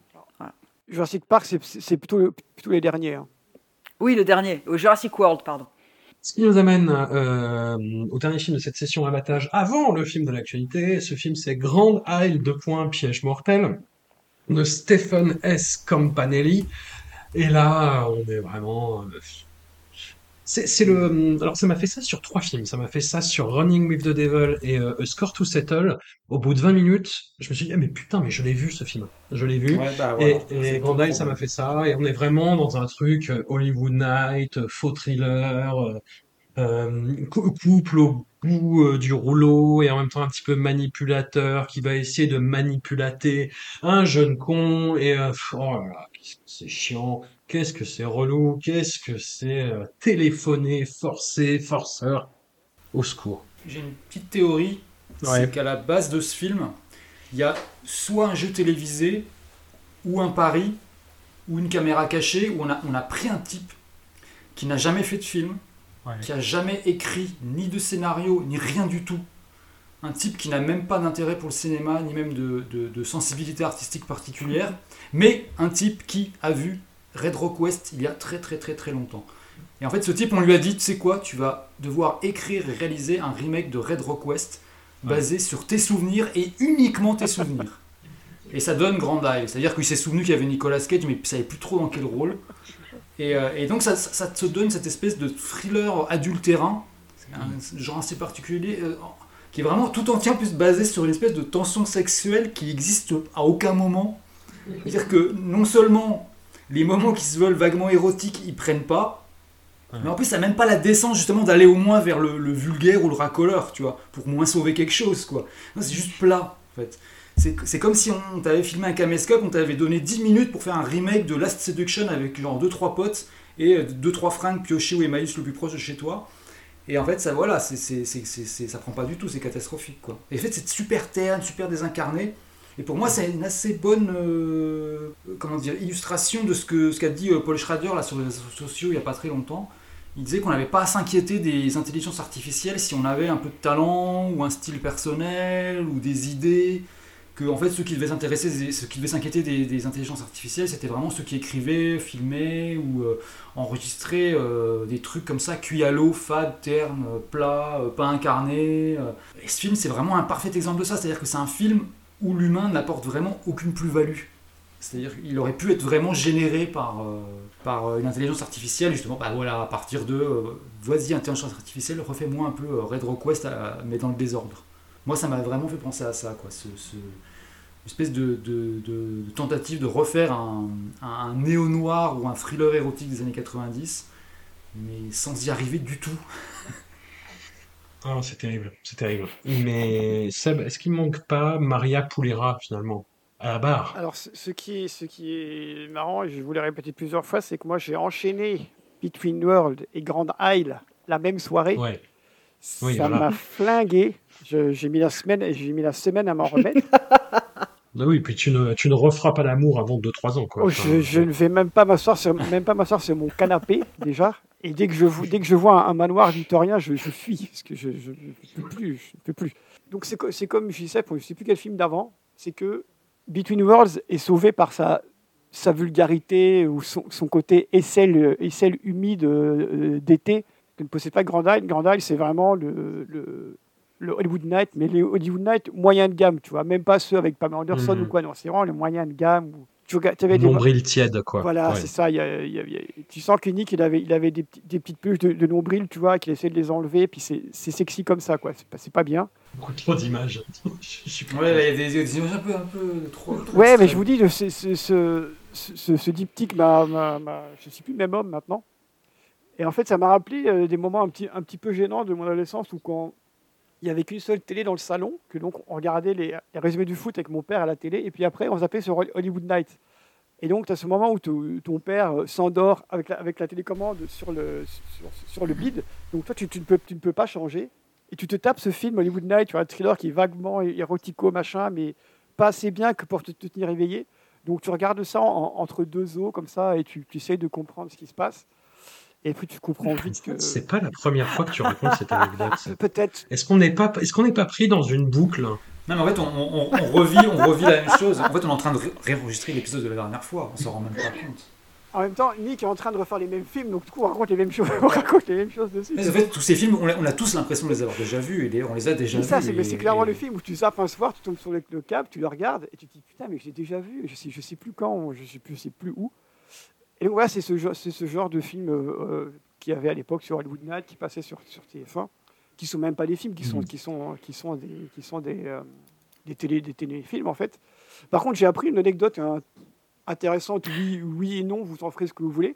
Jurassic Park, c'est plutôt, plutôt les derniers. Hein. Oui, le dernier, au Jurassic World, pardon. Ce qui nous amène euh, au dernier film de cette session abattage avant le film de l'actualité. Ce film, c'est Grande Isle de Points, Piège mortel de Stephen S. Campanelli. Et là, on est vraiment euh, c'est le. Alors, ça m'a fait ça sur trois films. Ça m'a fait ça sur Running with the Devil et euh, A Score to Settle. Au bout de 20 minutes, je me suis dit, ah, mais putain, mais je l'ai vu ce film. Je l'ai vu. Bah, et, et Grand ça m'a fait ça. Et on est vraiment dans un truc euh, Hollywood Night, euh, faux thriller, euh, couple au bout du rouleau et en même temps un petit peu manipulateur qui va essayer de manipulater un jeune con. Et oh là là, c'est chiant. Qu'est-ce que c'est relou Qu'est-ce que c'est euh, téléphoner, forcer, forceur Au secours. J'ai une petite théorie, c'est qu'à la base de ce film, il y a soit un jeu télévisé, ou un pari, ou une caméra cachée, où on a, on a pris un type qui n'a jamais fait de film, qui a jamais écrit ni de scénario, ni rien du tout. Un type qui n'a même pas d'intérêt pour le cinéma, ni même de, de sensibilité artistique particulière, mais un type qui a vu Red Rock West il y a très très très très longtemps. Et en fait, ce type, on lui a dit, tu sais quoi, tu vas devoir écrire et réaliser un remake de Red Rock West basé sur tes souvenirs et uniquement tes souvenirs. Et ça donne Grand Isle. C'est-à-dire qu'il s'est souvenu qu'il y avait Nicolas Cage, mais il ne savait plus trop dans quel rôle. Et, euh, donc ça, ça, te donne cette espèce de thriller adultérin, un genre assez particulier, euh, qui est vraiment tout entier en plus basé sur une espèce de tension sexuelle qui existe à aucun moment. C'est-à-dire que non seulement les moments qui se veulent vaguement érotiques, ils prennent pas. Mais en plus, ça n'a même pas la décence justement d'aller au moins vers le, vulgaire ou le racoleur, tu vois, pour moins sauver quelque chose, quoi. c'est juste plat, en fait. C'est comme si on t'avait filmé un caméscope, on t'avait donné 10 minutes pour faire un remake de Last Seduction avec genre 2-3 potes et 2-3 fringues piochées ou Emmaüs le plus proche de chez toi. Et en fait, ça, voilà, c'est ça prend pas du tout, c'est catastrophique, quoi. Et en fait, c'est super terne, super désincarné. Et pour moi, c'est une assez bonne euh, comment dire, illustration de ce qu'a ce qu'a dit euh, Paul Schrader là, sur les réseaux sociaux il n'y a pas très longtemps. Il disait qu'on n'avait pas à s'inquiéter des intelligences artificielles si on avait un peu de talent ou un style personnel ou des idées. Que en fait, ceux qui devaient s'intéresser, ceux qui devaient s'inquiéter des, intelligences artificielles, c'était vraiment ceux qui écrivaient, filmaient ou euh, enregistraient des trucs comme ça, cuits à l'eau, fade, terne, plat, pas incarné. Et ce film, c'est vraiment un parfait exemple de ça. C'est-à-dire que c'est un film où l'humain n'apporte vraiment aucune plus-value. C'est-à-dire qu'il aurait pu être vraiment généré par, euh, euh, une intelligence artificielle, justement, bah voilà, à partir de euh, vas-y, intelligence artificielle, refais-moi un peu Red Rock West, mais dans le désordre. Moi, ça m'a vraiment fait penser à ça, quoi, ce, ce espèce de, tentative de refaire un néo-noir ou un thriller érotique des années 90, mais sans y arriver du tout. Ah, c'est terrible, c'est terrible. Mais Seb, est-ce qu'il manque pas Maria Poulera finalement à la barre? Alors, ce qui, est, ce qui est marrant, et je vous l'ai répété plusieurs fois, c'est que moi j'ai enchaîné Between World et Grand Isle la même soirée. Ouais. ça m'a flingué. J'ai mis la semaine, j'ai mis la semaine à m'en remettre. Bah oui, puis tu ne, tu ne referas pas l'amour avant 2-3 ans. Quoi. Oh, Enfin, je, je ne vais même pas m'asseoir sur, même pas m'asseoir sur mon canapé déjà. Et dès que je, vo- dès que je vois un, un manoir victorien, je, je fuis parce que je je ne peux plus. Je peux plus. Donc c'est co- c'est comme je disais, pour je ne sais plus quel film d'avant, c'est que Between Worlds est sauvé par sa, sa vulgarité ou son, son côté aisselle, aisselle humide euh, d'été que ne possède pas Grand Isle. Grand Isle, c'est vraiment le, le, le Hollywood Night, mais les Hollywood Night moyen de gamme, tu vois, même pas ceux avec Pamela Anderson Mhm. ou quoi, non, c'est vraiment les moyens de gamme. Où tu avais des, Nombril tiède, quoi. voilà, Ouais. c'est ça. il y a- il y a- il y a- tu sens que Nick, il avait, il avait des, petites peluches de, de nombril, tu vois, qu'il essayait de les enlever, puis c'est c'est sexy comme ça, quoi. C'est pas, c'est pas bien. Beaucoup trop d'images. Je suis pas- Ouais, là, il y a des, des images un peu, un peu trop. trop Ouais, mais je vous dis, ce, ce, ce, ce, ce diptyque m'a, m'a- m'a- je suis plus le même homme maintenant. Et en fait, ça m'a rappelé euh, des moments un petit, un petit peu gênants de mon adolescence où quand il y avait qu'une seule télé dans le salon, que donc on regardait les, les résumés du foot avec mon père à la télé, et puis après on zappait sur Hollywood Night. Et donc, tu as ce moment où ton père euh, s'endort avec la, avec la télécommande sur le, sur, le bide. Donc, toi, tu, tu ne peux, tu ne peux pas changer. Et tu te tapes ce film Hollywood Night, tu vois, un thriller qui est vaguement érotico, machin, mais pas assez bien que pour te, te tenir éveillé. Donc, tu regardes ça en- entre deux eaux, comme ça, et tu, tu essayes de comprendre ce qui se passe. Et puis, tu comprends vite que. C'est pas la première fois que tu racontes cette anecdote. Peut-être. Est-ce qu'on n'est pas, est-ce qu'on n'est pas pris dans une boucle? Non, mais en fait, on, on- on revit, on revit la même chose. En fait, on est en train de ré- réenregistrer l'épisode de la dernière fois. On s'en rend même pas compte. En même temps, Nick est en train de refaire les mêmes films, donc du coup, on raconte les mêmes choses, on raconte les mêmes choses dessus. Mais en fait, tous ces films, on a, on a tous l'impression de les avoir déjà vus. Et d'ailleurs, on les a déjà C'est vus. ça, c'est et- clairement et- le film où tu zappes un soir, tu tombes sur le, le câble, tu le regardes et tu te dis putain, mais je l'ai déjà vu, je sais, je sais plus quand, je sais plus, je sais plus où. Et donc voilà, c'est ce, genre- c'est ce genre de film euh, euh, qu'il y avait à l'époque sur Hollywood Night, qui passait sur, sur TF1, qui sont même pas des films, qui sont, Mhm. qui sont, qui sont des, qui sont des, euh, des, télé, des téléfilms en fait. Par contre, j'ai appris une anecdote hein, intéressante, oui, oui et non, vous en ferez ce que vous voulez.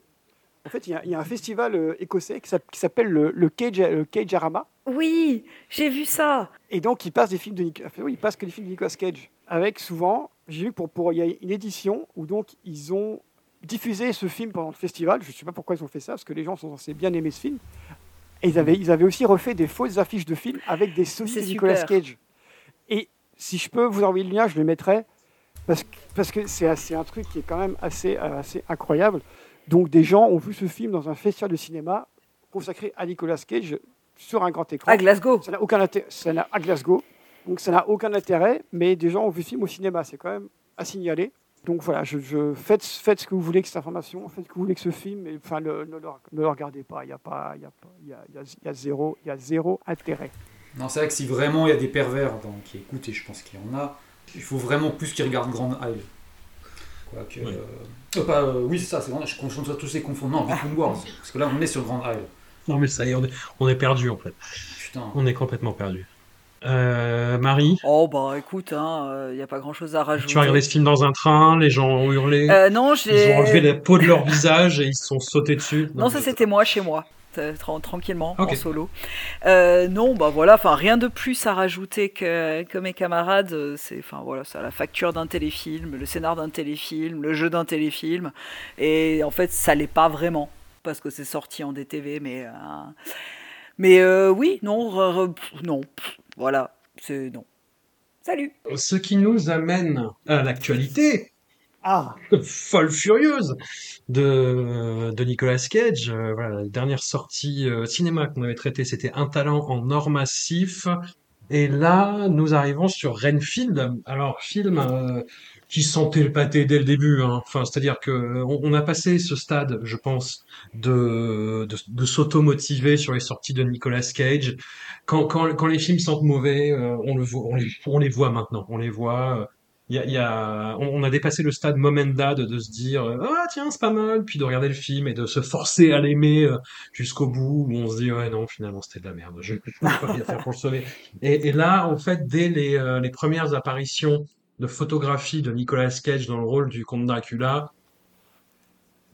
En fait, il y a, il y a un festival euh, écossais qui s'app- qui s'appelle le, le Cage, le Cagearama. Oui, j'ai vu ça. Et donc, il passe des films de Nic- enfin, oui, il passe que des films de Nicolas Cage. Avec souvent, j'ai vu pour, pour il y a une édition où donc ils ont diffusé ce film pendant le festival. Je ne sais pas pourquoi ils ont fait ça, parce que les gens sont censés bien aimer ce film. Et ils avaient, ils avaient aussi refait des fausses affiches de films avec des C'est de Nicolas. Cage. Et si je peux vous envoyer le lien, je le mettrai. Parce que parce que c'est assez- un truc qui est quand même assez, assez incroyable. Donc, des gens ont vu ce film dans un festival de cinéma consacré à Nicolas Cage sur un grand écran. À Glasgow. Ça n'a aucun intérêt. À Glasgow. Donc ça n'a aucun intérêt, mais des gens ont vu le film au cinéma. C'est quand même à signaler. Donc voilà, je, je- faites, faites ce que vous voulez avec cette information, faites ce que vous voulez avec ce film, mais enfin, le- ne, le, ne le regardez pas. Il y a pas, il y a pas, il y a, il y a- il y a zéro, il y a zéro intérêt. Non, c'est vrai que si vraiment il y a des pervers dans- qui écoutent, et je pense qu'il y en a, il faut vraiment plus qu'ils regardent Grand Isle. Quoique. Oui. euh, euh, pas, euh, oui, c'est ça, c'est vrai, je confonds ça tous ces Between Worlds. Parce que là, on est sur Grand Isle. Non, mais ça y est, on est, on est perdu en fait. Putain. On est complètement perdu. Euh, Marie, Oh bah écoute, il hein, n'y a pas grand chose à rajouter. tu as regardé ce film dans un train, les gens ont hurlé, Euh, non, ils ont enlevé j'ai. la peau de leur visage et ils se sont sautés dessus. Non, ça mais- c'était moi chez moi, tranquillement, en solo. Euh, non, bah voilà, enfin rien de plus à rajouter que, que mes camarades. euh, C'est, enfin voilà, ça la facture d'un téléfilm, le scénar d'un téléfilm, le jeu d'un téléfilm, et en fait ça l'est pas vraiment parce que c'est sorti en DTV, mais euh, mais euh, oui, non, non, voilà, c'est non. Salut. Ce qui nous amène à l'actualité Ah, folle furieuse de, de Nicolas Cage. Euh, voilà, la dernière sortie euh, cinéma qu'on avait traité, c'était Un talent en or massif. Et là, nous arrivons sur Renfield. Alors, film euh, qui sentait le pâté dès le début. Hein. Enfin, c'est-à-dire que on, on a passé ce stade, je pense, de, de, de s'auto-motiver sur les sorties de Nicolas Cage. Quand, quand, quand les films sentent mauvais, euh, on, le voit, on, les, on les voit maintenant. On les voit. euh, il y a, y a, on, a dépassé le stade momenda de, de se dire euh, ah tiens c'est pas mal, puis de regarder le film et de se forcer à l'aimer euh, jusqu'au bout où on se dit ouais non finalement c'était de la merde, je ne peux pas rien faire pour le sauver. Et, et là en fait dès les, euh, les premières apparitions de photographie de Nicolas Cage dans le rôle du comte Dracula,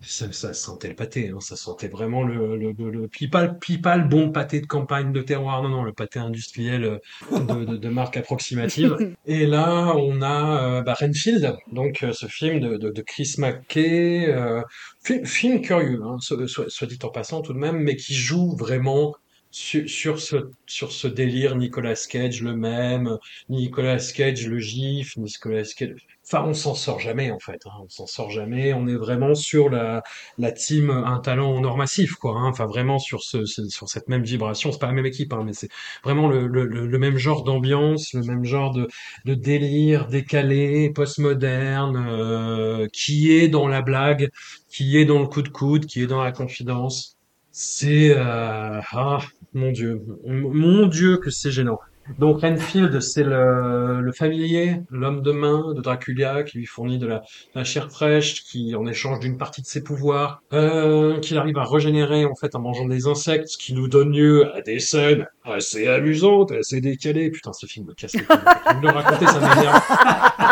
ça, ça sentait le pâté, hein, ça sentait vraiment le, le, le, le puis pas, puis pas le bon pâté de campagne de terroir, non, non, le pâté industriel euh, de, de, de marque approximative. Et là, on a euh, bah, Renfield, donc euh, ce film de, de, de Chris McKay, euh, fi- film curieux, hein, soit- soit dit en passant tout de même, mais qui joue vraiment sur, sur ce sur ce délire Nicolas Cage le même, Nicolas Cage le gif, Nicolas Cage. Enfin, on s'en sort jamais en fait. Hein. On s'en sort jamais. On est vraiment sur la la team un talent en or massif quoi. Hein. Enfin, vraiment sur ce, sur cette même vibration. C'est pas la même équipe, hein, mais c'est vraiment le, le le même genre d'ambiance, le même genre de de délire décalé, postmoderne, euh, qui est dans la blague, qui est dans le coup de coude, qui est dans la confidence. C'est euh, ah mon Dieu, mon Dieu que c'est gênant. Donc Renfield, c'est le, le familier, l'homme de main de Dracula qui lui fournit de la, de la chair fraîche, qui en échange d'une partie de ses pouvoirs, euh, qu'il arrive à régénérer en fait en mangeant des insectes, ce qui nous donne lieu à des scènes assez amusantes, assez décalées. Putain, ce film me casse les couilles. Vous me le raconter, ça m'énerve.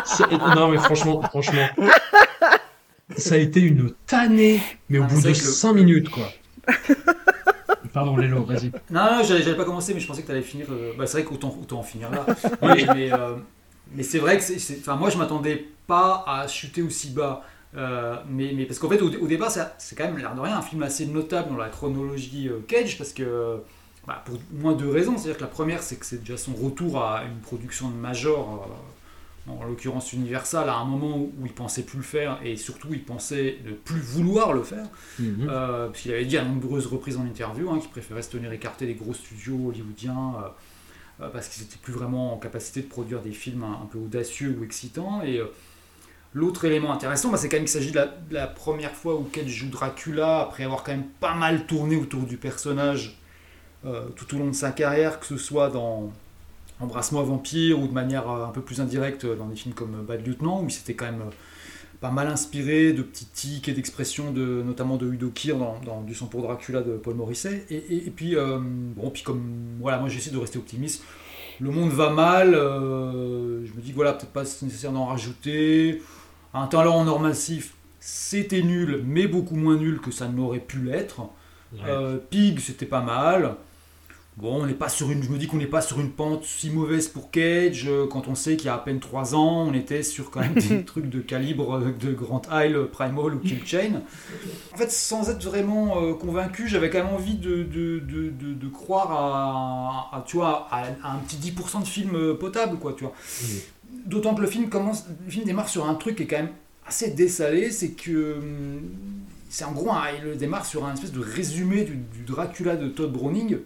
C'est- Non mais franchement, franchement, ça a été une tannée, mais au Ah, bout de que 5 minutes quoi. Pardon, Lélo, vas-y. Non, non, j'allais j'allais pas commencer, mais je pensais que tu allais finir. euh, Bah, c'est vrai qu'autant autant en finir là. mais mais, euh, mais c'est vrai que c'est. Enfin, moi, je m'attendais pas à chuter aussi bas. Euh, mais, mais parce qu'en fait, au, au départ, c'est quand même, l'air de rien, un film assez notable dans la chronologie euh, Cage, parce que. bah, pour moins deux raisons. C'est-à-dire que la première, c'est que c'est déjà son retour à une production de major, en l'occurrence Universal, à un moment où il pensait plus le faire, et surtout, il pensait ne plus vouloir le faire. Euh, parce qu'il avait dit à nombreuses reprises en interview hein, qu'il préférait se tenir écarté des gros studios hollywoodiens euh, euh, parce qu'ils n'étaient plus vraiment en capacité de produire des films un, un peu audacieux ou excitants. Et euh, l'autre élément intéressant, bah, c'est quand même qu'il s'agit de la, de la première fois où Cage joue Dracula après avoir quand même pas mal tourné autour du personnage tout au long de sa carrière, que ce soit dans Embrasse-moi vampire ou de manière euh, un peu plus indirecte dans des films comme Bad Lieutenant où il s'était quand même euh, pas mal inspiré de petits tics et d'expressions de, notamment de Udo Kier dans, dans Du sang pour Dracula de Paul Morisset. Et, et- et puis, euh, bon, puis comme voilà, moi j'essaie de rester optimiste. Le monde va mal, euh, je me dis que voilà, peut-être pas nécessaire d'en rajouter. Un talent en or massif, c'était nul, mais beaucoup moins nul que ça n'aurait pu l'être. Ouais. Euh, Pig, c'était pas mal. Bon, on n'est pas sur une, je me dis qu'on n'est pas sur une pente si mauvaise pour Cage, euh, quand on sait qu'il y a à peine 3 ans, on était sur quand même des trucs de calibre euh, de Grand Isle, Primal ou Kill Chain. En fait, sans être vraiment euh, convaincu, j'avais quand même envie de, de, de, de- de croire à, à, tu vois, à, à un petit 10% de film potable, quoi, tu vois. D'autant que le film commence, le film démarre sur un truc qui est quand même assez dessalé, c'est que hum, c'est en gros, il démarre sur un espèce de résumé du, du Dracula de Todd Browning.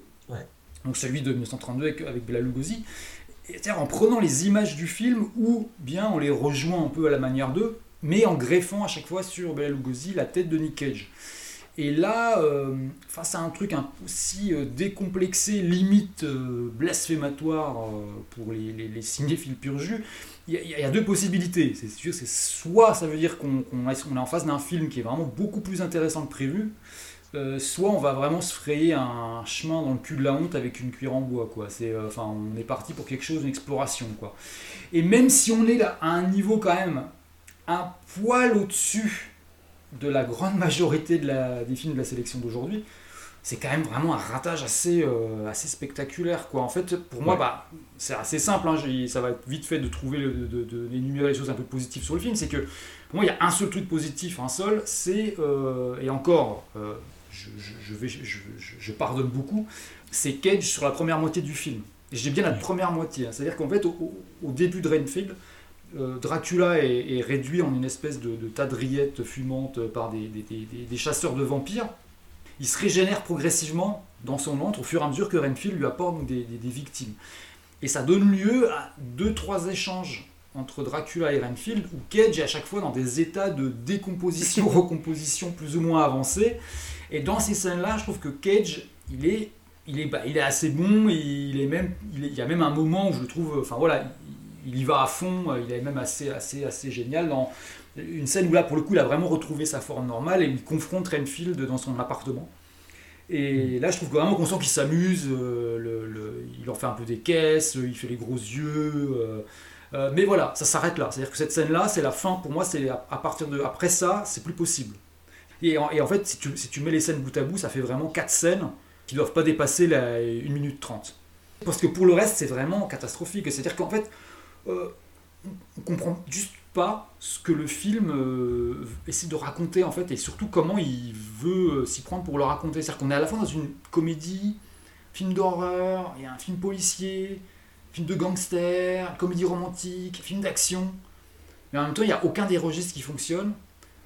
Donc celui de 1932 avec, avec Bela Lugosi, c'est-à-dire en prenant les images du film ou bien en les rejoint un peu à la manière d'eux, mais en greffant à chaque fois sur Bela Lugosi la tête de Nick Cage. Et là, euh, face à un truc aussi euh, décomplexé, limite euh, blasphématoire pour les, les, les cinéphiles pur jus, il y, a- deux possibilités. C'est sûr, c'est soit ça veut dire qu'on qu'on est on est en face d'un film qui est vraiment beaucoup plus intéressant que prévu, euh, soit on va vraiment se frayer un chemin dans le cul de la honte avec une cuillère en bois. Quoi. C'est, euh, enfin, on est parti pour quelque chose, une exploration. Quoi. Et même si on est là, à un niveau quand même un poil au-dessus de la grande majorité de la, des films de la sélection d'aujourd'hui, c'est quand même vraiment un ratage assez, euh, assez spectaculaire. Quoi. En fait, pour moi, Ouais. bah, c'est assez simple. hein, ça va être vite fait de trouver, le- de, de, de- d'énumérer les choses un peu positives sur le film. C'est que pour moi, il y a un seul truc positif, un seul, c'est, et encore, je, je- je vais, je, je- je pardonne beaucoup, c'est Cage sur la première moitié du film. Et j'ai bien la première moitié. hein. C'est-à-dire qu'en fait, au, début de Renfield, euh, Dracula est, est réduit en une espèce de, de tas de rillettes fumantes par des, des- des- des- des chasseurs de vampires. Il se régénère progressivement dans son antre au fur et à mesure que Renfield lui apporte des victimes. Et ça donne lieu à deux, trois échanges entre Dracula et Renfield, où Cage est à chaque fois dans des états de décomposition, recomposition plus ou moins avancés. Et dans ces scènes-là, je trouve que Cage, il est, il est, bah, il est assez bon, il, est même, il, est- il y a même un moment où je le trouve, enfin voilà, il, il y va à fond, il est même assez, assez, assez génial dans une scène où là, pour le coup, il a vraiment retrouvé sa forme normale et il confronte Renfield dans son appartement. Et là, je trouve vraiment qu'on sent qu'il s'amuse, euh, le- le- il en fait un peu des caisses, il fait les gros yeux. euh, euh, mais voilà, ça s'arrête là. C'est-à-dire que cette scène-là, c'est la fin. Pour moi, c'est à, à partir de après ça, c'est plus possible. Et en, fait, si tu, si tu mets les scènes bout à bout, ça fait vraiment quatre scènes qui doivent pas dépasser la 1 minute 30. Parce que pour le reste, c'est vraiment catastrophique. C'est-à-dire qu'en fait, euh, on comprend juste pas ce que le film euh, essaie de raconter en fait et surtout comment il veut euh, s'y prendre pour le raconter. C'est-à-dire qu'on est à la fois dans une comédie film d'horreur, il y a un film policier, film de gangster, comédie romantique, film d'action. Mais en même temps, il n'y a aucun des registres qui fonctionne.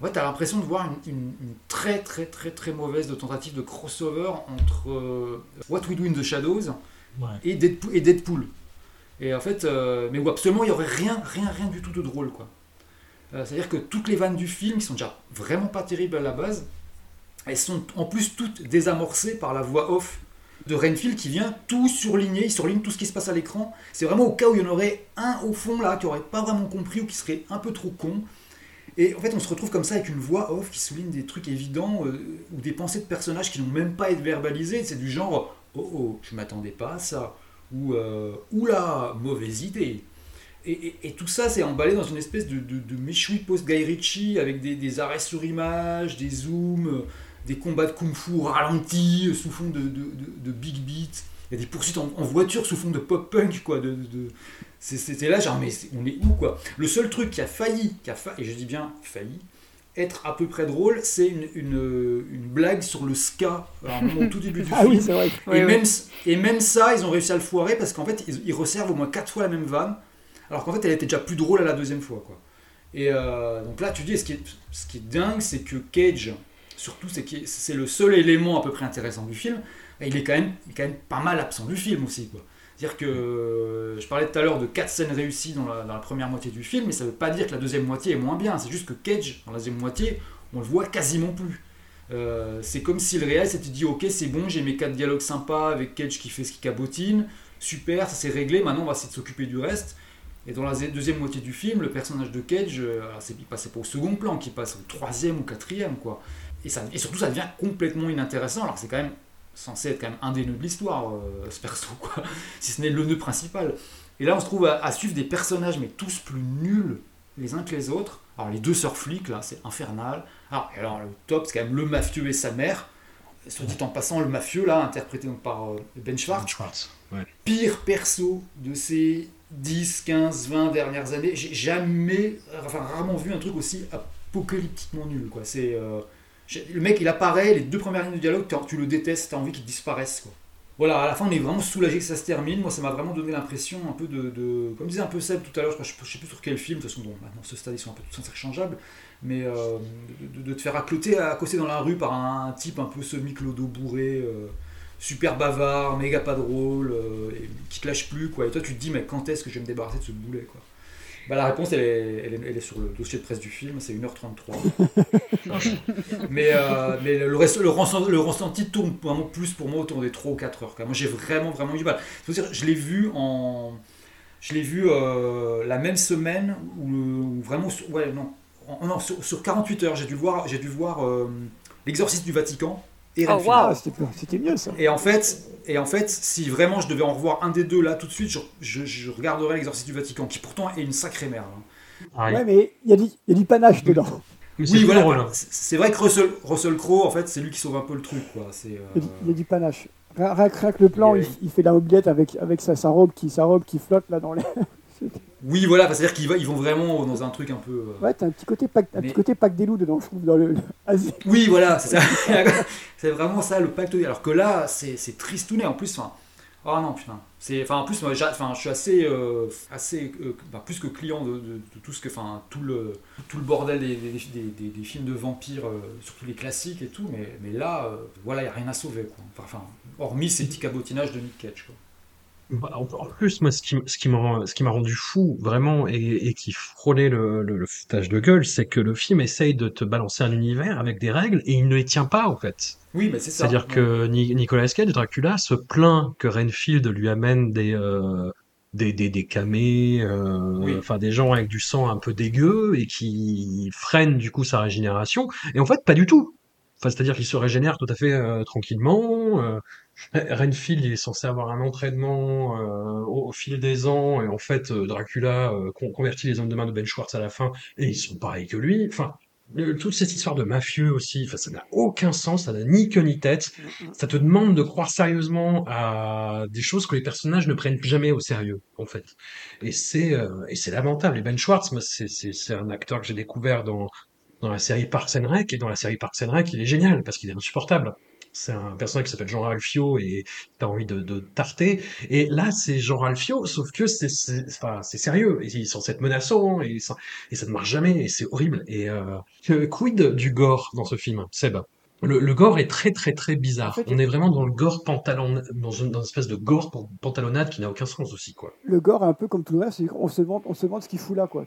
En fait, tu as l'impression de voir une, une- une très très très très mauvaise tentative de crossover entre euh, What We Do in the Shadows Ouais. et Deadpool. Et, Deadpool. Et en fait, euh, mais où absolument il n'y aurait rien, rien, rien du tout de drôle. quoi. Euh, C'est-à-dire que toutes les vannes du film, qui sont déjà vraiment pas terribles à la base, elles sont en plus toutes désamorcées par la voix off de Renfield qui vient tout surligner, il surligne tout ce qui se passe à l'écran. C'est vraiment au cas où il y en aurait un au fond là qui aurait pas vraiment compris ou qui serait un peu trop con. Et en fait, on se retrouve comme ça avec une voix off qui souligne des trucs évidents euh, ou des pensées de personnages qui n'ont même pas été verbalisées. C'est du genre Oh oh, je m'attendais pas à ça. Ou euh, Oula, mauvaise idée. Et, tout ça, c'est emballé dans une espèce de, de, méchoui post-Guy avec des, arrêts sur image, des zooms, des combats de kung-fu ralentis euh, sous fond de, big beat. Il y a des poursuites en, voiture sous fond de pop-punk, quoi. De, C'était là, genre, mais c'est- on est où, quoi? Le seul truc qui a failli, qui a fa- et je dis bien failli, être à peu près drôle, c'est une, une, une blague sur le ska, à un moment au tout début du Ah film. oui, c'est vrai. Et, même, et même ça, ils ont réussi à le foirer parce qu'en fait, ils, ils resservent au moins 4 fois la même vanne, alors qu'en fait, elle était déjà plus drôle à la deuxième fois. Quoi. Et euh, donc là, tu dis, ce qui est, ce qui est dingue, c'est que Cage, surtout, c'est que c'est le seul élément à peu près intéressant du film, il est quand même, il est quand même pas mal absent du film aussi. quoi. C'est-à-dire que euh, je parlais tout à l'heure de 4 scènes réussies dans la, première moitié du film, mais ça veut pas dire que la deuxième moitié est moins bien. C'est juste que Cage, dans la deuxième moitié, on le voit quasiment plus. Euh, c'est comme si le réel s'était dit ok c'est bon j'ai mes quatre dialogues sympas avec Cage qui fait ce qui cabotine super ça s'est réglé maintenant on va essayer de s'occuper du reste et dans la deuxième moitié du film le personnage de Cage euh, alors, il passait pas au second plan qui passe au troisième ou quatrième quoi et, et surtout ça devient complètement inintéressant alors c'est quand même censé être quand même un des nœuds de l'histoire euh, ce perso quoi si ce n'est le nœud principal et là on se trouve à, à suivre des personnages mais tous plus nuls les uns que les autres alors les deux sœurs flics là c'est infernal alors, et alors, le top, c'est quand même le mafieux et sa mère. Soit dit en passant, le mafieux, là, interprété donc par euh, Ben Schwartz, Schwartz. Ouais. pire perso de ces 10, 15, 20 dernières années. J'ai jamais, enfin, rarement vu un truc aussi apocalyptiquement nul, quoi. C'est. euh, le mec, il apparaît, les deux premières lignes de dialogue, tu le détestes, t'as envie qu'il disparaisse, quoi. Voilà, à la fin, on est vraiment soulagé que ça se termine. Moi, ça m'a vraiment donné l'impression un peu de, Comme disait un peu Seb tout à l'heure, je, je sais plus sur quel film, de toute façon, bon, maintenant, ce stade, ils sont un peu tous interchangeables mais euh, de, te faire accloter, accosser dans la rue par un, type un peu semi-clodo bourré, euh, super bavard, méga pas drôle, euh, et qui te lâche plus, quoi. Et toi, tu te dis, mais quand est-ce que je vais me débarrasser de ce boulet, quoi? Bah, La réponse, elle est, elle, est, elle est sur le dossier de presse du film, c'est 1h33. mais euh, mais le, reste- le, ressenti, le ressenti tourne vraiment plus pour moi autour des 3 ou 4 heures. quoi. Moi, j'ai vraiment, vraiment eu du mal. Dire, je l'ai vu en. Je l'ai vu euh, la même semaine où, où vraiment. sur- Ouais, non. En- non, sur, sur 48 heures, j'ai dû voir, j'ai dû voir euh, L'exorciste du Vatican et Oh. Ah, c'était mieux ça. Et en fait, et en fait, si vraiment je devais en revoir un des deux là tout de suite, je, je, je regarderais l'exorciste du Vatican, qui pourtant est une sacrée merde. hein. Ah, Ouais, mais il y, a du- il y a du panache dedans. mais Oui, voilà. hein. C'est vrai que Russell, Russell Crowe, en fait, c'est lui qui sauve un peu le truc, quoi. C'est. euh, Il y a du- il y a du panache. Rien que le plan, Il fait la mobilette avec, avec sa, sa robe qui, sa robe qui flotte là dans les. Oui, voilà, c'est-à-dire qu'ils ils vont vraiment dans un truc un peu. euh, Ouais, t'as un petit côté pack, un Mais- petit côté pack des loups dedans, je trouve, dans le. Oui, voilà, c'est ça. c'est vraiment ça le pacte. Alors que là, c'est c'est tristounet en plus. Enfin, oh non, putain. C'est, enfin, en plus, moi, j'a- enfin, je suis assez, euh, assez, euh, bah, plus que client de, de- de tout ce que, enfin, tout le, tout le bordel des, des, des- des- des films de vampires, surtout les classiques et tout. Mais, mais là, voilà, il y a rien à sauver, quoi. Enfin, hormis ces petits cabotinages de Nick Cage, quoi. Bah, en plus, moi, ce qui, m- ce qui m'a, rendu fou, vraiment, et, et qui frôlait le, le, le foutage de gueule, c'est que le film essaye de te balancer un univers avec des règles et il ne les tient pas, en fait. Oui, mais c'est ça. C'est-à-dire que Ni- Nicolas Cage, Dracula, se plaint que Renfield lui amène des, euh, des, des, des camés, euh, Oui. des gens avec du sang un peu dégueu et qui freinent du coup sa régénération. Et en fait, pas du tout. Enfin, c'est-à-dire qu'il se régénère tout à fait euh, tranquillement. Renfield il est censé avoir un entraînement euh, au, au fil des ans et en fait euh, Dracula euh, con- convertit les hommes de main de Ben Schwartz à la fin et ils sont pareils que lui. Enfin, le- toute cette histoire de mafieux aussi, enfin, ça n'a aucun sens, ça n'a ni queue ni tête. Ça te demande de croire sérieusement à des choses que les personnages ne prennent jamais au sérieux, en fait. Et c'est euh, et c'est lamentable. Et Ben Schwartz, moi, c'est c'est c'est un acteur que j'ai découvert dans dans la série Parks and Rec et dans la série Parks and Rec, il est génial parce qu'il est insupportable. C'est un personnage qui s'appelle Jean Ralphio et t'as envie de, de tarter. Et là, c'est Jean Ralphio, sauf que c'est c'est enfin, c'est sérieux. Il est censé être menaçant et ça, et ça ne marche jamais et c'est horrible. Et euh, quid du gore dans ce film, Seb? Le, le, gore est très très très bizarre. on est vraiment dans le gore pantalon, dans une, dans une espèce de gore pantalonnade qui n'a aucun sens aussi quoi. Le gore est un peu comme tout le reste, on se demande, on se demande ce qu'il fout là quoi.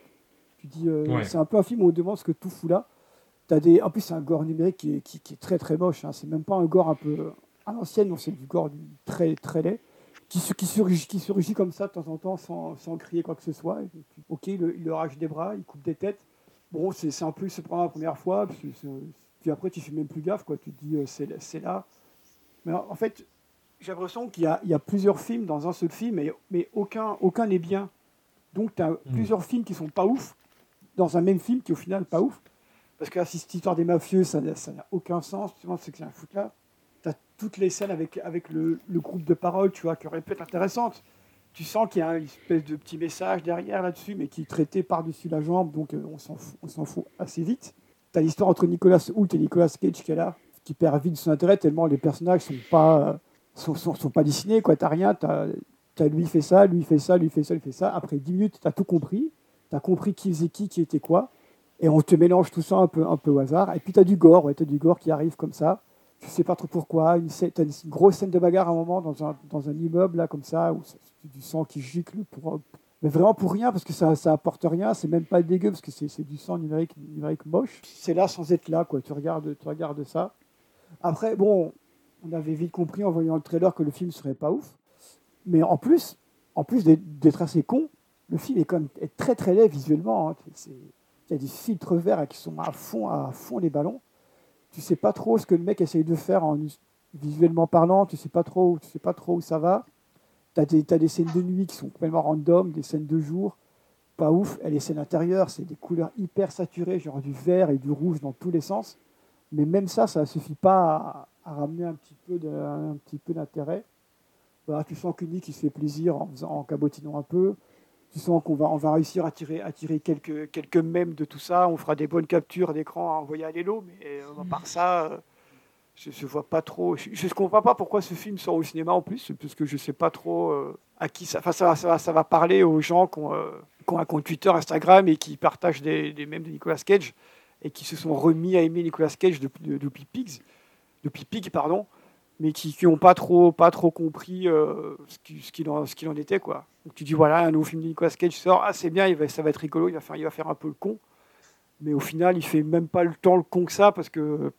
Tu dis, euh, c'est un peu un film où on demande ce que tout fout là. As des, en plus c'est un gore numérique qui est, qui, qui est très très moche. Hein. C'est même pas un gore un peu à l'ancienne, non c'est du gore très très laid qui, qui, surgit, qui surgit comme ça de temps en temps sans, sans crier quoi que ce soit. ok, il, il leur arrache des bras, il coupe des têtes. Bon, c'est un peu, se prend la première fois. Puis, puis après, tu fais même plus gaffe, quoi. Tu te dis, euh, c'est là. Mais en fait, j'ai l'impression qu'il y, y, a plusieurs films dans un seul film, mais, mais aucun aucun n'est bien. Donc, tu as hmm. plusieurs films qui sont pas ouf dans un même film qui, au final, pas ouf. Parce que cette histoire des mafieux, ça n'a aucun sens. Tu vois, c'est que c'est un foot là. Tu as toutes les scènes avec, avec le, groupe de parole, tu vois, qui auraient pu être intéressantes. Tu sens qu'il y a une espèce de petit message derrière là-dessus, mais qui est traité par-dessus la jambe, donc euh, on s'en fout, assez vite. T'as l'histoire entre Nicolas Hoult et Nicolas Cage qui est là, qui perd vite son intérêt tellement les personnages sont pas sont, sont, pas dessinés quoi. T'as rien, t'as as lui fait ça, lui fait ça, lui fait ça, lui fait ça. Après 10 minutes, t'as tout compris. T'as compris qui faisait qui, qui était quoi. Et on te mélange tout ça un peu, un peu au hasard. Et puis t'as du gore, ouais, du gore qui arrive comme ça. Tu sais pas trop pourquoi. T'as une, grosse scène de bagarre à un moment dans un, dans un immeuble là comme ça où c'est du sang qui gicle pour, mais vraiment pour rien, parce que ça, ça apporte rien, c'est même pas dégueu, parce que c'est du sang numérique, numérique moche. C'est là sans être là, quoi. Tu regardes, tu regardes ça. Après, bon, on avait vite compris en voyant le trailer que le film serait pas ouf. Mais en plus, en plus d'être assez con, le film est quand même très très laid visuellement. Hein. Il y a des filtres verts qui sont à fond, à fond les ballons. Tu sais pas trop ce que le mec essaye de faire en visuellement parlant. Tu sais pas trop, tu sais pas trop où ça va. T'as des, as des scènes de nuit qui sont complètement random, des scènes de jour, pas ouf. Et les scènes intérieures, c'est des couleurs hyper saturées, genre du vert et du rouge dans tous les sens. Mais même ça, ça ne suffit pas à, ramener un petit peu, d'intérêt. Tu sens qu'Uni qui se fait plaisir en, en cabotinant un peu. Tu sens qu'on va, on va réussir à tirer, à tirer quelques, quelques mèmes de tout ça. On fera des bonnes captures d'écran à envoyer à l'élo. Mais euh, à part ça, euh, je ne vois pas trop. Je ne comprends pas pourquoi ce film sort au cinéma en plus, parce que je ne sais pas trop euh, à qui ça. Enfin, ça va, ça, ça va parler aux gens qui ont, euh, qui ont, un compte Twitter, Instagram et qui partagent des, des mèmes de Nicolas Cage et qui se sont remis à aimer Nicolas Cage depuis, depuis Pigs, depuis Pig, pardon, mais qui n'ont pas trop, pas trop compris euh, ce qu'il en, en, était. Quoi. Donc tu dis voilà, un nouveau film de Nicolas Cage sort, ah c'est bien, il va, ça va être rigolo, il va, faire, il va faire un peu le con. Mais au final, il fait même pas le temps le con que ça parce que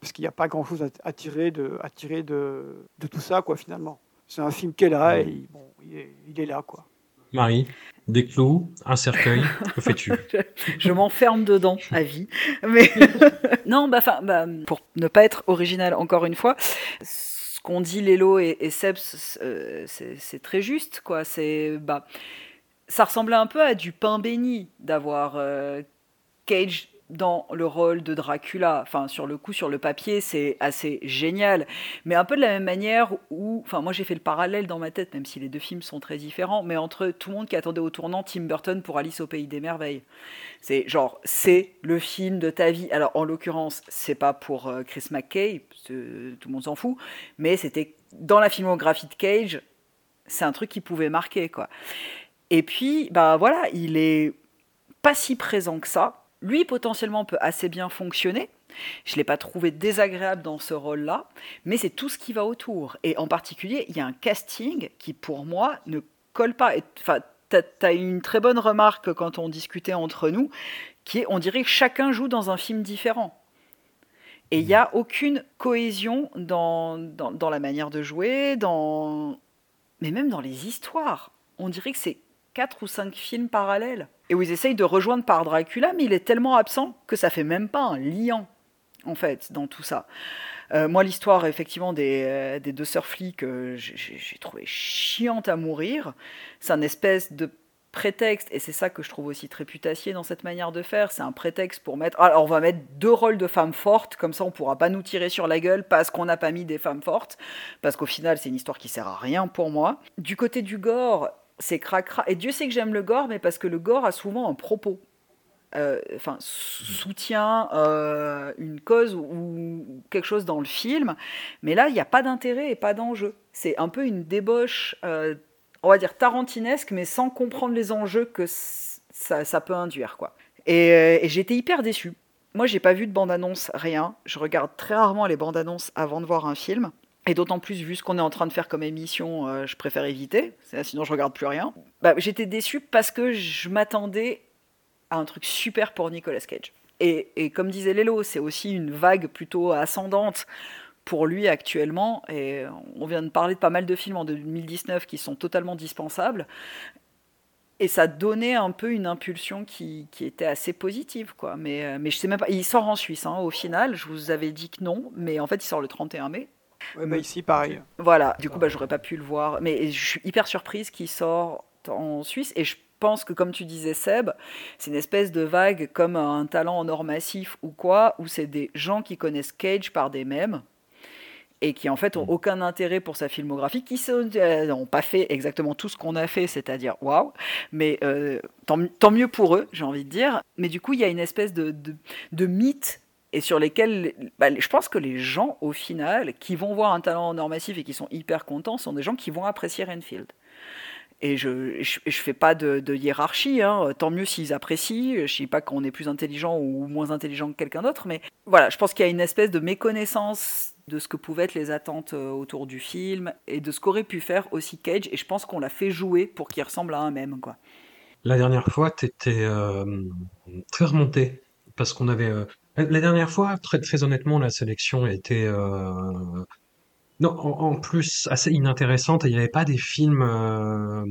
parce qu'il n'y a pas grand-chose à, tirer, de, à tirer de, de, tout ça, quoi, finalement. C'est un film qu'elle a et bon, il, est, il est là, quoi. Marie, des clous, un cercueil, que fais-tu? Je, m'enferme dedans à vie. Mais non, bah, bah, pour ne pas être original encore une fois, ce qu'on dit Lélo et, et Seb, euh, c'est très juste, quoi. C'est bah, ça ressemblait un peu à du pain béni d'avoir euh, Cage dans le rôle de Dracula. Enfin, sur le coup, sur le papier, c'est assez génial. Mais un peu de la même manière où, enfin, moi j'ai fait le parallèle dans ma tête, même si les deux films sont très différents, mais entre tout le monde qui attendait au tournant Tim Burton pour Alice au Pays des Merveilles. C'est genre, c'est le film de ta vie. Alors, en l'occurrence, c'est pas pour euh, Chris McKay, tout le monde s'en fout, mais c'était dans la filmographie de Cage, c'est un truc qui pouvait marquer, quoi. Et puis, bah voilà, il est pas si présent que ça lui, potentiellement, peut assez bien fonctionner. Je ne l'ai pas trouvé désagréable dans ce rôle-là, mais c'est tout ce qui va autour. Et en particulier, il y a un casting qui, pour moi, ne colle pas. Enfin, tu as, une très bonne remarque quand on discutait entre nous, qui est, on dirait que chacun joue dans un film différent. Et il n'y a aucune cohésion dans, dans, dans, la manière de jouer, dans... mais même dans les histoires. On dirait que c'est quatre ou cinq films parallèles et où ils essayent de rejoindre par Dracula, mais il est tellement absent que ça fait même pas un liant, en fait, dans tout ça. Euh, moi, l'histoire, effectivement, des, euh, des deux sœurs flics, euh, j'ai trouvé chiante à mourir. C'est un espèce de prétexte, et c'est ça que je trouve aussi très putassier dans cette manière de faire, c'est un prétexte pour mettre... Alors on va mettre deux rôles de femmes fortes, comme ça on pourra pas nous tirer sur la gueule parce qu'on n'a pas mis des femmes fortes, parce qu'au final c'est une histoire qui sert à rien pour moi. Du côté du gore, c'est cracra. Et Dieu sait que j'aime le gore, mais parce que le gore a souvent un propos. euh, enfin, soutient euh, une cause ou, quelque chose dans le film, mais là, il n'y a pas d'intérêt et pas d'enjeu. C'est un peu une débauche, euh, on va dire tarantinesque, mais sans comprendre les enjeux que ça, peut induire, quoi. Et, et j'étais hyper déçue. Moi, j'ai pas vu de bande-annonce, rien. Je regarde très rarement les bandes-annonces avant de voir un film. Et d'autant plus, vu ce qu'on est en train de faire comme émission, euh, je préfère éviter, sinon je regarde plus rien. Bah, J'étais déçu parce que je m'attendais à un truc super pour Nicolas Cage. Et, comme disait Lelo, c'est aussi une vague plutôt ascendante pour lui actuellement. Et on vient de parler de pas mal de films en 2019 qui sont totalement dispensables. Et ça donnait un peu une impulsion qui, qui était assez positive, quoi. Mais, euh, mais je sais même pas. Il sort en Suisse, hein, au final. Je vous avais dit que non, mais en fait, il sort le 31 mai. Ouais, bah ici, pareil. Voilà, du coup, bah, j'aurais pas pu le voir. Mais je suis hyper surprise qu'il sort en Suisse. Et je pense que, comme tu disais, Seb, c'est une espèce de vague comme un talent en or massif ou quoi, où c'est des gens qui connaissent Cage par des mèmes et qui en fait ont aucun intérêt pour sa filmographie, qui n'ont euh, pas fait exactement tout ce qu'on a fait, c'est-à-dire waouh, mais euh, tant, mieux pour eux, j'ai envie de dire. Mais du coup, il y a une espèce de, de, de mythe et sur lesquels bah, je pense que les gens, au final, qui vont voir un talent en or massif et qui sont hyper contents, sont des gens qui vont apprécier Renfield. Et je ne fais pas de, hiérarchie, hein. tant mieux s'ils apprécient. Je ne dis pas qu'on est plus intelligent ou moins intelligent que quelqu'un d'autre, mais voilà, je pense qu'il y a une espèce de méconnaissance de ce que pouvaient être les attentes euh, autour du film et de ce qu'aurait pu faire aussi Cage. Et je pense qu'on l'a fait jouer pour qu'il ressemble à un même. Quoi. La dernière fois, tu étais euh, très remonté parce qu'on avait euh, la dernière fois, très, très honnêtement, la sélection était euh, non, en, plus assez inintéressante. Il n'y avait pas des films euh,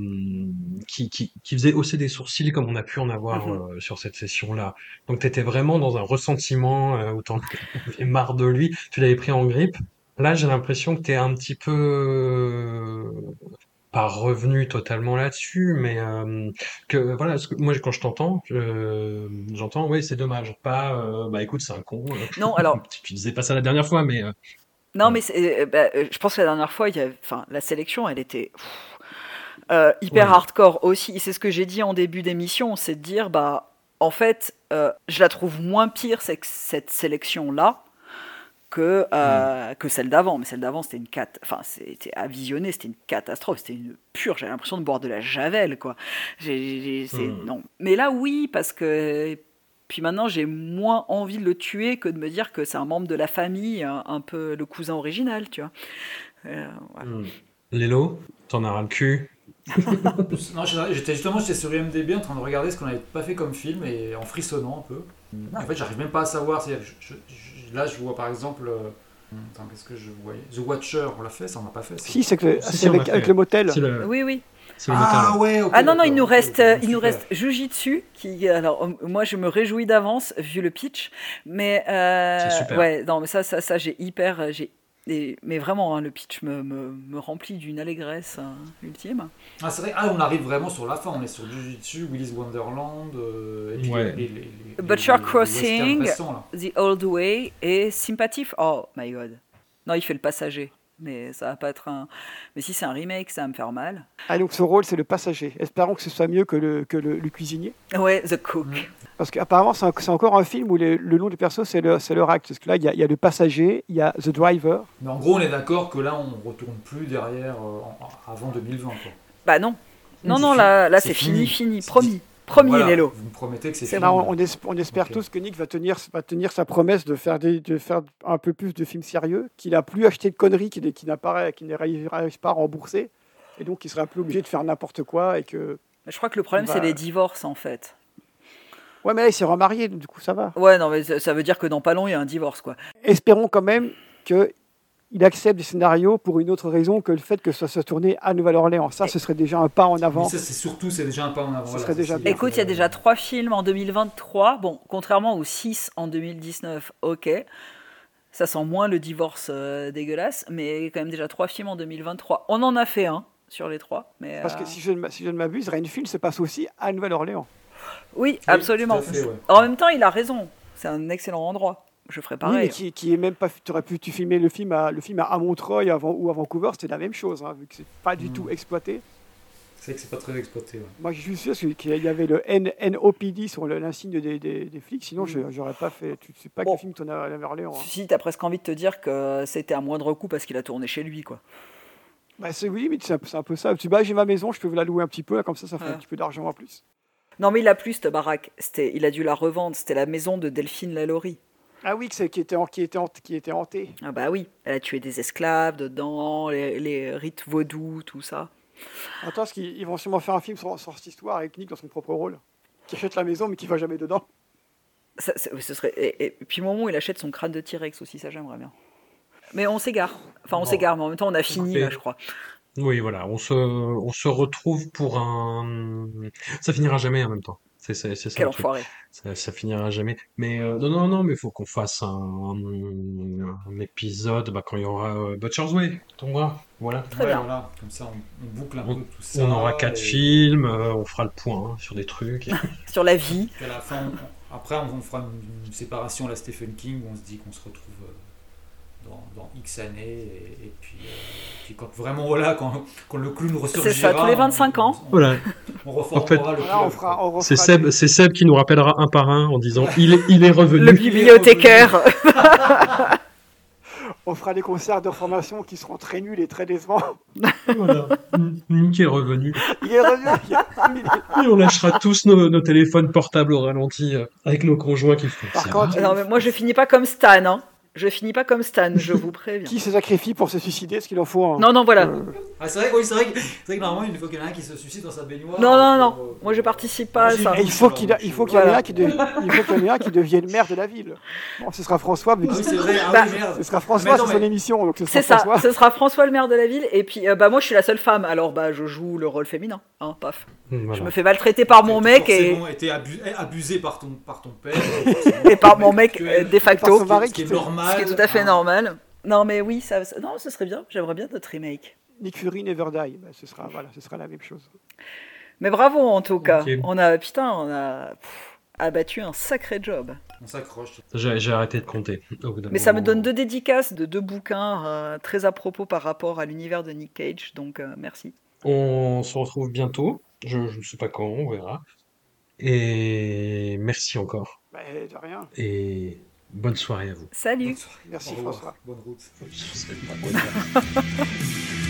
qui, qui, qui, faisaient hausser des sourcils comme on a pu en avoir mm-hmm. euh, sur cette session-là. Donc tu étais vraiment dans un ressentiment euh, où t'en avais marre de lui. Tu l'avais pris en grippe. Là, j'ai l'impression que tu es un petit peu pas revenu totalement là-dessus, mais euh, que voilà, que, moi quand je t'entends, j'entends, oui, c'est dommage, pas, euh, bah écoute, c'est un con. Euh. Non, alors. tu, disais pas ça la dernière fois, mais. non, mais bah, je pense que la dernière fois, il y a, enfin, la sélection, elle était. hyper hardcore aussi. C'est ce que j'ai dit en début d'émission, c'est de dire, bah, en fait, je la trouve moins pire cette sélection-là que, euh, mm. que celle d'avant. Mais celle d'avant, c'était une cat... enfin, c'était à visionner, c'était une catastrophe, c'était une pure. J'avais l'impression de boire de la javel, quoi. J'ai, mm. non. Mais là, oui, parce que puis maintenant, j'ai moins envie de le tuer que de me dire que c'est un membre de la famille, un, peu le cousin original, tu vois. Euh, mm. Lélo, t'en as ras le cul non, j'étais justement j'étais sur IMDb en train de regarder ce qu'on avait pas fait comme film et en frissonnant un peu. En fait, j'arrive même pas à savoir. Je, là, je vois par exemple. Euh, attends, qu'est-ce que je voyais? The Watcher, on l'a fait, ça on n'a pas fait. Ça. Si, c'est avec, le motel. Oui, oui. Ah ouais. ah non non, il nous reste, il nous reste Jujitsu qui alors moi je me réjouis d'avance vu le pitch, mais euh, ouais non mais ça ça, ça j'ai hyper j'ai mais vraiment, hein, le pitch me, me, me remplit d'une allégresse hein, ultime. Ah, c'est vrai, ah, on arrive vraiment sur la fin, on est sur Jujutsu, Willy's Wonderland, euh, et puis ouais. les, les, Butcher Crossing, The Old Way et Sympathy. Oh my god. Non, il fait le passager. Mais ça va pas être un. Mais si c'est un remake, ça va me faire mal. Ah, donc ce rôle, c'est le passager. Espérons que ce soit mieux que le, que le, cuisinier. Ouais, The Cook. Mm. Parce qu'apparemment, c'est encore un film où le nom du perso, c'est le, leur acte. Parce que là, il y, a le passager, il y a The Driver. Mais en gros, on est d'accord que là, on retourne plus derrière euh, avant 2020. Quoi. Bah non. Non, non, là, là c'est fini, fini, promis. Promis, voilà, Vous me promettez que c'est fini. on, on, espère tous que Nick va tenir, va tenir sa promesse de faire, des, de faire un peu plus de films sérieux, qu'il n'a plus acheté de conneries, qu'il qu n'arrive pas à rembourser, et donc il un peu obligé de faire n'importe quoi. Et que, Je crois que le problème, c'est les divorces, en fait. Ouais, mais là, il s'est remarié, du coup, ça va. Ouais, non, mais ça veut dire que dans pas long, il y a un divorce, quoi. Espérons quand même que il accepte des scénarios pour une autre raison que le fait que ça soit tourné à Nouvelle-Orléans. Ça, ce serait déjà un pas en avant. ça, c'est surtout, c'est déjà un pas en avant. Ce serait déjà Écoute, il y a déjà trois films en 2023. Bon, contrairement aux six en 2019, ok. Ça sent moins le divorce euh, dégueulasse, mais quand même déjà trois films en 2023. On en a fait un sur les trois. Mais, Parce que euh, si je ne, si je ne m'abuse, Rainfield se passe aussi à Nouvelle-Orléans. Oui, absolument. En même temps, il a raison. C'est un excellent endroit. Je ferais pareil. Oui, qui, est même pas. Tu aurais pu tu filmer le film à, le film à Montreuil avant, ou à Vancouver, c'était la même chose, hein, vu que c'est pas du tout mm. exploité. C'est vrai que c'est pas très exploité. Ouais. Moi, je suis sûr qu'il y avait le N NOPD sur l'insigne des, des, des flics, sinon je j'aurais pas fait. Tu sais pas Bon. quel film t'en as à Orléans. Hein. Si, t'as presque envie de te dire que c'était un moindre coût parce qu'il a tourné chez lui, quoi. Bah, c'est oui, mais c'est un, c'est un peu ça. Tu dis, bah, j'ai ma maison, je peux vous la louer un petit peu, là, comme ça, ça fait Ouais. un petit peu d'argent en plus. Non, mais il a plus, cette baraque. C'était, il a dû la revendre. C'était la maison de Delphine Lalaurie. Ah oui, que c'est qui était, qui était, qui était hanté. Ah bah oui, elle a tué des esclaves dedans, les, les rites vaudous, tout ça. Attends, parce qu'ils ils vont sûrement faire un film sur, sur cette histoire avec Nick dans son propre rôle, qui achète la maison mais qui va jamais dedans. Ça, ce serait, et, et puis au moment où il achète son crâne de T-Rex aussi, ça j'aimerais bien. Mais on s'égare. Enfin, on Bon. s'égare, mais en même temps, on a fini, là, je crois. Oui, voilà, on se, on se retrouve pour un. Ça finira jamais en même temps. C'est c'est- c'est ça Quel enfoiré. Ça, ça finira jamais. Mais euh, non, non, non, mais faut qu'on fasse un, un épisode bah, quand il y aura euh, Butcher's Way. Voilà. Très Ouais, bien. voilà, comme ça on, on boucle un On- peu tout ça. On aura quatre et- films, euh, on fera le point hein, sur des trucs. Sur la vie. Puis à la fin, on- après, on, on fera une, une séparation à la Stephen King où on se dit qu'on se retrouve euh, dans, dans X années. Et, et puis, euh, puis quand vraiment, voilà, quand, quand le clown ressurgira. C'est ça, tous les 25 ans. On, Voilà. on reformera En fait- le on C'est Seb, Seb qui nous rappellera un par un en disant il est, il est revenu. Le bibliothécaire. on fera des concerts de formation qui seront très nuls et très décevants. Voilà. Nick est revenu. Il est revenu. Et on lâchera tous nos, nos téléphones portables au ralenti euh, avec nos conjoints qui font. Par ça contre, va non, mais moi, je finis pas comme Stan. Hein. Je finis pas comme Stan, je vous préviens. Qui se sacrifie pour se suicider, ce qu'il en faut. hein. Non, non, voilà. Euh, Ah, c'est vrai, que- oui, c'est vrai, que- c'est vrai que normalement, une fois qu'il y en a un qui se suicide dans sa baignoire. Non, non, non. pour, euh, Moi, je participe pas à ça. et il faut qu'il il faut qu'il y en ait Voilà. un qui, de- il faut qu'il y en ait un qui devienne maire de la ville. Bon, ce sera François, mais Ah oui, c'est vrai, ah Bah, oui, merde. ce sera François, c'est son mais- émission, donc ce C'est ça, François. ce sera François le maire de la ville, et puis euh, bah moi je suis la seule femme, alors bah je joue le rôle féminin, hein, paf. Voilà. Je me fais maltraiter par mon mec et, Forcément été abu- abusé par ton, par ton père. et par mon mec Que- euh, de facto, son ce qui est fait- normal. ce qui est tout à fait hein. normal. Non mais oui, ça, ça- non, ce serait bien, j'aimerais bien notre remake. Nick Fury Never Die. Bah, ce sera voilà, ce sera la même chose. Mais bravo en tout cas, on a, putain, on a pff, abattu un sacré job. On s'accroche. J'ai arrêté de compter. au bout d'un Mais ça me donne deux dédicaces de deux bouquins euh, très à propos par rapport à l'univers de Nick Cage, donc euh, merci. On se retrouve bientôt. Je ne sais pas quand, on verra. Et merci encore. Bah, de rien. Et bonne soirée à vous. Salut Bonne soirée. Merci. François. Bonne route.